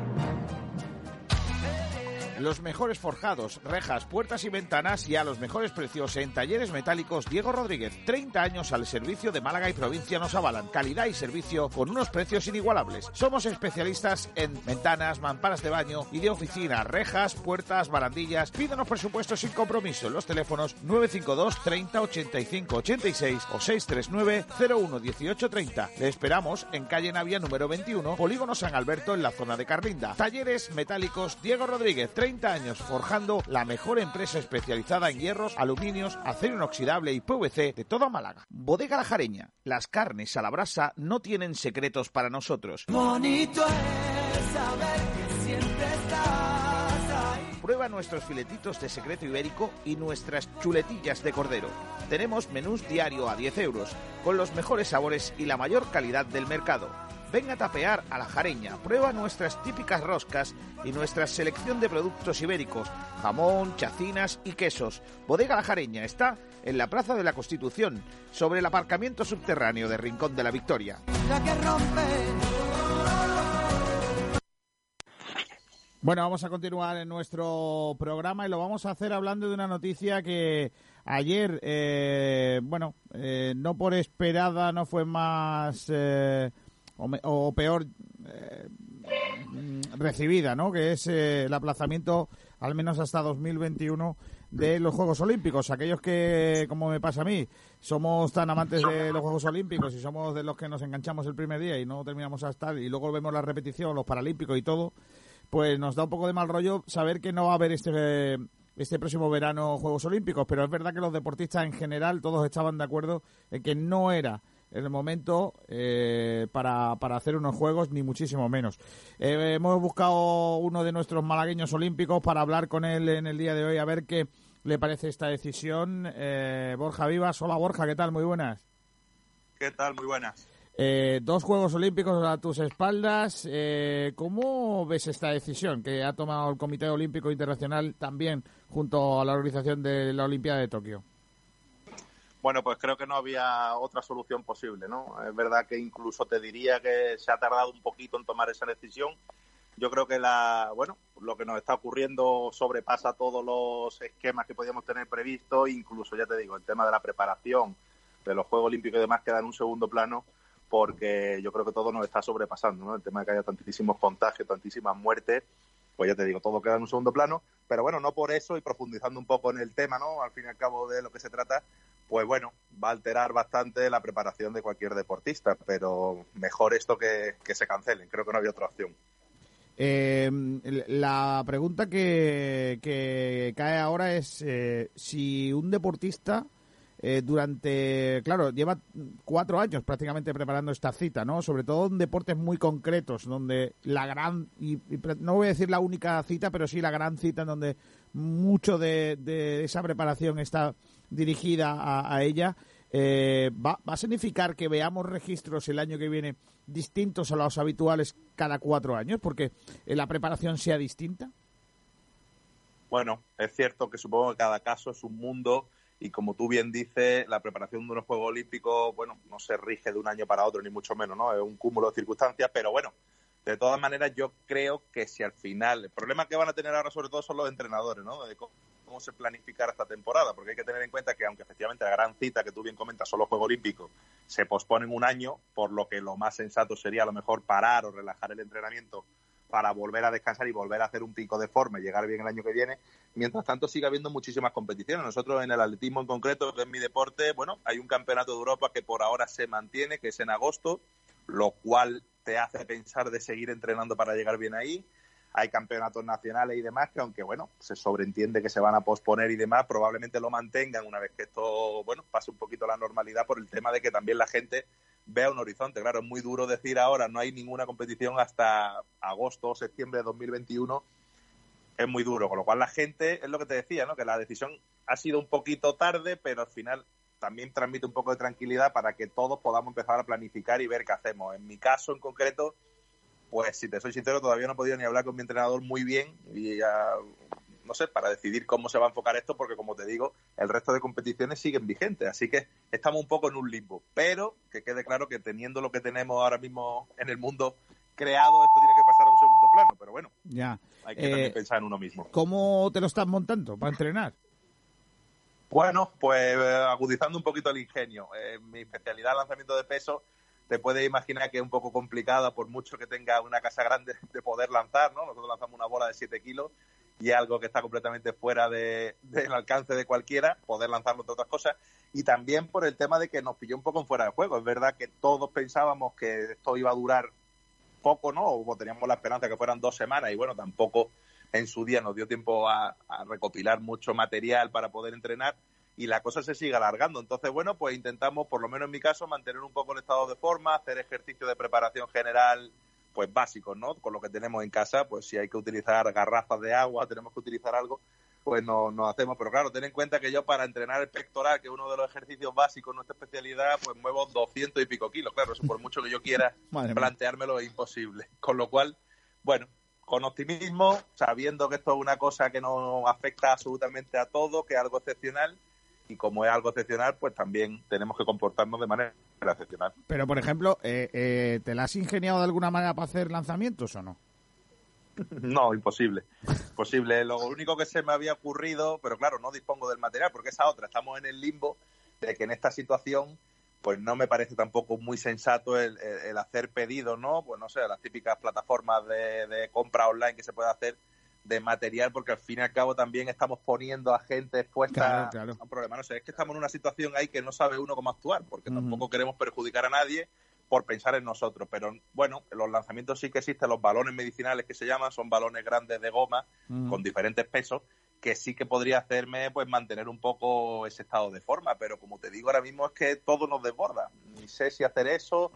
Speaker 9: Los mejores forjados, rejas, puertas y ventanas y a los mejores precios en talleres metálicos Diego Rodríguez. 30 años al servicio de Málaga y provincia nos avalan. Calidad y servicio con unos precios inigualables. Somos especialistas en ventanas, mamparas de baño y de oficina, rejas, puertas, barandillas. Pídanos presupuestos sin compromiso en los teléfonos 952 30 85 86 o 639 01 18 30. Le esperamos en calle Navia número 21, Polígono San Alberto en la zona de Carlinda. Talleres metálicos Diego Rodríguez. 30 años forjando la mejor empresa especializada en hierros, aluminios, acero inoxidable y PVC de toda Málaga. Bodega La Jareña. Las carnes a la brasa no tienen secretos para nosotros.
Speaker 11: Bonito es saber que siempre estás ahí.
Speaker 9: Prueba nuestros filetitos de secreto ibérico y nuestras chuletillas de cordero. Tenemos menús diario a 10 euros, con los mejores sabores y la mayor calidad del mercado. Ven a tapear a la jareña, prueba nuestras típicas roscas y nuestra selección de productos ibéricos, jamón, chacinas y quesos. Bodega La Jareña está en la Plaza de la Constitución, sobre el aparcamiento subterráneo de Rincón de la Victoria.
Speaker 11: La que rompe.
Speaker 1: Bueno, vamos a continuar en nuestro programa y lo vamos a hacer hablando de una noticia que ayer, eh, bueno, eh, no por esperada, no fue más eh, o, me- o peor eh, mm, recibida, ¿no? Que es eh, el aplazamiento, al menos hasta 2021, de los Juegos Olímpicos. Aquellos que, como me pasa a mí, somos tan amantes de los Juegos Olímpicos y somos de los que nos enganchamos el primer día y no terminamos hasta y luego vemos la repetición, los Paralímpicos y todo, pues nos da un poco de mal rollo saber que no va a haber este este próximo verano Juegos Olímpicos, pero es verdad que los deportistas en general todos estaban de acuerdo en que no era el momento eh, para, para hacer unos juegos, ni muchísimo menos. Eh, hemos buscado uno de nuestros malagueños olímpicos para hablar con él en el día de hoy, a ver qué le parece esta decisión. Eh, Borja Vivas, hola Borja, ¿qué tal? Muy buenas.
Speaker 16: ¿Qué tal? Muy buenas.
Speaker 1: Eh, dos Juegos Olímpicos a tus espaldas. Eh, ¿Cómo ves esta decisión que ha tomado el Comité Olímpico Internacional también junto a la organización de la Olimpiada de Tokio?
Speaker 16: Bueno, pues creo que no había otra solución posible, ¿no? Es verdad que incluso te diría que se ha tardado un poquito en tomar esa decisión. Yo creo que la, bueno, lo que nos está ocurriendo sobrepasa todos los esquemas que podíamos tener previsto, incluso ya te digo, el tema de la preparación de los Juegos Olímpicos y demás queda en un segundo plano porque yo creo que todo nos está sobrepasando, ¿no? El tema de que haya tantísimos contagios, tantísimas muertes, pues ya te digo, todo queda en un segundo plano, pero bueno, no por eso y profundizando un poco en el tema, ¿no? Al fin y al cabo de lo que se trata, pues bueno, va a alterar bastante la preparación de cualquier deportista, pero mejor esto que, que se cancelen, creo que no había otra opción.
Speaker 1: Eh, la pregunta que, que cae ahora es eh, si un deportista eh, durante, claro, lleva cuatro años prácticamente preparando esta cita, ¿no? Sobre todo en deportes muy concretos, donde la gran, y, no voy a decir la única cita, pero sí la gran cita en donde mucho de, esa preparación está dirigida a, a ella. Eh, ¿va, ¿Va a significar que veamos registros el año que viene distintos a los habituales cada cuatro años? Porque eh, la preparación sea distinta.
Speaker 16: Bueno, es cierto que supongo que cada caso es un mundo y como tú bien dices, la preparación de unos Juegos Olímpicos, bueno, no se rige de un año para otro, ni mucho menos, ¿no? Es un cúmulo de circunstancias, pero bueno, de todas maneras yo creo que si al final, el problema que van a tener ahora sobre todo son los entrenadores, ¿no? De cómo, se planificará esta temporada, porque hay que tener en cuenta que aunque efectivamente la gran cita que tú bien comentas son los Juegos Olímpicos, se posponen un año, por lo que lo más sensato sería a lo mejor parar o relajar el entrenamiento para volver a descansar y volver a hacer un pico de forma y llegar bien el año que viene. Mientras tanto, sigue habiendo muchísimas competiciones. Nosotros en el atletismo en concreto, que es mi deporte, bueno, hay un campeonato de Europa que por ahora se mantiene, que es en agosto, lo cual te hace pensar de seguir entrenando para llegar bien ahí. Hay campeonatos nacionales y demás que, aunque bueno, se sobreentiende que se van a posponer y demás, probablemente lo mantengan una vez que esto, bueno, pase un poquito la normalidad por el tema de que también la gente vea un horizonte. Claro, es muy duro decir ahora, no hay ninguna competición hasta agosto o septiembre de 2021. Es muy duro, con lo cual la gente, es lo que te decía, ¿no? Que la decisión ha sido un poquito tarde, pero al final también transmite un poco de tranquilidad para que todos podamos empezar a planificar y ver qué hacemos. En mi caso en concreto, pues si te soy sincero, todavía no he podido ni hablar con mi entrenador muy bien y ya, no sé, para decidir cómo se va a enfocar esto, porque como te digo, el resto de competiciones siguen vigentes, así que estamos un poco en un limbo. Pero que quede claro que teniendo lo que tenemos ahora mismo en el mundo creado, esto tiene que pasar a un segundo plano, pero bueno,
Speaker 1: Ya.
Speaker 16: hay que
Speaker 1: Eh,
Speaker 16: también pensar en uno mismo.
Speaker 1: ¿Cómo te lo estás montando para entrenar?
Speaker 16: Bueno, pues eh, agudizando un poquito el ingenio. Eh, mi especialidad lanzamiento de peso, te puedes imaginar que es un poco complicada por mucho que tenga una casa grande *laughs* de poder lanzar, ¿no? Nosotros lanzamos una bola de 7 kilos y algo que está completamente fuera de- del alcance de cualquiera, poder lanzarlo entre otras cosas. Y también por el tema de que nos pilló un poco en fuera de juego. Es verdad que todos pensábamos que esto iba a durar poco, ¿no? O teníamos la esperanza que fueran dos semanas y bueno, tampoco en su día nos dio tiempo a, a recopilar mucho material para poder entrenar y la cosa se sigue alargando. Entonces, bueno, pues intentamos, por lo menos en mi caso, mantener un poco el estado de forma, hacer ejercicio de preparación general, pues básicos, ¿no? Con lo que tenemos en casa, pues si hay que utilizar garrafas de agua, tenemos que utilizar algo, pues no, nos hacemos. Pero claro, ten en cuenta que yo para entrenar el pectoral, que es uno de los ejercicios básicos, nuestra especialidad, pues muevo 200 y pico kilos. Claro, eso por mucho que yo quiera *laughs* planteármelo es imposible. Con lo cual, bueno, con optimismo, sabiendo que esto es una cosa que nos afecta absolutamente a todo, que es algo excepcional, y como es algo excepcional, pues también tenemos que comportarnos de manera excepcional.
Speaker 1: Pero, por ejemplo, eh, eh, ¿te la has ingeniado de alguna manera para hacer lanzamientos o no? *laughs*
Speaker 16: No, imposible. Imposible. Lo único que se me había ocurrido, pero claro, no dispongo del material, porque esa otra, estamos en el limbo de que en esta situación, pues no me parece tampoco muy sensato el, hacer pedidos, ¿no? Pues no sé, las típicas plataformas de, de compra online que se puede hacer de material, porque al fin y al cabo también estamos poniendo a gente expuesta
Speaker 1: Claro, claro.
Speaker 16: a un problema. No sé, es que estamos en una situación ahí que no sabe uno cómo actuar, porque tampoco queremos perjudicar a nadie por pensar en nosotros. Pero bueno, los lanzamientos sí que existen, los balones medicinales que se llaman, son balones grandes de goma con diferentes pesos, que sí que podría hacerme pues mantener un poco ese estado de forma, pero como te digo ahora mismo es que todo nos desborda. Ni sé si hacer eso,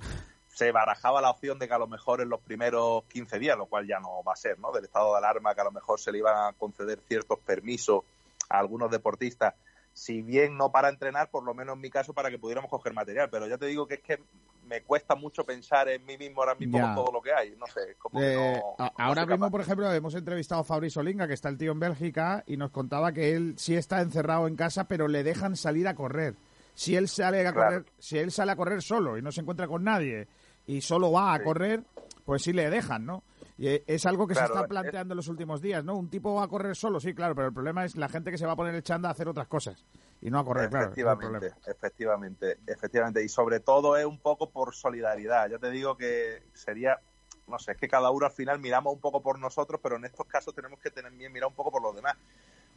Speaker 16: se barajaba la opción de que a lo mejor en los primeros 15 días, lo cual ya no va a ser, ¿no? Del estado de alarma, que a lo mejor se le iban a conceder ciertos permisos a algunos deportistas, si bien no para entrenar, por lo menos en mi caso para que pudiéramos coger material. Pero ya te digo que es que me cuesta mucho pensar en mí mismo ahora mismo
Speaker 1: Ya.
Speaker 16: con todo lo que hay. No sé, como que
Speaker 1: Eh,
Speaker 16: no-
Speaker 1: ahora mismo, por ejemplo, hemos entrevistado a Fabrice Olinga, que está el tío en Bélgica, y nos contaba que él sí está encerrado en casa, pero le dejan salir a correr. Si él sale a
Speaker 16: Claro.
Speaker 1: correr, si él sale a correr solo y no se encuentra con nadie y solo va a
Speaker 16: Sí.
Speaker 1: correr, pues sí le dejan, ¿no? Y eh, es algo que
Speaker 16: Claro,
Speaker 1: se está
Speaker 16: es-
Speaker 1: planteando en los últimos días, ¿no? Un tipo va a correr solo, sí, claro, pero el problema es la gente que se va a poner el chanda a hacer otras cosas y no a correr, claro.
Speaker 16: Efectivamente,
Speaker 1: problema.
Speaker 16: efectivamente, efectivamente. Y sobre todo es un poco por solidaridad. Yo te digo que sería, no sé, es que cada uno al final miramos un poco por nosotros, pero en estos casos tenemos que tener bien mirar un poco por los demás.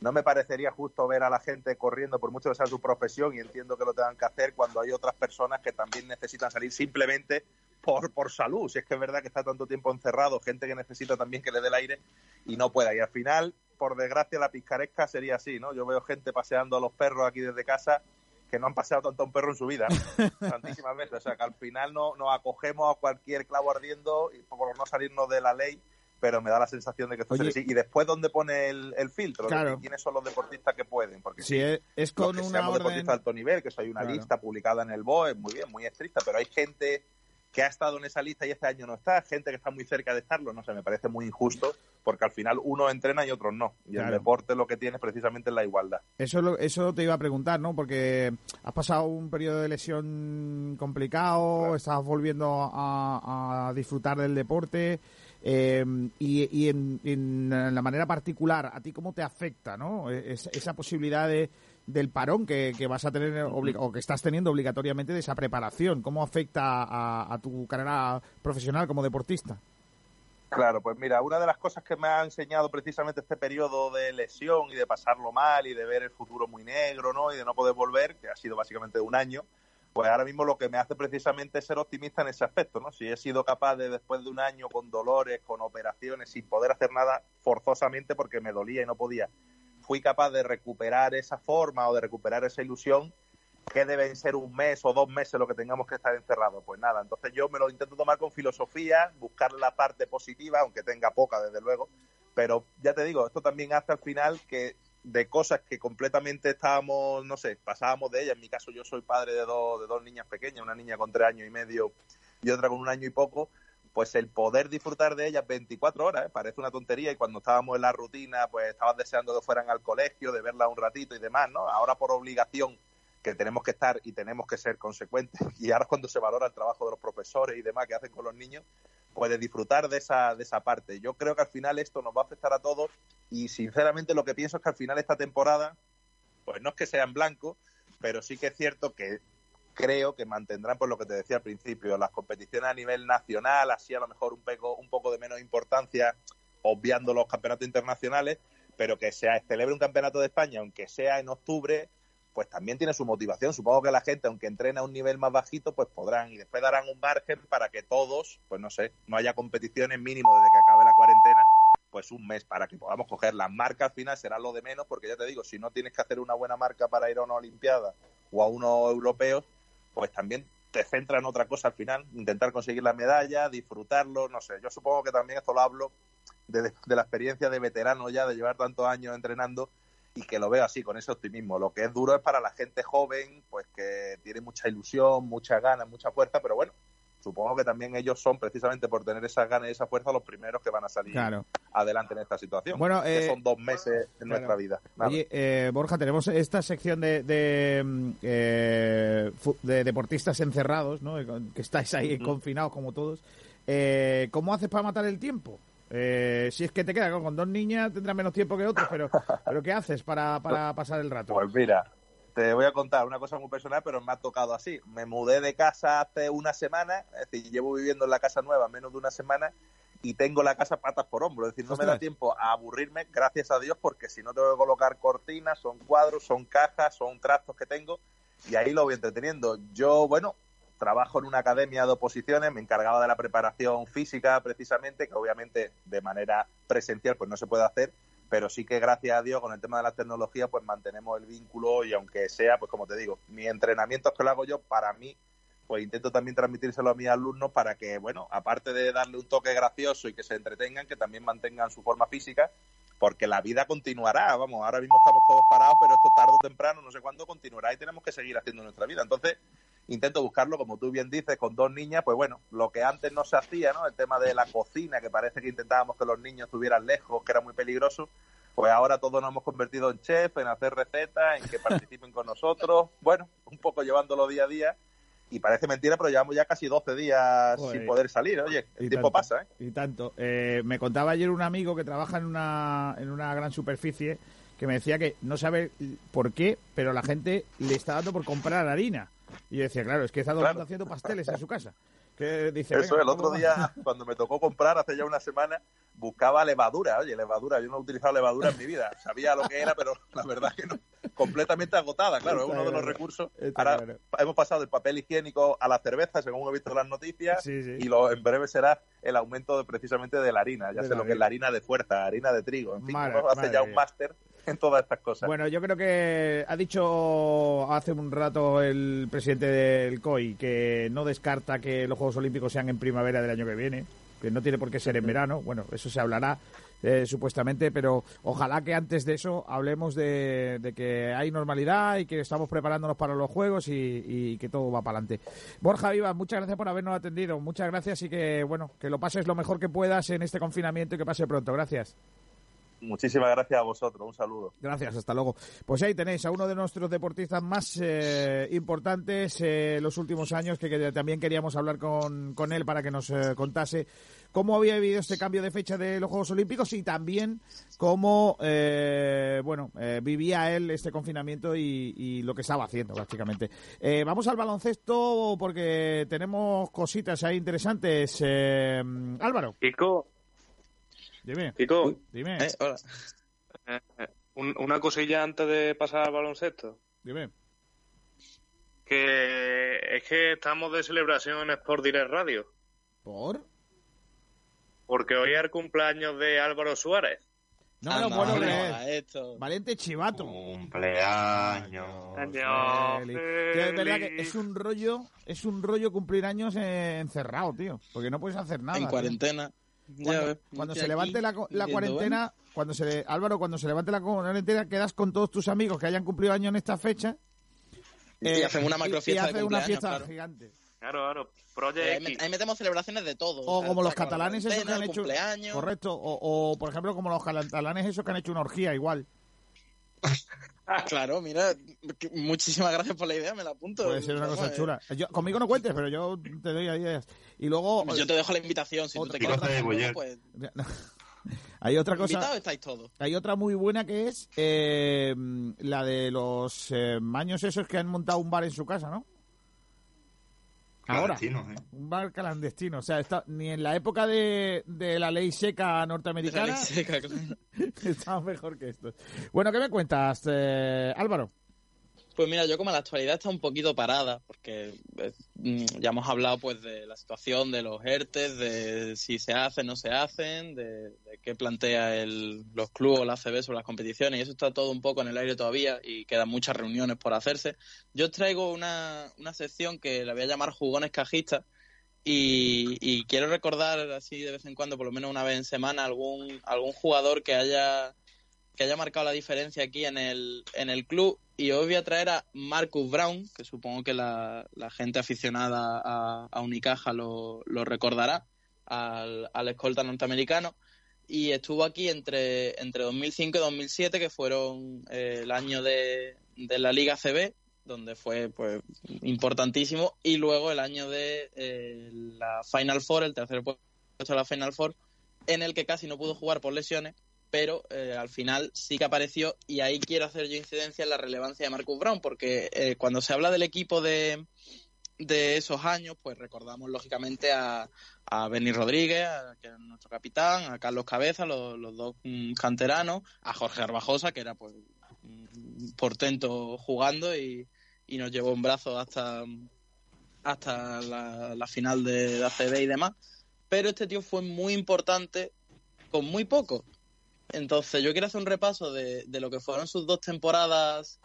Speaker 16: No me parecería justo ver a la gente corriendo, por mucho que sea su profesión, y entiendo que lo tengan que hacer cuando hay otras personas que también necesitan salir simplemente por, por salud. Si es que es verdad que está tanto tiempo encerrado, gente que necesita también que le dé el aire y no pueda. Y al final, por desgracia, la picaresca sería así, ¿no? Yo veo gente paseando a los perros aquí desde casa que no han paseado tanto a un perro en su vida, ¿no? *laughs* tantísimas veces. O sea, que al final no, nos acogemos a cualquier clavo ardiendo y por no salirnos de la ley, pero me da la sensación de que esto sería así. Y después, ¿dónde pone el, el filtro?
Speaker 1: Claro.
Speaker 16: que ¿Quiénes son los deportistas que pueden? Porque
Speaker 1: Si es, es
Speaker 16: los
Speaker 1: con
Speaker 16: que
Speaker 1: una
Speaker 16: seamos
Speaker 1: orden...
Speaker 16: deportistas de alto nivel, que eso hay una
Speaker 1: Claro.
Speaker 16: lista publicada en el BOE, muy bien, muy estricta, pero hay gente que ha estado en esa lista y este año no está, gente que está muy cerca de estarlo, no sé, me parece muy injusto, porque al final unos entrena y otros no. Y
Speaker 1: Claro.
Speaker 16: el deporte lo que tiene es precisamente la igualdad.
Speaker 1: Eso, eso te iba a preguntar, ¿no? Porque has pasado un periodo de lesión complicado, estás volviendo a, a disfrutar del deporte eh, y, y en, en la manera particular, ¿a ti cómo te afecta, no? Es- esa posibilidad de, del parón que, que vas a tener o que estás teniendo obligatoriamente de esa preparación, ¿cómo afecta a, a tu carrera profesional como deportista?
Speaker 16: Claro, pues mira, una de las cosas que me ha enseñado precisamente este periodo de lesión y de pasarlo mal y de ver el futuro muy negro, ¿no? Y de no poder volver, que ha sido básicamente un año, pues ahora mismo lo que me hace precisamente ser optimista en ese aspecto, ¿no? Si he sido capaz de, después de un año con dolores, con operaciones, sin poder hacer nada forzosamente porque me dolía y no podía, fui capaz de recuperar esa forma o de recuperar esa ilusión, que deben ser un mes o dos meses lo que tengamos que estar encerrados. Pues nada, entonces yo me lo intento tomar con filosofía, buscar la parte positiva, aunque tenga poca, desde luego, pero ya te digo, esto también hace al final que de cosas que completamente estábamos, no sé, pasábamos de ellas. En mi caso yo soy padre de dos, de dos niñas pequeñas, una niña con tres años y medio y otra con un año y poco, pues el poder disfrutar de ellas 24 horas, ¿eh? parece una tontería y cuando estábamos en la rutina, pues estabas deseando que fueran al colegio, de verla un ratito y demás, ¿no? Ahora por obligación que tenemos que estar y tenemos que ser consecuentes *laughs* y ahora cuando se valora el trabajo de los profesores y demás que hacen con los niños, puede disfrutar de esa, de esa parte. Yo creo que al final esto nos va a afectar a todos y sinceramente lo que pienso es que al final esta temporada, pues no es que sea en blanco, pero sí que es cierto que creo que mantendrán, por lo que te decía al principio, las competiciones a nivel nacional, así a lo mejor un poco, un poco de menos importancia, obviando los campeonatos internacionales, pero que se celebre un campeonato de España, aunque sea en octubre, pues también tiene su motivación. Supongo que la gente, aunque entrena a un nivel más bajito, pues podrán y después darán un margen para que todos, pues no sé, no haya competiciones mínimo desde que acabe la cuarentena, pues un mes para que podamos coger las marcas al final será lo de menos, porque ya te digo, si no tienes que hacer una buena marca para ir a una Olimpiada o a unos europeos, pues también te centra en otra cosa al final, intentar conseguir la medalla, disfrutarlo, no sé. Yo supongo que también esto lo hablo de, la experiencia de veterano ya, de llevar tantos años entrenando y que lo veo así, con ese optimismo. Lo que es duro es para la gente joven, pues que tiene mucha ilusión, mucha ganas, mucha fuerza, pero bueno, supongo que también ellos son precisamente por tener esas ganas y esa fuerza los primeros que van a salir adelante en esta situación.
Speaker 1: Bueno,
Speaker 16: que
Speaker 1: eh,
Speaker 16: son dos meses en nuestra vida.
Speaker 1: Oye, eh, Borja, tenemos esta sección de, de, mm, eh, de deportistas encerrados, ¿no? que estáis ahí confinados como todos. Eh, ¿Cómo haces para matar el tiempo? Eh, si es que te queda con dos niñas, tendrás menos tiempo que otros, pero, pero ¿qué haces para, para pasar el rato?
Speaker 16: Pues mira, te voy a contar una cosa muy personal, pero me ha tocado así. Me mudé de casa hace una semana, es decir, llevo viviendo en la casa nueva menos de una semana y tengo la casa patas por hombro. Es decir, no me da tiempo a aburrirme, gracias a Dios, porque si no tengo que colocar cortinas, son cuadros, son cajas, son trastos que tengo y ahí lo voy entreteniendo. Yo, bueno, trabajo en una academia de oposiciones, me encargaba de la preparación física precisamente, que obviamente de manera presencial pues no se puede hacer, pero sí que gracias a Dios con el tema de la tecnología pues mantenemos el vínculo y aunque sea, pues como te digo, mi entrenamiento que lo hago yo para mí, pues intento también transmitírselo a mis alumnos para que, bueno, aparte de darle un toque gracioso y que se entretengan, que también mantengan su forma física, porque la vida continuará, vamos, ahora mismo estamos todos parados, pero esto tarde o temprano, no sé cuándo continuará y tenemos que seguir haciendo nuestra vida. Entonces, intento buscarlo, como tú bien dices, con dos niñas, pues bueno, lo que antes no se hacía, ¿no? El tema de la cocina, que parece que intentábamos que los niños estuvieran lejos, que era muy peligroso, pues ahora todos nos hemos convertido en chef, en hacer recetas, en que *laughs* participen con nosotros, bueno, un poco llevándolo día a día, y parece mentira, pero llevamos ya casi 12 días
Speaker 1: Joder.
Speaker 16: sin poder salir, oye, el
Speaker 1: Y
Speaker 16: tiempo
Speaker 1: tanto,
Speaker 16: pasa, ¿eh?
Speaker 1: Y tanto. Eh, me contaba ayer un amigo que trabaja en una, en una gran superficie que me decía que no sabe por qué, pero la gente le está dando por comprar harina. Y yo decía, claro, es que está mundo haciendo pasteles en su casa. Que dice,
Speaker 16: Eso,
Speaker 1: venga,
Speaker 16: el otro día, *laughs* cuando me tocó comprar, hace ya una semana, buscaba levadura. Oye, levadura, yo no he utilizado levadura en mi vida. Sabía lo que era, pero *laughs* la verdad que no. Completamente agotada, claro, es uno de los
Speaker 1: claro,
Speaker 16: recursos. Ahora
Speaker 1: claro.
Speaker 16: hemos pasado del papel higiénico a la cerveza, según he visto en las noticias,
Speaker 1: Sí, sí.
Speaker 16: y lo, en breve será el aumento de, precisamente de la harina. Ya
Speaker 1: De
Speaker 16: sé lo que es la harina de fuerza, harina de trigo. En fin,
Speaker 1: Madre-
Speaker 16: hace
Speaker 1: madre
Speaker 16: ya un máster en todas estas cosas.
Speaker 1: Bueno, yo creo que ha dicho hace un rato el presidente del COI que no descarta que los Juegos Olímpicos sean en primavera del año que viene, que no tiene por qué ser en verano. Bueno, eso se hablará eh, supuestamente, pero ojalá que antes de eso hablemos de, de que hay normalidad y que estamos preparándonos para los Juegos y, y que todo va para adelante. Borja Vivas, muchas gracias por habernos atendido. Muchas gracias y que, bueno, que lo pases lo mejor que puedas en este confinamiento y que pase pronto. Gracias.
Speaker 16: Muchísimas gracias a vosotros. Un saludo.
Speaker 1: Gracias, hasta luego. Pues ahí tenéis a uno de nuestros deportistas más eh, importantes en los últimos años, que, que también queríamos hablar con, con él para que nos eh, contase cómo había vivido este cambio de fecha de los Juegos Olímpicos y también cómo eh, bueno eh, vivía él este confinamiento y, y lo que estaba haciendo, prácticamente. Eh, vamos al baloncesto porque tenemos cositas ahí interesantes. Eh, Álvaro.
Speaker 4: Kiko,
Speaker 1: Dime.
Speaker 4: Kiko,
Speaker 1: Dime.
Speaker 6: Eh, hola.
Speaker 4: eh, un- una cosilla antes de pasar al baloncesto.
Speaker 1: Dime.
Speaker 4: Que es que estamos de celebración en Sport Direct Radio.
Speaker 1: ¿Por?
Speaker 4: Porque hoy es el cumpleaños de Álvaro Suárez.
Speaker 1: No me lo puedo creer. Valiente chivato.
Speaker 3: Cumpleaños.
Speaker 1: Feliz. Tío, es verdad que es un rollo, es un rollo cumplir años encerrado, tío. Porque no puedes hacer nada.
Speaker 6: En cuarentena.
Speaker 1: Cuando, se levante la, cuarentena, cuando se Álvaro, cuando se levante la cuarentena, quedas con todos tus amigos que hayan cumplido años en esta fecha.
Speaker 6: Y hacemos una macrofiesta
Speaker 1: y
Speaker 6: de
Speaker 1: haces una fiesta
Speaker 6: claro.
Speaker 1: gigante.
Speaker 4: Claro, claro.
Speaker 6: Eh,
Speaker 4: Project
Speaker 6: ahí, metemos celebraciones de todo.
Speaker 1: O
Speaker 6: sea,
Speaker 1: como los catalanes esos que han hecho.
Speaker 6: cumpleaños.
Speaker 1: Correcto. O, o, por ejemplo, como los catalanes esos que han hecho una orgía igual. *laughs*
Speaker 6: Claro, mira, muchísimas gracias por la idea, me la apunto.
Speaker 1: Puede ser una cosa
Speaker 6: eh,
Speaker 1: chula. Yo, conmigo no cuentes, pero yo te doy ideas. Y luego.
Speaker 6: Yo te dejo la invitación, si tú te
Speaker 3: Boyer.
Speaker 6: pues *laughs*
Speaker 1: Hay otra cosa.
Speaker 6: invitados estáis todos.
Speaker 1: Hay otra muy buena que es eh, la de los eh, maños esos que han montado un bar en su casa, ¿no? Ahora.
Speaker 3: Clandestinos, ¿eh?
Speaker 1: Un bar clandestino. O sea, está, ni en la época de, de la ley seca norteamericana
Speaker 6: La ley seca, claro. *laughs*
Speaker 1: estaba mejor que esto. Bueno, ¿qué me cuentas, eh, Álvaro?
Speaker 6: Pues mira, yo como la actualidad está un poquito parada, porque eh, mm, ya hemos hablado pues de la situación de los ERTES, de si se hacen, no se hacen, de, qué plantea el, los clubes o la ACB sobre las competiciones, y eso está todo un poco en el aire todavía y quedan muchas reuniones por hacerse. Yo os traigo una, una sección que la voy a llamar Jugones Cajistas, y, y quiero recordar así de vez en cuando, por lo menos una vez en semana, algún, algún jugador que haya que haya marcado la diferencia aquí en el, en el club. Y hoy voy a traer a Marcus Brown, que supongo que la, gente aficionada a, Unicaja lo, recordará, al, escolta norteamericano. Y estuvo aquí entre, entre 2005 y 2007, que fueron eh, el año de, de la Liga CB, donde fue pues importantísimo, y luego el año de eh, la Final Four, el tercer puesto de la Final Four, en el que casi no pudo jugar por lesiones, pero eh, al final sí que apareció y ahí quiero hacer yo incidencia en la relevancia de Marcus Brown, porque eh, cuando se habla del equipo de, de esos años, pues recordamos lógicamente a, a Benny Rodríguez, a- que era nuestro capitán, a Carlos Cabeza, los, dos mm, canteranos, a Jorge Arbajosa, que era pues un portento jugando y, y nos llevó un brazo hasta, hasta la, la final de, de ACB y demás. Pero este tío fue muy importante con muy poco. Entonces, yo quiero hacer un repaso de, de lo que fueron sus dos temporadas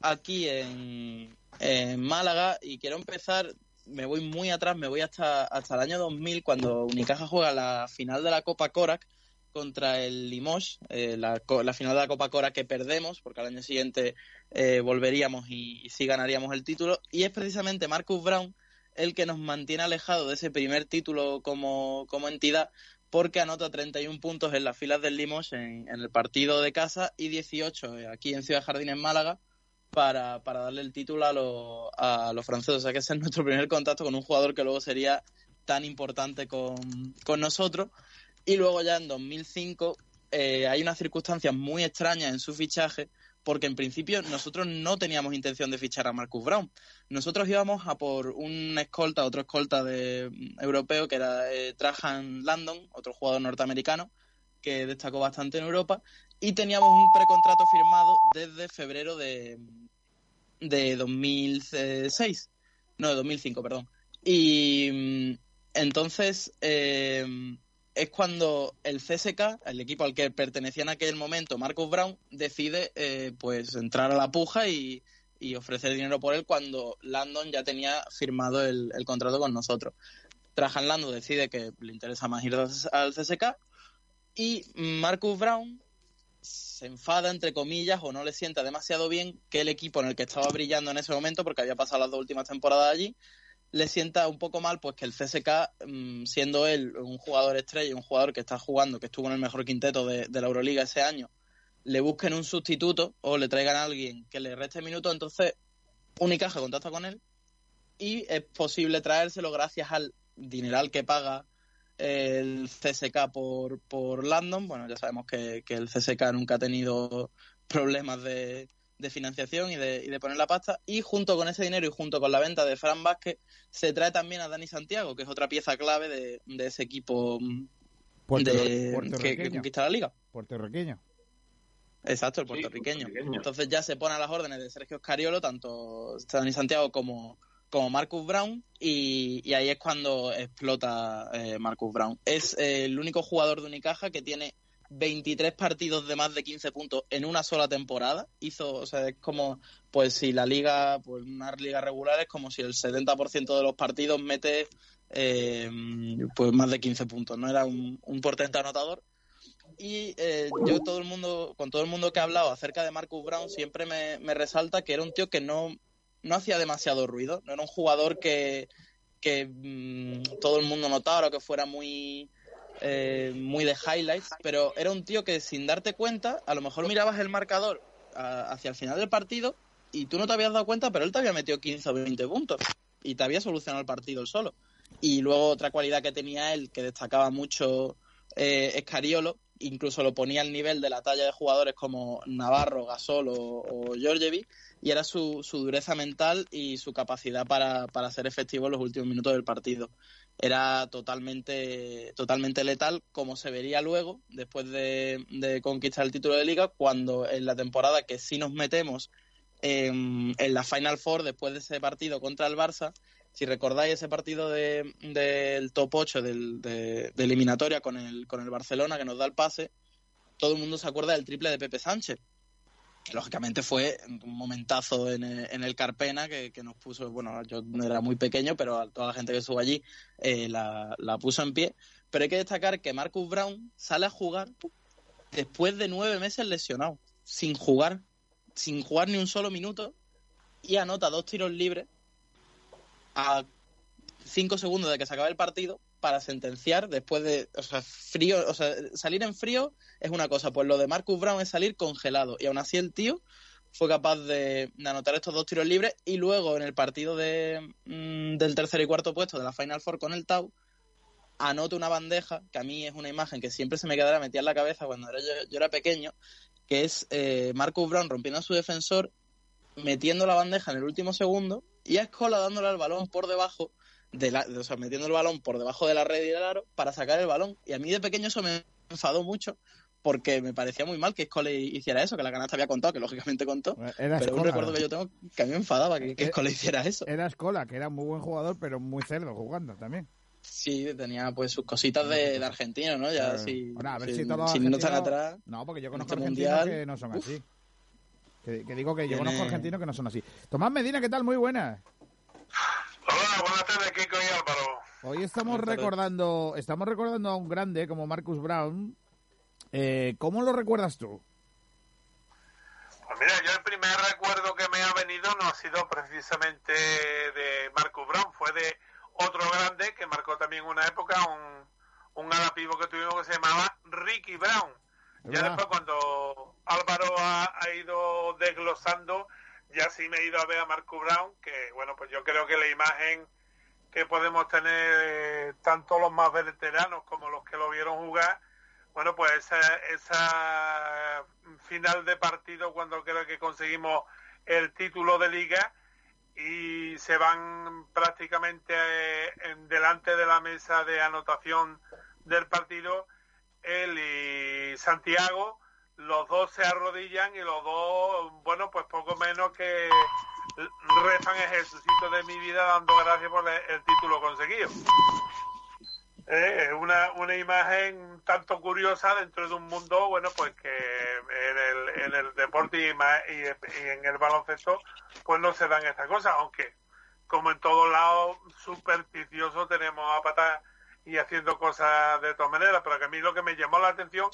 Speaker 6: aquí en, en Málaga y quiero empezar, me voy muy atrás, me voy hasta, hasta el año 2000 cuando Unicaja juega la final de la Copa Korak contra el Limoges, eh, la, la final de la Copa Korak que perdemos porque al año siguiente eh, volveríamos y, y sí ganaríamos el título. Y es precisamente Marcus Brown el que nos mantiene alejado de ese primer título como, como entidad porque anota 31 puntos en las filas del Limos en, el partido de casa y 18 eh, aquí en Ciudad Jardín en Málaga para, para darle el título a, los a los franceses. O sea que ese es nuestro primer contacto con un jugador que luego sería tan importante con, con nosotros. Y luego ya en 2005 eh, hay unas circunstancias muy extrañas en su fichaje porque en principio nosotros no teníamos intención de fichar a Marcus Brown. Nosotros íbamos a por un escolta, otro escolta de mm, europeo que era eh, Trajan Landon, otro jugador norteamericano que destacó bastante en Europa y teníamos un precontrato firmado desde febrero de, de 2006, no, de 2005, perdón. Y mm, entonces eh, es cuando el CSK, el equipo al que pertenecía en aquel momento Marcus Brown, decide eh, pues entrar a la puja y, ofrecer dinero por él cuando Landon ya tenía firmado el, el contrato con nosotros. Trajan Landon decide que le interesa más ir al CSK y Marcus Brown se enfada, entre comillas, o no le sienta demasiado bien que el equipo en el que estaba brillando en ese momento, porque había pasado las dos últimas temporadas allí, le sienta un poco mal pues que el CSK, mm, siendo él un jugador estrella, un jugador que está jugando, que estuvo en el mejor quinteto de, la Euroliga ese año, le busquen un sustituto o le traigan a alguien que le reste minutos, entonces Unicaja contacta con él y es posible traérselo gracias al dineral que paga el CSK por, por Landon. Bueno, ya sabemos que, que el CSK nunca ha tenido problemas de, de financiación y de, y de poner la pasta. Y junto con ese dinero y junto con la venta de Fran Vázquez, se trae también a Dani Santiago, que es otra pieza clave de, de ese equipo
Speaker 1: Puerto-
Speaker 6: de, que, conquista la liga.
Speaker 1: Puertorriqueño.
Speaker 6: Exacto, el puertorriqueño. Entonces ya se pone a las órdenes de Sergio Scariolo, tanto Dani Santiago como, como Marcus Brown, y, y ahí es cuando explota eh, Marcus Brown. Es eh, el único jugador de Unicaja que tiene 23 partidos de más de 15 puntos en una sola temporada. Hizo, o sea, es como, pues si la liga, pues una liga regular es como si el 70% de los partidos mete eh, pues más de 15 puntos, ¿no? Era un, un portento anotador. Y eh, yo todo el mundo, con todo el mundo que ha hablado acerca de Marcus Brown, siempre me, me resalta que era un tío que no, no hacía demasiado ruido, no era un jugador que, que mm, todo el mundo notara o que fuera muy, eh, muy de highlights, pero era un tío que sin darte cuenta, a lo mejor mirabas el marcador a- hacia el final del partido y tú no te habías dado cuenta, pero él te había metido 15 o 20 puntos y te había solucionado el partido él solo. Y luego otra cualidad que tenía él, que destacaba mucho eh, Escariolo, incluso lo ponía al nivel de la talla de jugadores como Navarro, Gasol o, o y era su, su dureza mental y su capacidad para, para ser efectivo en los últimos minutos del partido. Era totalmente, totalmente letal, como se vería luego, después de, de conquistar el título de liga, cuando en la temporada que sí nos metemos en, en la Final Four, después de ese partido contra el Barça, si recordáis ese partido de- del top 8 del- de, de eliminatoria con el, con el Barcelona que nos da el pase, todo el mundo se acuerda del triple de Pepe Sánchez. Lógicamente fue un momentazo en el, en el Carpena que, que nos puso, bueno, yo era muy pequeño, pero a toda la gente que estuvo allí eh, la, la puso en pie. Pero hay que destacar que Marcus Brown sale a jugar después de nueve meses lesionado, sin jugar, sin jugar ni un solo minuto, y anota dos tiros libres a cinco segundos de que se acabe el partido para sentenciar después de, o sea, frío, o sea, salir en frío es una cosa, pues lo de Marcus Brown es salir congelado. Y aún así el tío fue capaz de, anotar estos dos tiros libres y luego en el partido de, mm, del tercer y cuarto puesto de la Final Four con el Tau anota una bandeja, que a mí es una imagen que siempre se me quedará metida en la cabeza cuando yo era pequeño, que es eh, Marcus Brown rompiendo a su defensor, metiendo la bandeja en el último segundo y a Escola dándole al balón por debajo, de la, o sea, metiendo el balón por debajo de la red y del aro para sacar el balón. Y a mí de pequeño eso me enfadó mucho porque me parecía muy mal que Escola hiciera eso, que la canasta había contado, que lógicamente contó.
Speaker 1: Era
Speaker 6: pero un
Speaker 1: Scola.
Speaker 6: recuerdo que yo tengo que a mí me enfadaba que, que
Speaker 1: Eh,
Speaker 6: Escola hiciera eso.
Speaker 1: Era Escola, que era muy buen jugador, pero muy cerdo jugando también.
Speaker 6: Sí, tenía pues sus cositas de, de argentino, ¿no? Ya si,
Speaker 1: Bueno, a ver
Speaker 6: si-
Speaker 1: si todos los
Speaker 6: si no están atrás.
Speaker 1: No, porque yo conozco
Speaker 6: este
Speaker 1: argentinos
Speaker 6: mundial,
Speaker 1: que no son
Speaker 6: uf.
Speaker 1: así. Que, que digo que yo
Speaker 6: Tiene-
Speaker 1: conozco argentinos que no son así. Tomás Medina, ¿qué tal? Muy buenas.
Speaker 17: Hola, buenas tardes, Kiko y Álvaro.
Speaker 1: Hoy estamos recordando, estamos recordando a un grande como Marcus Brown. Eh, ¿Cómo lo recuerdas tú?
Speaker 17: Pues mira, yo el primer recuerdo que me ha venido no ha sido precisamente de Marcus Brown, fue de otro grande que marcó también una época, un, un ala pivo que tuvimos que se llamaba Ricky Brown. Ya después cuando Álvaro ha, ha ido desglosando, ya sí me he ido a ver a Marcus Brown, que bueno, pues yo creo que la imagen que podemos tener tanto los más veteranos como los que lo vieron jugar, bueno, pues esa, esa final de partido cuando creo que conseguimos el título de liga y se van prácticamente eh, delante de la mesa de anotación del partido él y Santiago los dos se arrodillan y los dos bueno pues poco menos que rezan el Jesucito de mi vida dando gracias por el, título conseguido. Eh, es una, una imagen tanto curiosa dentro de un mundo, bueno, pues que en el, en el deporte y, en el baloncesto, pues no se dan estas cosas, aunque como en todos lados supersticiosos tenemos a patas y haciendo cosas de todas maneras, pero que a mí lo que me llamó la atención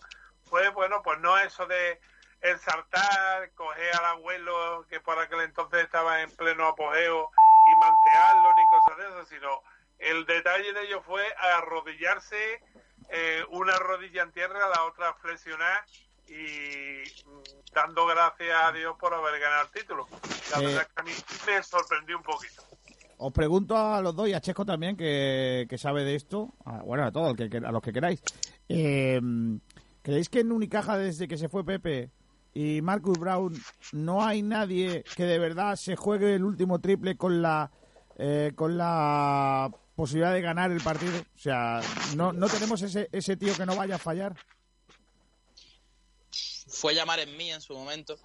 Speaker 17: fue, bueno, pues no eso de el saltar, coger al abuelo que por aquel entonces estaba en pleno apogeo y mantearlo ni cosas de eso, sino el detalle de ello fue arrodillarse, eh, una rodilla en tierra, la otra flexionar y mm, dando gracias a Dios por haber ganado el título. La
Speaker 1: Eh,
Speaker 17: verdad que a mí me sorprendió un poquito.
Speaker 1: Os pregunto a los dos y a Chesco también, que, que sabe de esto, a- bueno, a todos, a los que queráis. Eh, ¿Creéis que en Unicaja, desde que se fue Pepe y Marcus Brown, no hay nadie que de verdad se juegue el último triple con la eh, con la posibilidad de ganar el partido? O sea, no, no tenemos ese, ese tío que no vaya a fallar.
Speaker 6: fue llamar en mí en su momento,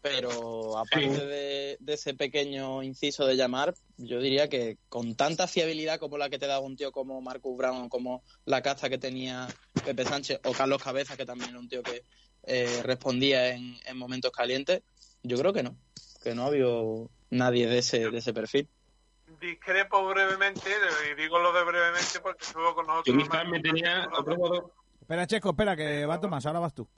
Speaker 6: pero aparte de, de ese pequeño inciso de llamar, yo diría que con tanta fiabilidad como la que te da un tío como Marcus Brown o como la caza que tenía Pepe Sánchez o Carlos Cabeza, que también era un tío que eh, respondía en, en momentos calientes, yo creo que no, que no ha habido nadie de ese, de ese perfil.
Speaker 17: Discrepo brevemente, y digo lo de brevemente porque estuvo con nosotros.
Speaker 7: Yo quizás me tenía otro jugador.
Speaker 1: Espera, Checo, espera, que va Tomás, ahora vas tú.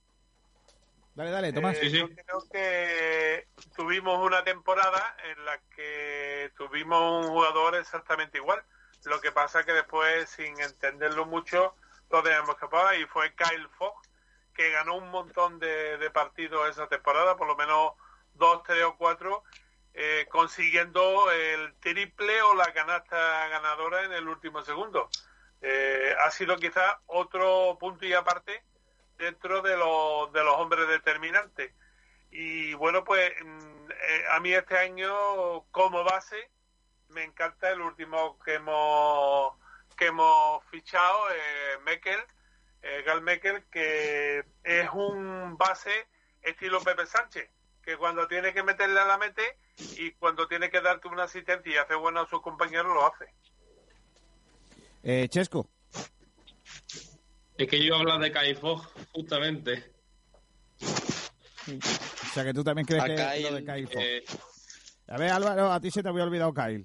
Speaker 1: Dale, dale, Tomás.
Speaker 17: Eh, Yo creo que tuvimos una temporada en la que tuvimos un jugador exactamente igual. Lo que pasa que después, sin entenderlo mucho, lo dejamos escapar y fue Kyle Fox, que ganó un montón de, de partidos esa temporada, por lo menos dos, tres o cuatro, eh, consiguiendo el triple o la canasta ganadora en el último segundo. Eh, ha sido quizás otro punto y aparte dentro de los, de los hombres determinantes. Y bueno, pues mm, eh, a mí este año como base me encanta el último que hemos que hemos fichado, eh, Mekel, eh, Gal Mekel, que es un base estilo Pepe Sánchez, que cuando tiene que meterle a la mete y cuando tiene que darte una asistencia y hace bueno a sus compañeros lo hace.
Speaker 1: Eh, Chesco.
Speaker 7: Es que yo iba a hablar de justamente.
Speaker 1: O sea, que tú también crees
Speaker 6: A
Speaker 1: que
Speaker 6: Kyle,
Speaker 1: lo de Kyle Fox.
Speaker 7: Eh,
Speaker 1: A ver, Álvaro, a ti se te había olvidado Kyle.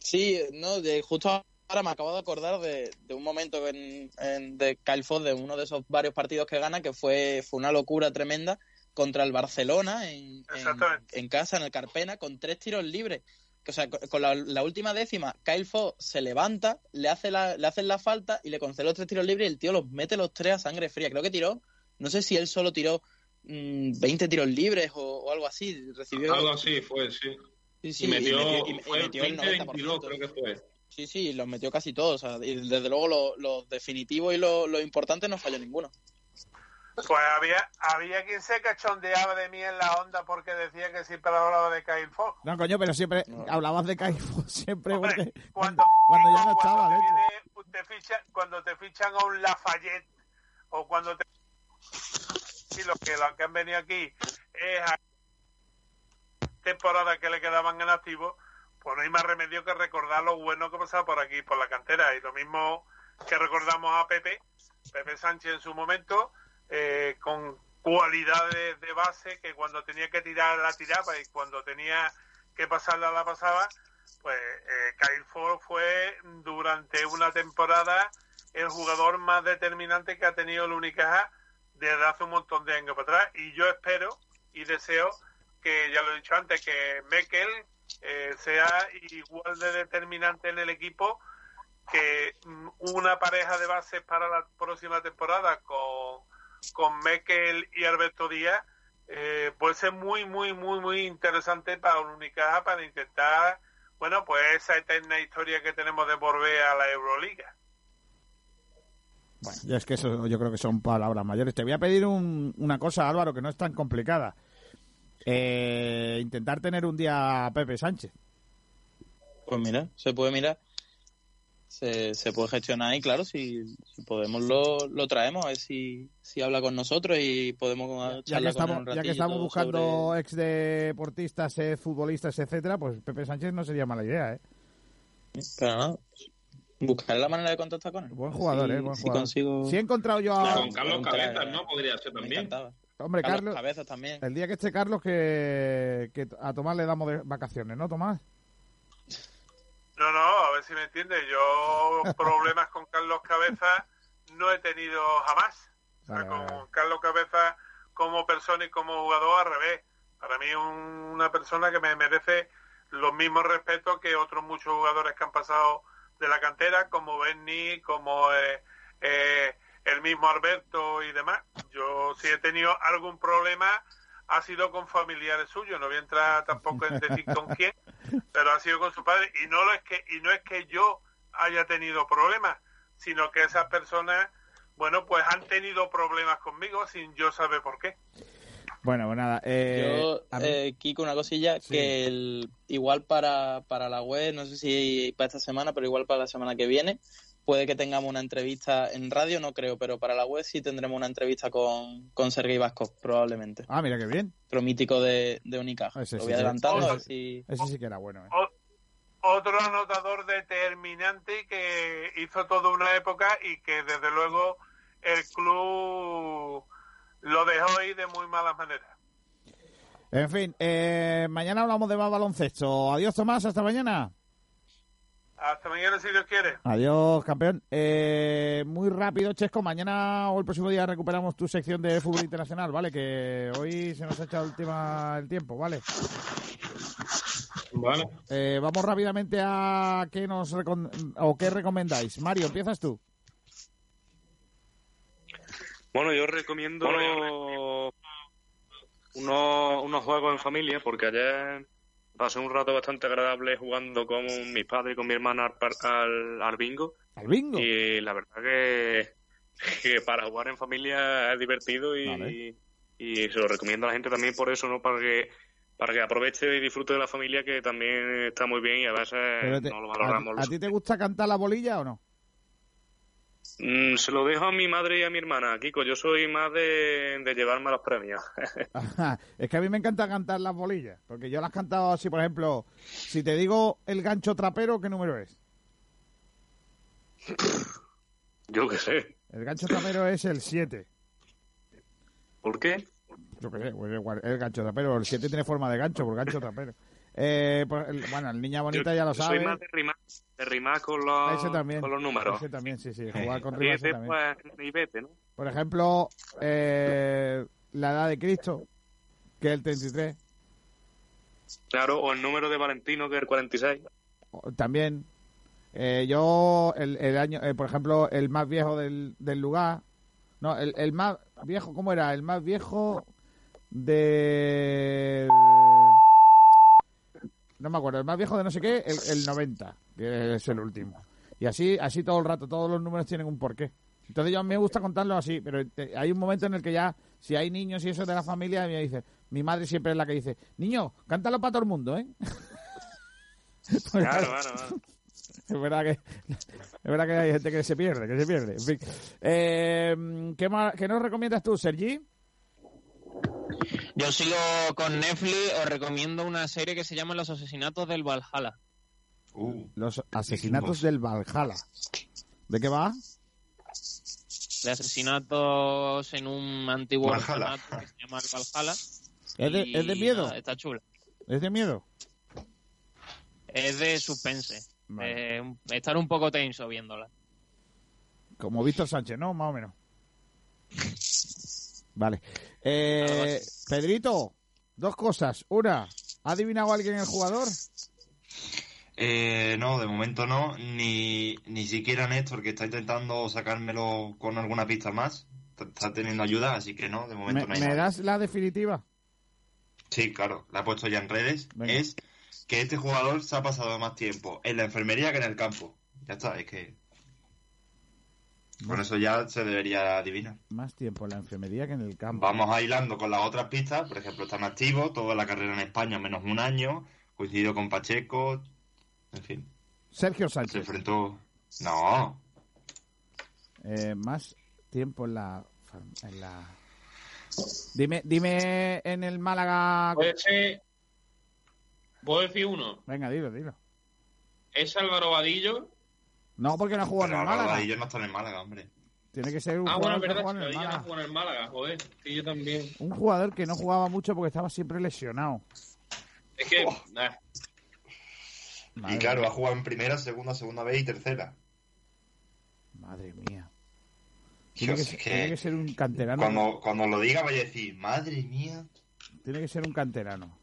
Speaker 6: Sí, no, de, justo ahora me acabo de acordar de, de un momento en, en- de Kyle Fox, de uno de esos varios partidos que gana, que fue, fue una locura tremenda contra el Barcelona en, en, en casa, en el Carpena, con tres tiros libres. O sea, con la, la última décima, Kyle Fox se levanta, le hace la, le hacen la falta y le concede los tres tiros libres y el tío los mete los tres a sangre fría. Creo que tiró, no sé si él solo tiró mm, 20 tiros libres o, o algo así. Recibió
Speaker 7: Algo así fue, sí.
Speaker 6: Sí, sí,
Speaker 7: y metió,
Speaker 6: y metió- y- y
Speaker 7: fue
Speaker 6: metió el
Speaker 7: 20,
Speaker 6: 90%.
Speaker 7: 22 creo que fue.
Speaker 6: Sí, sí, los metió casi todos. O sea, y desde luego los los definitivos y los los importantes no falló ninguno.
Speaker 17: Pues había, había quien se cachondeaba de mí en la onda porque decía que siempre hablaba de Kyle Fox.
Speaker 1: No, coño, pero siempre hablabas de Kyle Fox, siempre porque
Speaker 17: Cuando,
Speaker 1: cuando ya no
Speaker 17: cuando
Speaker 1: estaba,
Speaker 17: te,
Speaker 1: leche.
Speaker 17: viene- te ficha- cuando te fichan a un Lafayette o cuando te y los que, los que han venido aquí es a temporada que le quedaban en activo, pues no hay más remedio que recordar lo bueno que pasaba por aquí, por la cantera. Y lo mismo que recordamos a Pepe, Pepe Sánchez en su momento, eh, con cualidades de base que cuando tenía que tirar la tiraba y cuando tenía que pasarla la pasaba, pues eh, Kyle Ford fue durante una temporada el jugador más determinante que ha tenido el Unicaja desde hace un montón de años para atrás. Y yo espero y deseo que ya lo he dicho antes que Mekel eh, sea igual de determinante en el equipo que una pareja de bases para la próxima temporada con, con Mekel y Alberto Díaz eh, puede ser muy muy muy muy interesante para el Unicaja para intentar bueno pues esa eterna historia que tenemos de volver a la Euroliga
Speaker 1: Bueno, ya es que eso yo creo que son palabras mayores. Te voy a pedir un- una cosa, Álvaro, que no es tan complicada. Eh, intentar tener un día a Pepe Sánchez.
Speaker 6: Pues mira, se puede mirar. Se, se puede gestionar y claro, si, si podemos lo, lo traemos, a ver si, si habla con nosotros y podemos
Speaker 1: Ya que
Speaker 6: con
Speaker 1: estamos,
Speaker 6: un
Speaker 1: ya que estamos buscando
Speaker 6: sobre-
Speaker 1: ex deportistas, ex futbolistas, etcétera, pues Pepe Sánchez no sería mala idea, ¿eh?
Speaker 6: Pero nada, buscaré la manera de contactar con él.
Speaker 1: Buen jugador,
Speaker 6: Si-
Speaker 1: ¿eh? Buen
Speaker 6: si
Speaker 1: jugador.
Speaker 6: consigo...
Speaker 1: Si he encontrado yo a...
Speaker 7: Con Carlos Cabezas, ¿no? Podría ser también.
Speaker 1: Hombre,
Speaker 6: Carlos
Speaker 1: Carlos,
Speaker 6: Cabezas también.
Speaker 1: el día que esté Carlos, que, que a Tomás le damos de vacaciones, ¿no, Tomás?
Speaker 17: No, no, a ver si me entiende. Yo problemas con Carlos Cabeza no he tenido jamás. O sea, con Carlos Cabeza como persona y como jugador al revés. Para mí un- una persona que me merece los mismos respetos que otros muchos jugadores que han pasado de la cantera, como Benny, como eh, eh, el mismo Alberto y demás. Yo si he tenido algún problema ha sido con familiares suyos, no voy a entrar tampoco en decir con *laughs* quién, pero ha sido con su padre y no lo es que y no es que yo haya tenido problemas, sino que esas personas, bueno, pues han tenido problemas conmigo sin yo saber por qué.
Speaker 1: Bueno, pues nada. Eh,
Speaker 6: Yo, eh, Kiko, una cosilla, que el, igual para, para la web, no sé si para esta semana, pero igual para la semana que viene, puede que tengamos una entrevista en radio, no creo, pero para la web sí tendremos una entrevista con, con Sergei Vasco, probablemente.
Speaker 1: Ah, mira qué bien.
Speaker 6: Otro mítico de, de Unicaja.
Speaker 1: Ese
Speaker 6: Lo
Speaker 1: sí
Speaker 6: voy
Speaker 1: que-
Speaker 6: adelantando. a ver
Speaker 1: ese-
Speaker 6: si-
Speaker 1: Ese sí que era bueno, ¿eh?
Speaker 17: Otro anotador determinante que hizo toda una época y que desde luego el club lo dejó ir de muy mala manera.
Speaker 1: En fin, eh, mañana hablamos de más baloncesto. Adiós, Tomás, hasta mañana.
Speaker 17: Hasta mañana si Dios quiere.
Speaker 1: Adiós, campeón. Eh, muy rápido, Chesco. Mañana o el próximo día recuperamos tu sección de fútbol internacional, ¿vale? Que hoy se nos ha echado el tema el tiempo, ¿vale?
Speaker 7: Vale.
Speaker 1: Eh, vamos rápidamente a qué nos recom- o qué recomendáis. Mario, empiezas tú.
Speaker 4: Bueno, yo recomiendo unos, unos juegos en familia, porque ayer pasé un rato bastante agradable jugando con mis padres y con mi hermana al, al, al bingo.
Speaker 1: ¿Al bingo?
Speaker 4: Y la verdad que, que para jugar en familia es divertido y,
Speaker 1: Vale.
Speaker 4: y se lo recomiendo a la gente también por eso, ¿no? Para que para que aproveche y disfrute de la familia que también está muy bien y a veces
Speaker 1: te-
Speaker 4: no lo
Speaker 1: ¿a,
Speaker 4: valoramos.
Speaker 1: a ti te gusta cantar la bolilla o no?
Speaker 4: Mm, se lo dejo a mi madre y a mi hermana, Kiko. Yo soy más de, de llevarme los premios. *laughs*
Speaker 1: Ajá, es que a mí me encanta cantar las bolillas, porque yo las he cantado así, por ejemplo, si te digo el gancho trapero, ¿qué número es?
Speaker 4: Yo qué sé.
Speaker 1: El gancho trapero es el 7.
Speaker 4: ¿Por qué?
Speaker 1: Yo qué sé, pues igual, el gancho trapero, el 7 tiene forma de gancho, por gancho trapero. Eh, pues, bueno, el niña bonita
Speaker 4: Yo-
Speaker 1: ya lo sabe.
Speaker 4: Soy más de de rimar con, los, con los números.
Speaker 1: Ese también, sí, sí, jugar con
Speaker 4: Y
Speaker 1: rimas
Speaker 4: ese,
Speaker 1: también.
Speaker 4: pues, y vete, ¿no?
Speaker 1: Por ejemplo, eh, la edad de Cristo, que es el 33,
Speaker 4: Claro, o el número de Valentino, que es el 46.
Speaker 1: o- también. Eh, yo, el, el año, eh, por ejemplo, el más viejo del, del lugar. No, el, el más viejo, ¿cómo era? El más viejo de. No me acuerdo, el más viejo de no sé qué, el, el 90, que es el último. Y así, así todo el rato, todos los números tienen un porqué. Entonces yo me gusta contarlo así, pero hay un momento en el que ya, si hay niños y eso de la familia, me dice, mi madre siempre es la que dice, niño, cántalo para todo el mundo, ¿eh? *laughs*
Speaker 4: Claro, claro, claro. *laughs*
Speaker 1: Es verdad que es verdad que hay gente que se pierde, que se pierde. En fin. Eh, ¿qué, más, ¿Qué nos recomiendas tú, Sergi?
Speaker 5: Yo sigo con Netflix, os recomiendo una serie que se llama Los asesinatos del Valhalla.
Speaker 1: Los asesinatos del Valhalla. ¿De qué va?
Speaker 5: De asesinatos en un antiguo
Speaker 1: Valhalla.
Speaker 5: que se llama el Valhalla.
Speaker 1: ¿Es de,
Speaker 5: Y
Speaker 1: es de miedo?
Speaker 5: está chula.
Speaker 1: ¿Es de miedo?
Speaker 5: Es de suspense. Eh, un- estar un poco tenso viéndola.
Speaker 1: Como Víctor Sánchez, ¿no? Más o menos. *laughs* Vale. Eh, Pedrito, dos cosas. Una, ¿ha adivinado alguien el jugador?
Speaker 3: Eh, no, de momento no, ni, ni siquiera Néstor, que está intentando sacármelo con alguna pista más. Está- teniendo ayuda, así que no, de momento
Speaker 1: ¿Me,
Speaker 3: no hay
Speaker 1: me
Speaker 3: nada.
Speaker 1: das la definitiva?
Speaker 3: Sí, claro, la he puesto ya en redes.
Speaker 1: Venga.
Speaker 3: Es que este jugador se ha pasado más tiempo en la enfermería que en el campo. Ya está, es que. Con eso ya se debería adivinar.
Speaker 1: Más tiempo en la enfermería que en el campo.
Speaker 3: Vamos a hilando con las otras pistas. Por ejemplo, están activos, toda la carrera en España menos un año. Coincidió con Pacheco. En fin,
Speaker 1: Sergio
Speaker 3: se
Speaker 1: Sánchez.
Speaker 3: enfrentó. No,
Speaker 1: Eh, más tiempo en la, en la... Dime, dime en el Málaga...
Speaker 7: Puede ser. ¿Puedo decir uno?
Speaker 1: Venga, dilo, dilo.
Speaker 7: ¿Es Álvaro Vadillo?
Speaker 1: No, porque no ha jugado en el Málaga.
Speaker 3: yo no están en Málaga, hombre.
Speaker 1: Tiene que ser un
Speaker 7: Ah, bueno,
Speaker 1: jugador
Speaker 7: es
Speaker 1: que
Speaker 7: verdad,
Speaker 1: en el
Speaker 7: que Vadillo no
Speaker 1: Málaga.
Speaker 7: juega en el Málaga, joder. Sí, yo también.
Speaker 1: Un jugador que no jugaba mucho porque estaba siempre lesionado.
Speaker 7: Es que. nah,
Speaker 1: Madre
Speaker 3: y claro,
Speaker 1: mía.
Speaker 3: ha jugado en primera, segunda, segunda vez y tercera.
Speaker 1: Madre mía. Tiene que ser un canterano.
Speaker 3: cuando, cuando lo diga vaya a decir, madre mía.
Speaker 1: Tiene que ser un canterano.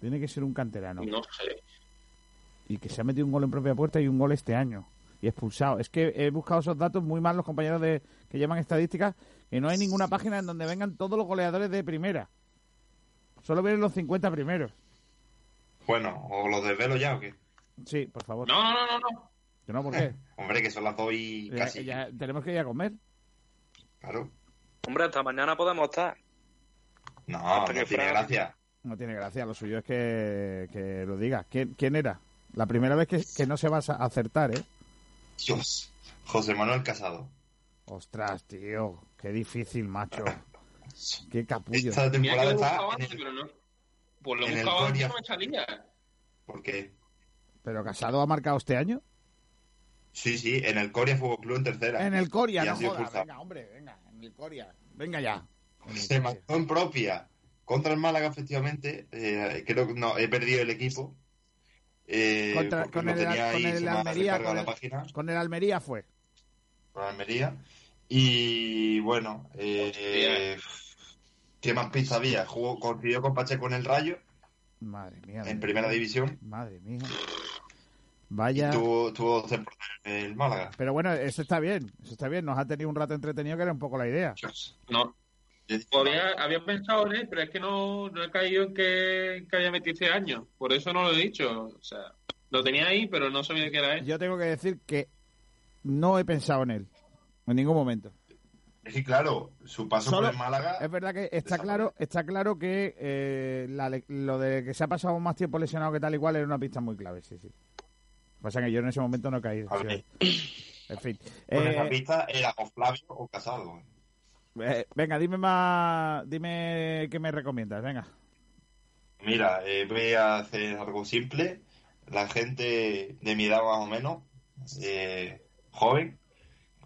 Speaker 1: Tiene que ser un canterano.
Speaker 7: no sé.
Speaker 1: Y que se ha metido un gol en propia puerta y un gol este año. Y expulsado. Es que he buscado esos datos muy mal los compañeros de que llaman estadísticas. Que no hay ninguna página en donde vengan todos los goleadores de primera. Solo vienen los 50 primeros.
Speaker 3: Bueno, o lo desvelo ya o qué.
Speaker 1: Sí, por favor.
Speaker 7: No, no, no, no.
Speaker 1: Que no, ¿por qué? *laughs*
Speaker 3: Hombre, que son las dos y
Speaker 1: Ya-
Speaker 3: casi.
Speaker 1: ya tenemos que ir a comer.
Speaker 3: Claro.
Speaker 4: Hombre, hasta mañana podemos estar.
Speaker 3: No,
Speaker 4: Hasta
Speaker 3: no
Speaker 4: que
Speaker 3: tiene gracia.
Speaker 1: No tiene gracia, lo suyo es que, que lo diga. ¿Quién, quién era? La primera vez que, que no se va a acertar, ¿eh?
Speaker 3: Dios. José Manuel Casado.
Speaker 1: Ostras, tío. Qué difícil, macho. *laughs* Qué capullo.
Speaker 3: Esta temporada está en el,
Speaker 7: pero no. Pues lo he
Speaker 3: en
Speaker 7: antes y no me salía.
Speaker 3: ¿Por qué?
Speaker 1: ¿Pero Casado ha marcado este año?
Speaker 3: Sí, sí, en el Coria Fútbol Club en tercera.
Speaker 1: En el Coria, no
Speaker 3: expulsado.
Speaker 1: Venga, hombre, venga. En el Coria. Venga ya.
Speaker 3: Se marcó en propia contra el Málaga, efectivamente. Eh, creo que no, he perdido el equipo. Eh,
Speaker 1: Contra- con el,
Speaker 3: tenía
Speaker 1: con
Speaker 3: ahí,
Speaker 1: el Almería. Con
Speaker 3: la
Speaker 1: el,
Speaker 3: página,
Speaker 1: con el Almería fue.
Speaker 3: con Almería. Y bueno, eh, ¿qué más pista había? Jugó, coincidió con Pacheco en el Rayo,
Speaker 1: Madre mía.
Speaker 3: en primera división.
Speaker 1: Madre mía.
Speaker 3: Y
Speaker 1: Vaya.
Speaker 3: tuvo, tuvo dos temporadas en el Málaga.
Speaker 1: Pero bueno, eso está bien. Eso está bien. Nos ha tenido un rato entretenido que era un poco la idea.
Speaker 7: No. Había, había pensado en él, pero es que no, no he caído en que, que haya metido este año. Por eso no lo he dicho. O sea, lo tenía ahí, pero no sabía que era él.
Speaker 1: Yo tengo que decir que no he pensado en él. En ningún momento.
Speaker 3: Es que claro, su paso
Speaker 1: Solo-
Speaker 3: por el Málaga.
Speaker 1: Es verdad que está claro, está claro que eh, la lo de que se ha pasado más tiempo lesionado que tal igual era una pista muy clave, sí, sí. Pasa que yo en ese momento no
Speaker 3: ver. *coughs*
Speaker 1: En fin.
Speaker 3: Con
Speaker 1: Eh,
Speaker 3: esa pista era o Flavio o Casado.
Speaker 1: eh, venga, dime más, dime qué me recomiendas, venga.
Speaker 3: Mira, eh, voy a hacer algo simple. La gente de mi edad más o menos, eh, joven,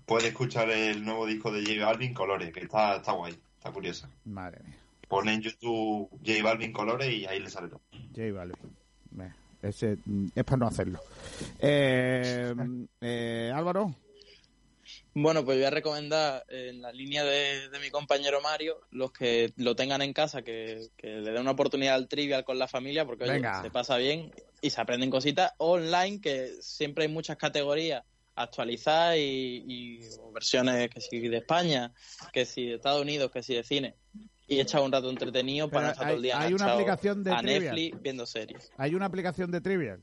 Speaker 3: puede escuchar el nuevo disco de J Balvin Colores, que está, está guay, está curiosa.
Speaker 1: Madre mía.
Speaker 3: Pone en YouTube J Balvin Colores y ahí le sale todo.
Speaker 1: J Balvin. Ese, mm, es para no hacerlo. Eh, *laughs* eh, Álvaro.
Speaker 6: Bueno, pues voy a recomendar en la línea de, de mi compañero Mario, los que lo tengan en casa, que, que le den una oportunidad al trivial con la familia, porque oye, se pasa bien y se aprenden cositas online, que siempre hay muchas categorías actualizadas y, y versiones que si de España, que si de Estados Unidos, que si de cine. Y echar un rato entretenido para estar todo el día
Speaker 1: hay- una aplicación de
Speaker 6: a
Speaker 1: Trivial.
Speaker 6: Netflix viendo series.
Speaker 1: Hay una aplicación de Trivial.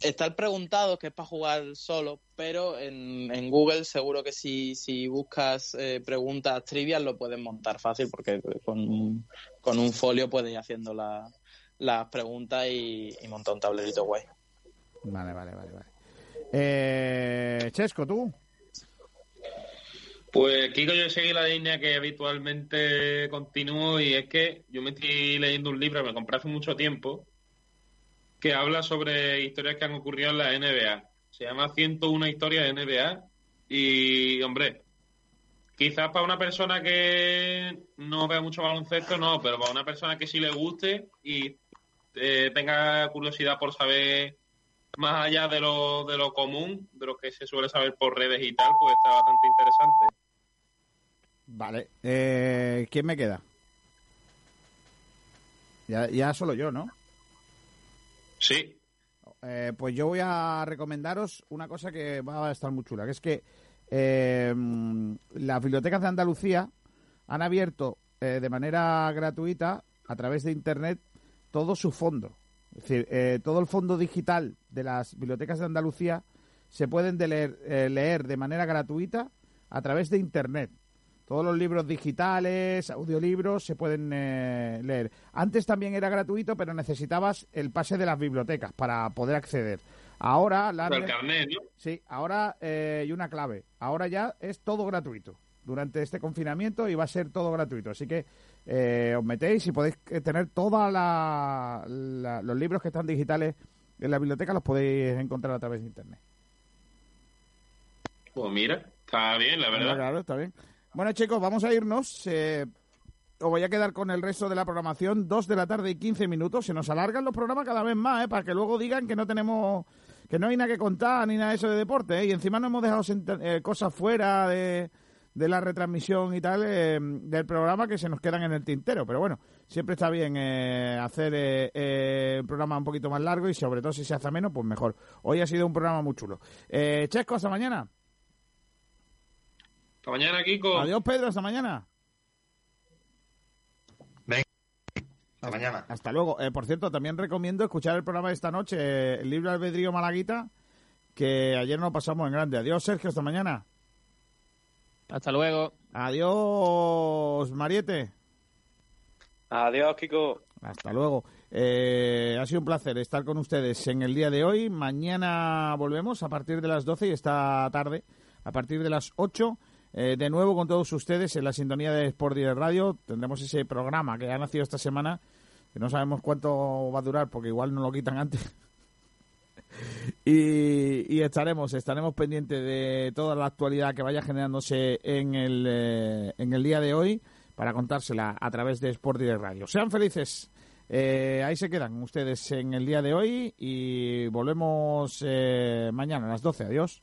Speaker 6: Está el preguntado, que es para jugar solo, pero en, en Google seguro que si, si buscas eh, preguntas trivial lo puedes montar fácil porque con, con un folio puedes ir haciendo la- las preguntas y, y montar un tablerito guay.
Speaker 1: Vale, vale, vale, vale. Eh, Chesco, tú.
Speaker 7: Pues Kiko, yo seguí la línea que habitualmente continúo y es que yo me estoy leyendo un libro me compré hace mucho tiempo que habla sobre historias que han ocurrido en la NBA. Se llama 101 historias de NBA y, hombre, quizás para una persona que no vea mucho baloncesto, no, pero para una persona que sí le guste y eh, tenga curiosidad por saber más allá de lo, de lo común, de lo que se suele saber por redes y tal, pues está bastante interesante.
Speaker 1: Vale. Eh, ¿Quién me queda? Ya, ya solo yo, ¿no?
Speaker 7: Sí.
Speaker 1: Eh, pues yo voy a recomendaros una cosa que va a estar muy chula, que es que eh, las bibliotecas de Andalucía han abierto eh, de manera gratuita a través de Internet todo su fondo. Es decir, eh, todo el fondo digital de las bibliotecas de Andalucía se pueden de leer, eh, leer de manera gratuita a través de Internet. Todos los libros digitales, audiolibros, se pueden eh, leer. Antes también era gratuito, pero necesitabas el pase de las bibliotecas para poder acceder. Ahora, la
Speaker 7: El carnet, ¿no?
Speaker 1: Sí, ahora eh, y una clave. Ahora ya es todo gratuito. Durante este confinamiento y va a ser todo gratuito. Así que eh, os metéis y podéis eh, tener todos los libros que están digitales en la biblioteca, los podéis encontrar a través de internet.
Speaker 7: Pues mira, está bien, la verdad.
Speaker 1: Claro, está bien. Bueno, chicos, vamos a irnos. Eh, os voy a quedar con el resto de la programación. Dos de la tarde y 15 minutos. Se nos alargan los programas cada vez más, ¿eh? Para que luego digan que no tenemos... Que no hay nada que contar ni nada de eso de deporte, ¿eh? Y encima no hemos dejado eh, cosas fuera de, de la retransmisión y tal eh, del programa que se nos quedan en el tintero. Pero bueno, siempre está bien eh, hacer eh, eh, un programa un poquito más largo y sobre todo si se hace menos, pues mejor. Hoy ha sido un programa muy chulo. Eh, Chesco, hasta mañana.
Speaker 7: Hasta mañana, Kiko.
Speaker 1: Adiós, Pedro, hasta mañana.
Speaker 3: Hasta mañana.
Speaker 1: Hasta luego. Eh, por cierto, también recomiendo escuchar el programa de esta noche, el libro Albedrío Malaguita, que ayer nos pasamos en grande. Adiós, Sergio, hasta mañana.
Speaker 5: Hasta luego.
Speaker 1: Adiós, Mariete.
Speaker 4: Adiós, Kiko.
Speaker 1: Hasta luego. Eh, ha sido un placer estar con ustedes en el día de hoy. Mañana volvemos a partir de las 12 y esta tarde a partir de las 8. Eh, de nuevo con todos ustedes en la sintonía de Sport Direct Radio. Tendremos ese programa que ha nacido esta semana, que no sabemos cuánto va a durar porque igual no lo quitan antes. Y, estaremos estaremos pendientes de toda la actualidad que vaya generándose en el, eh, en el día de hoy para contársela a través de Sport Direct Radio. Sean felices. Eh, ahí se quedan ustedes en el día de hoy y volvemos mañana a las 12. Adiós.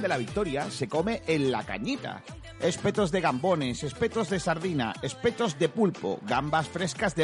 Speaker 1: de la Victoria se come en la cañita. Espetos de gambones, espetos de sardina, espetos de pulpo, gambas frescas de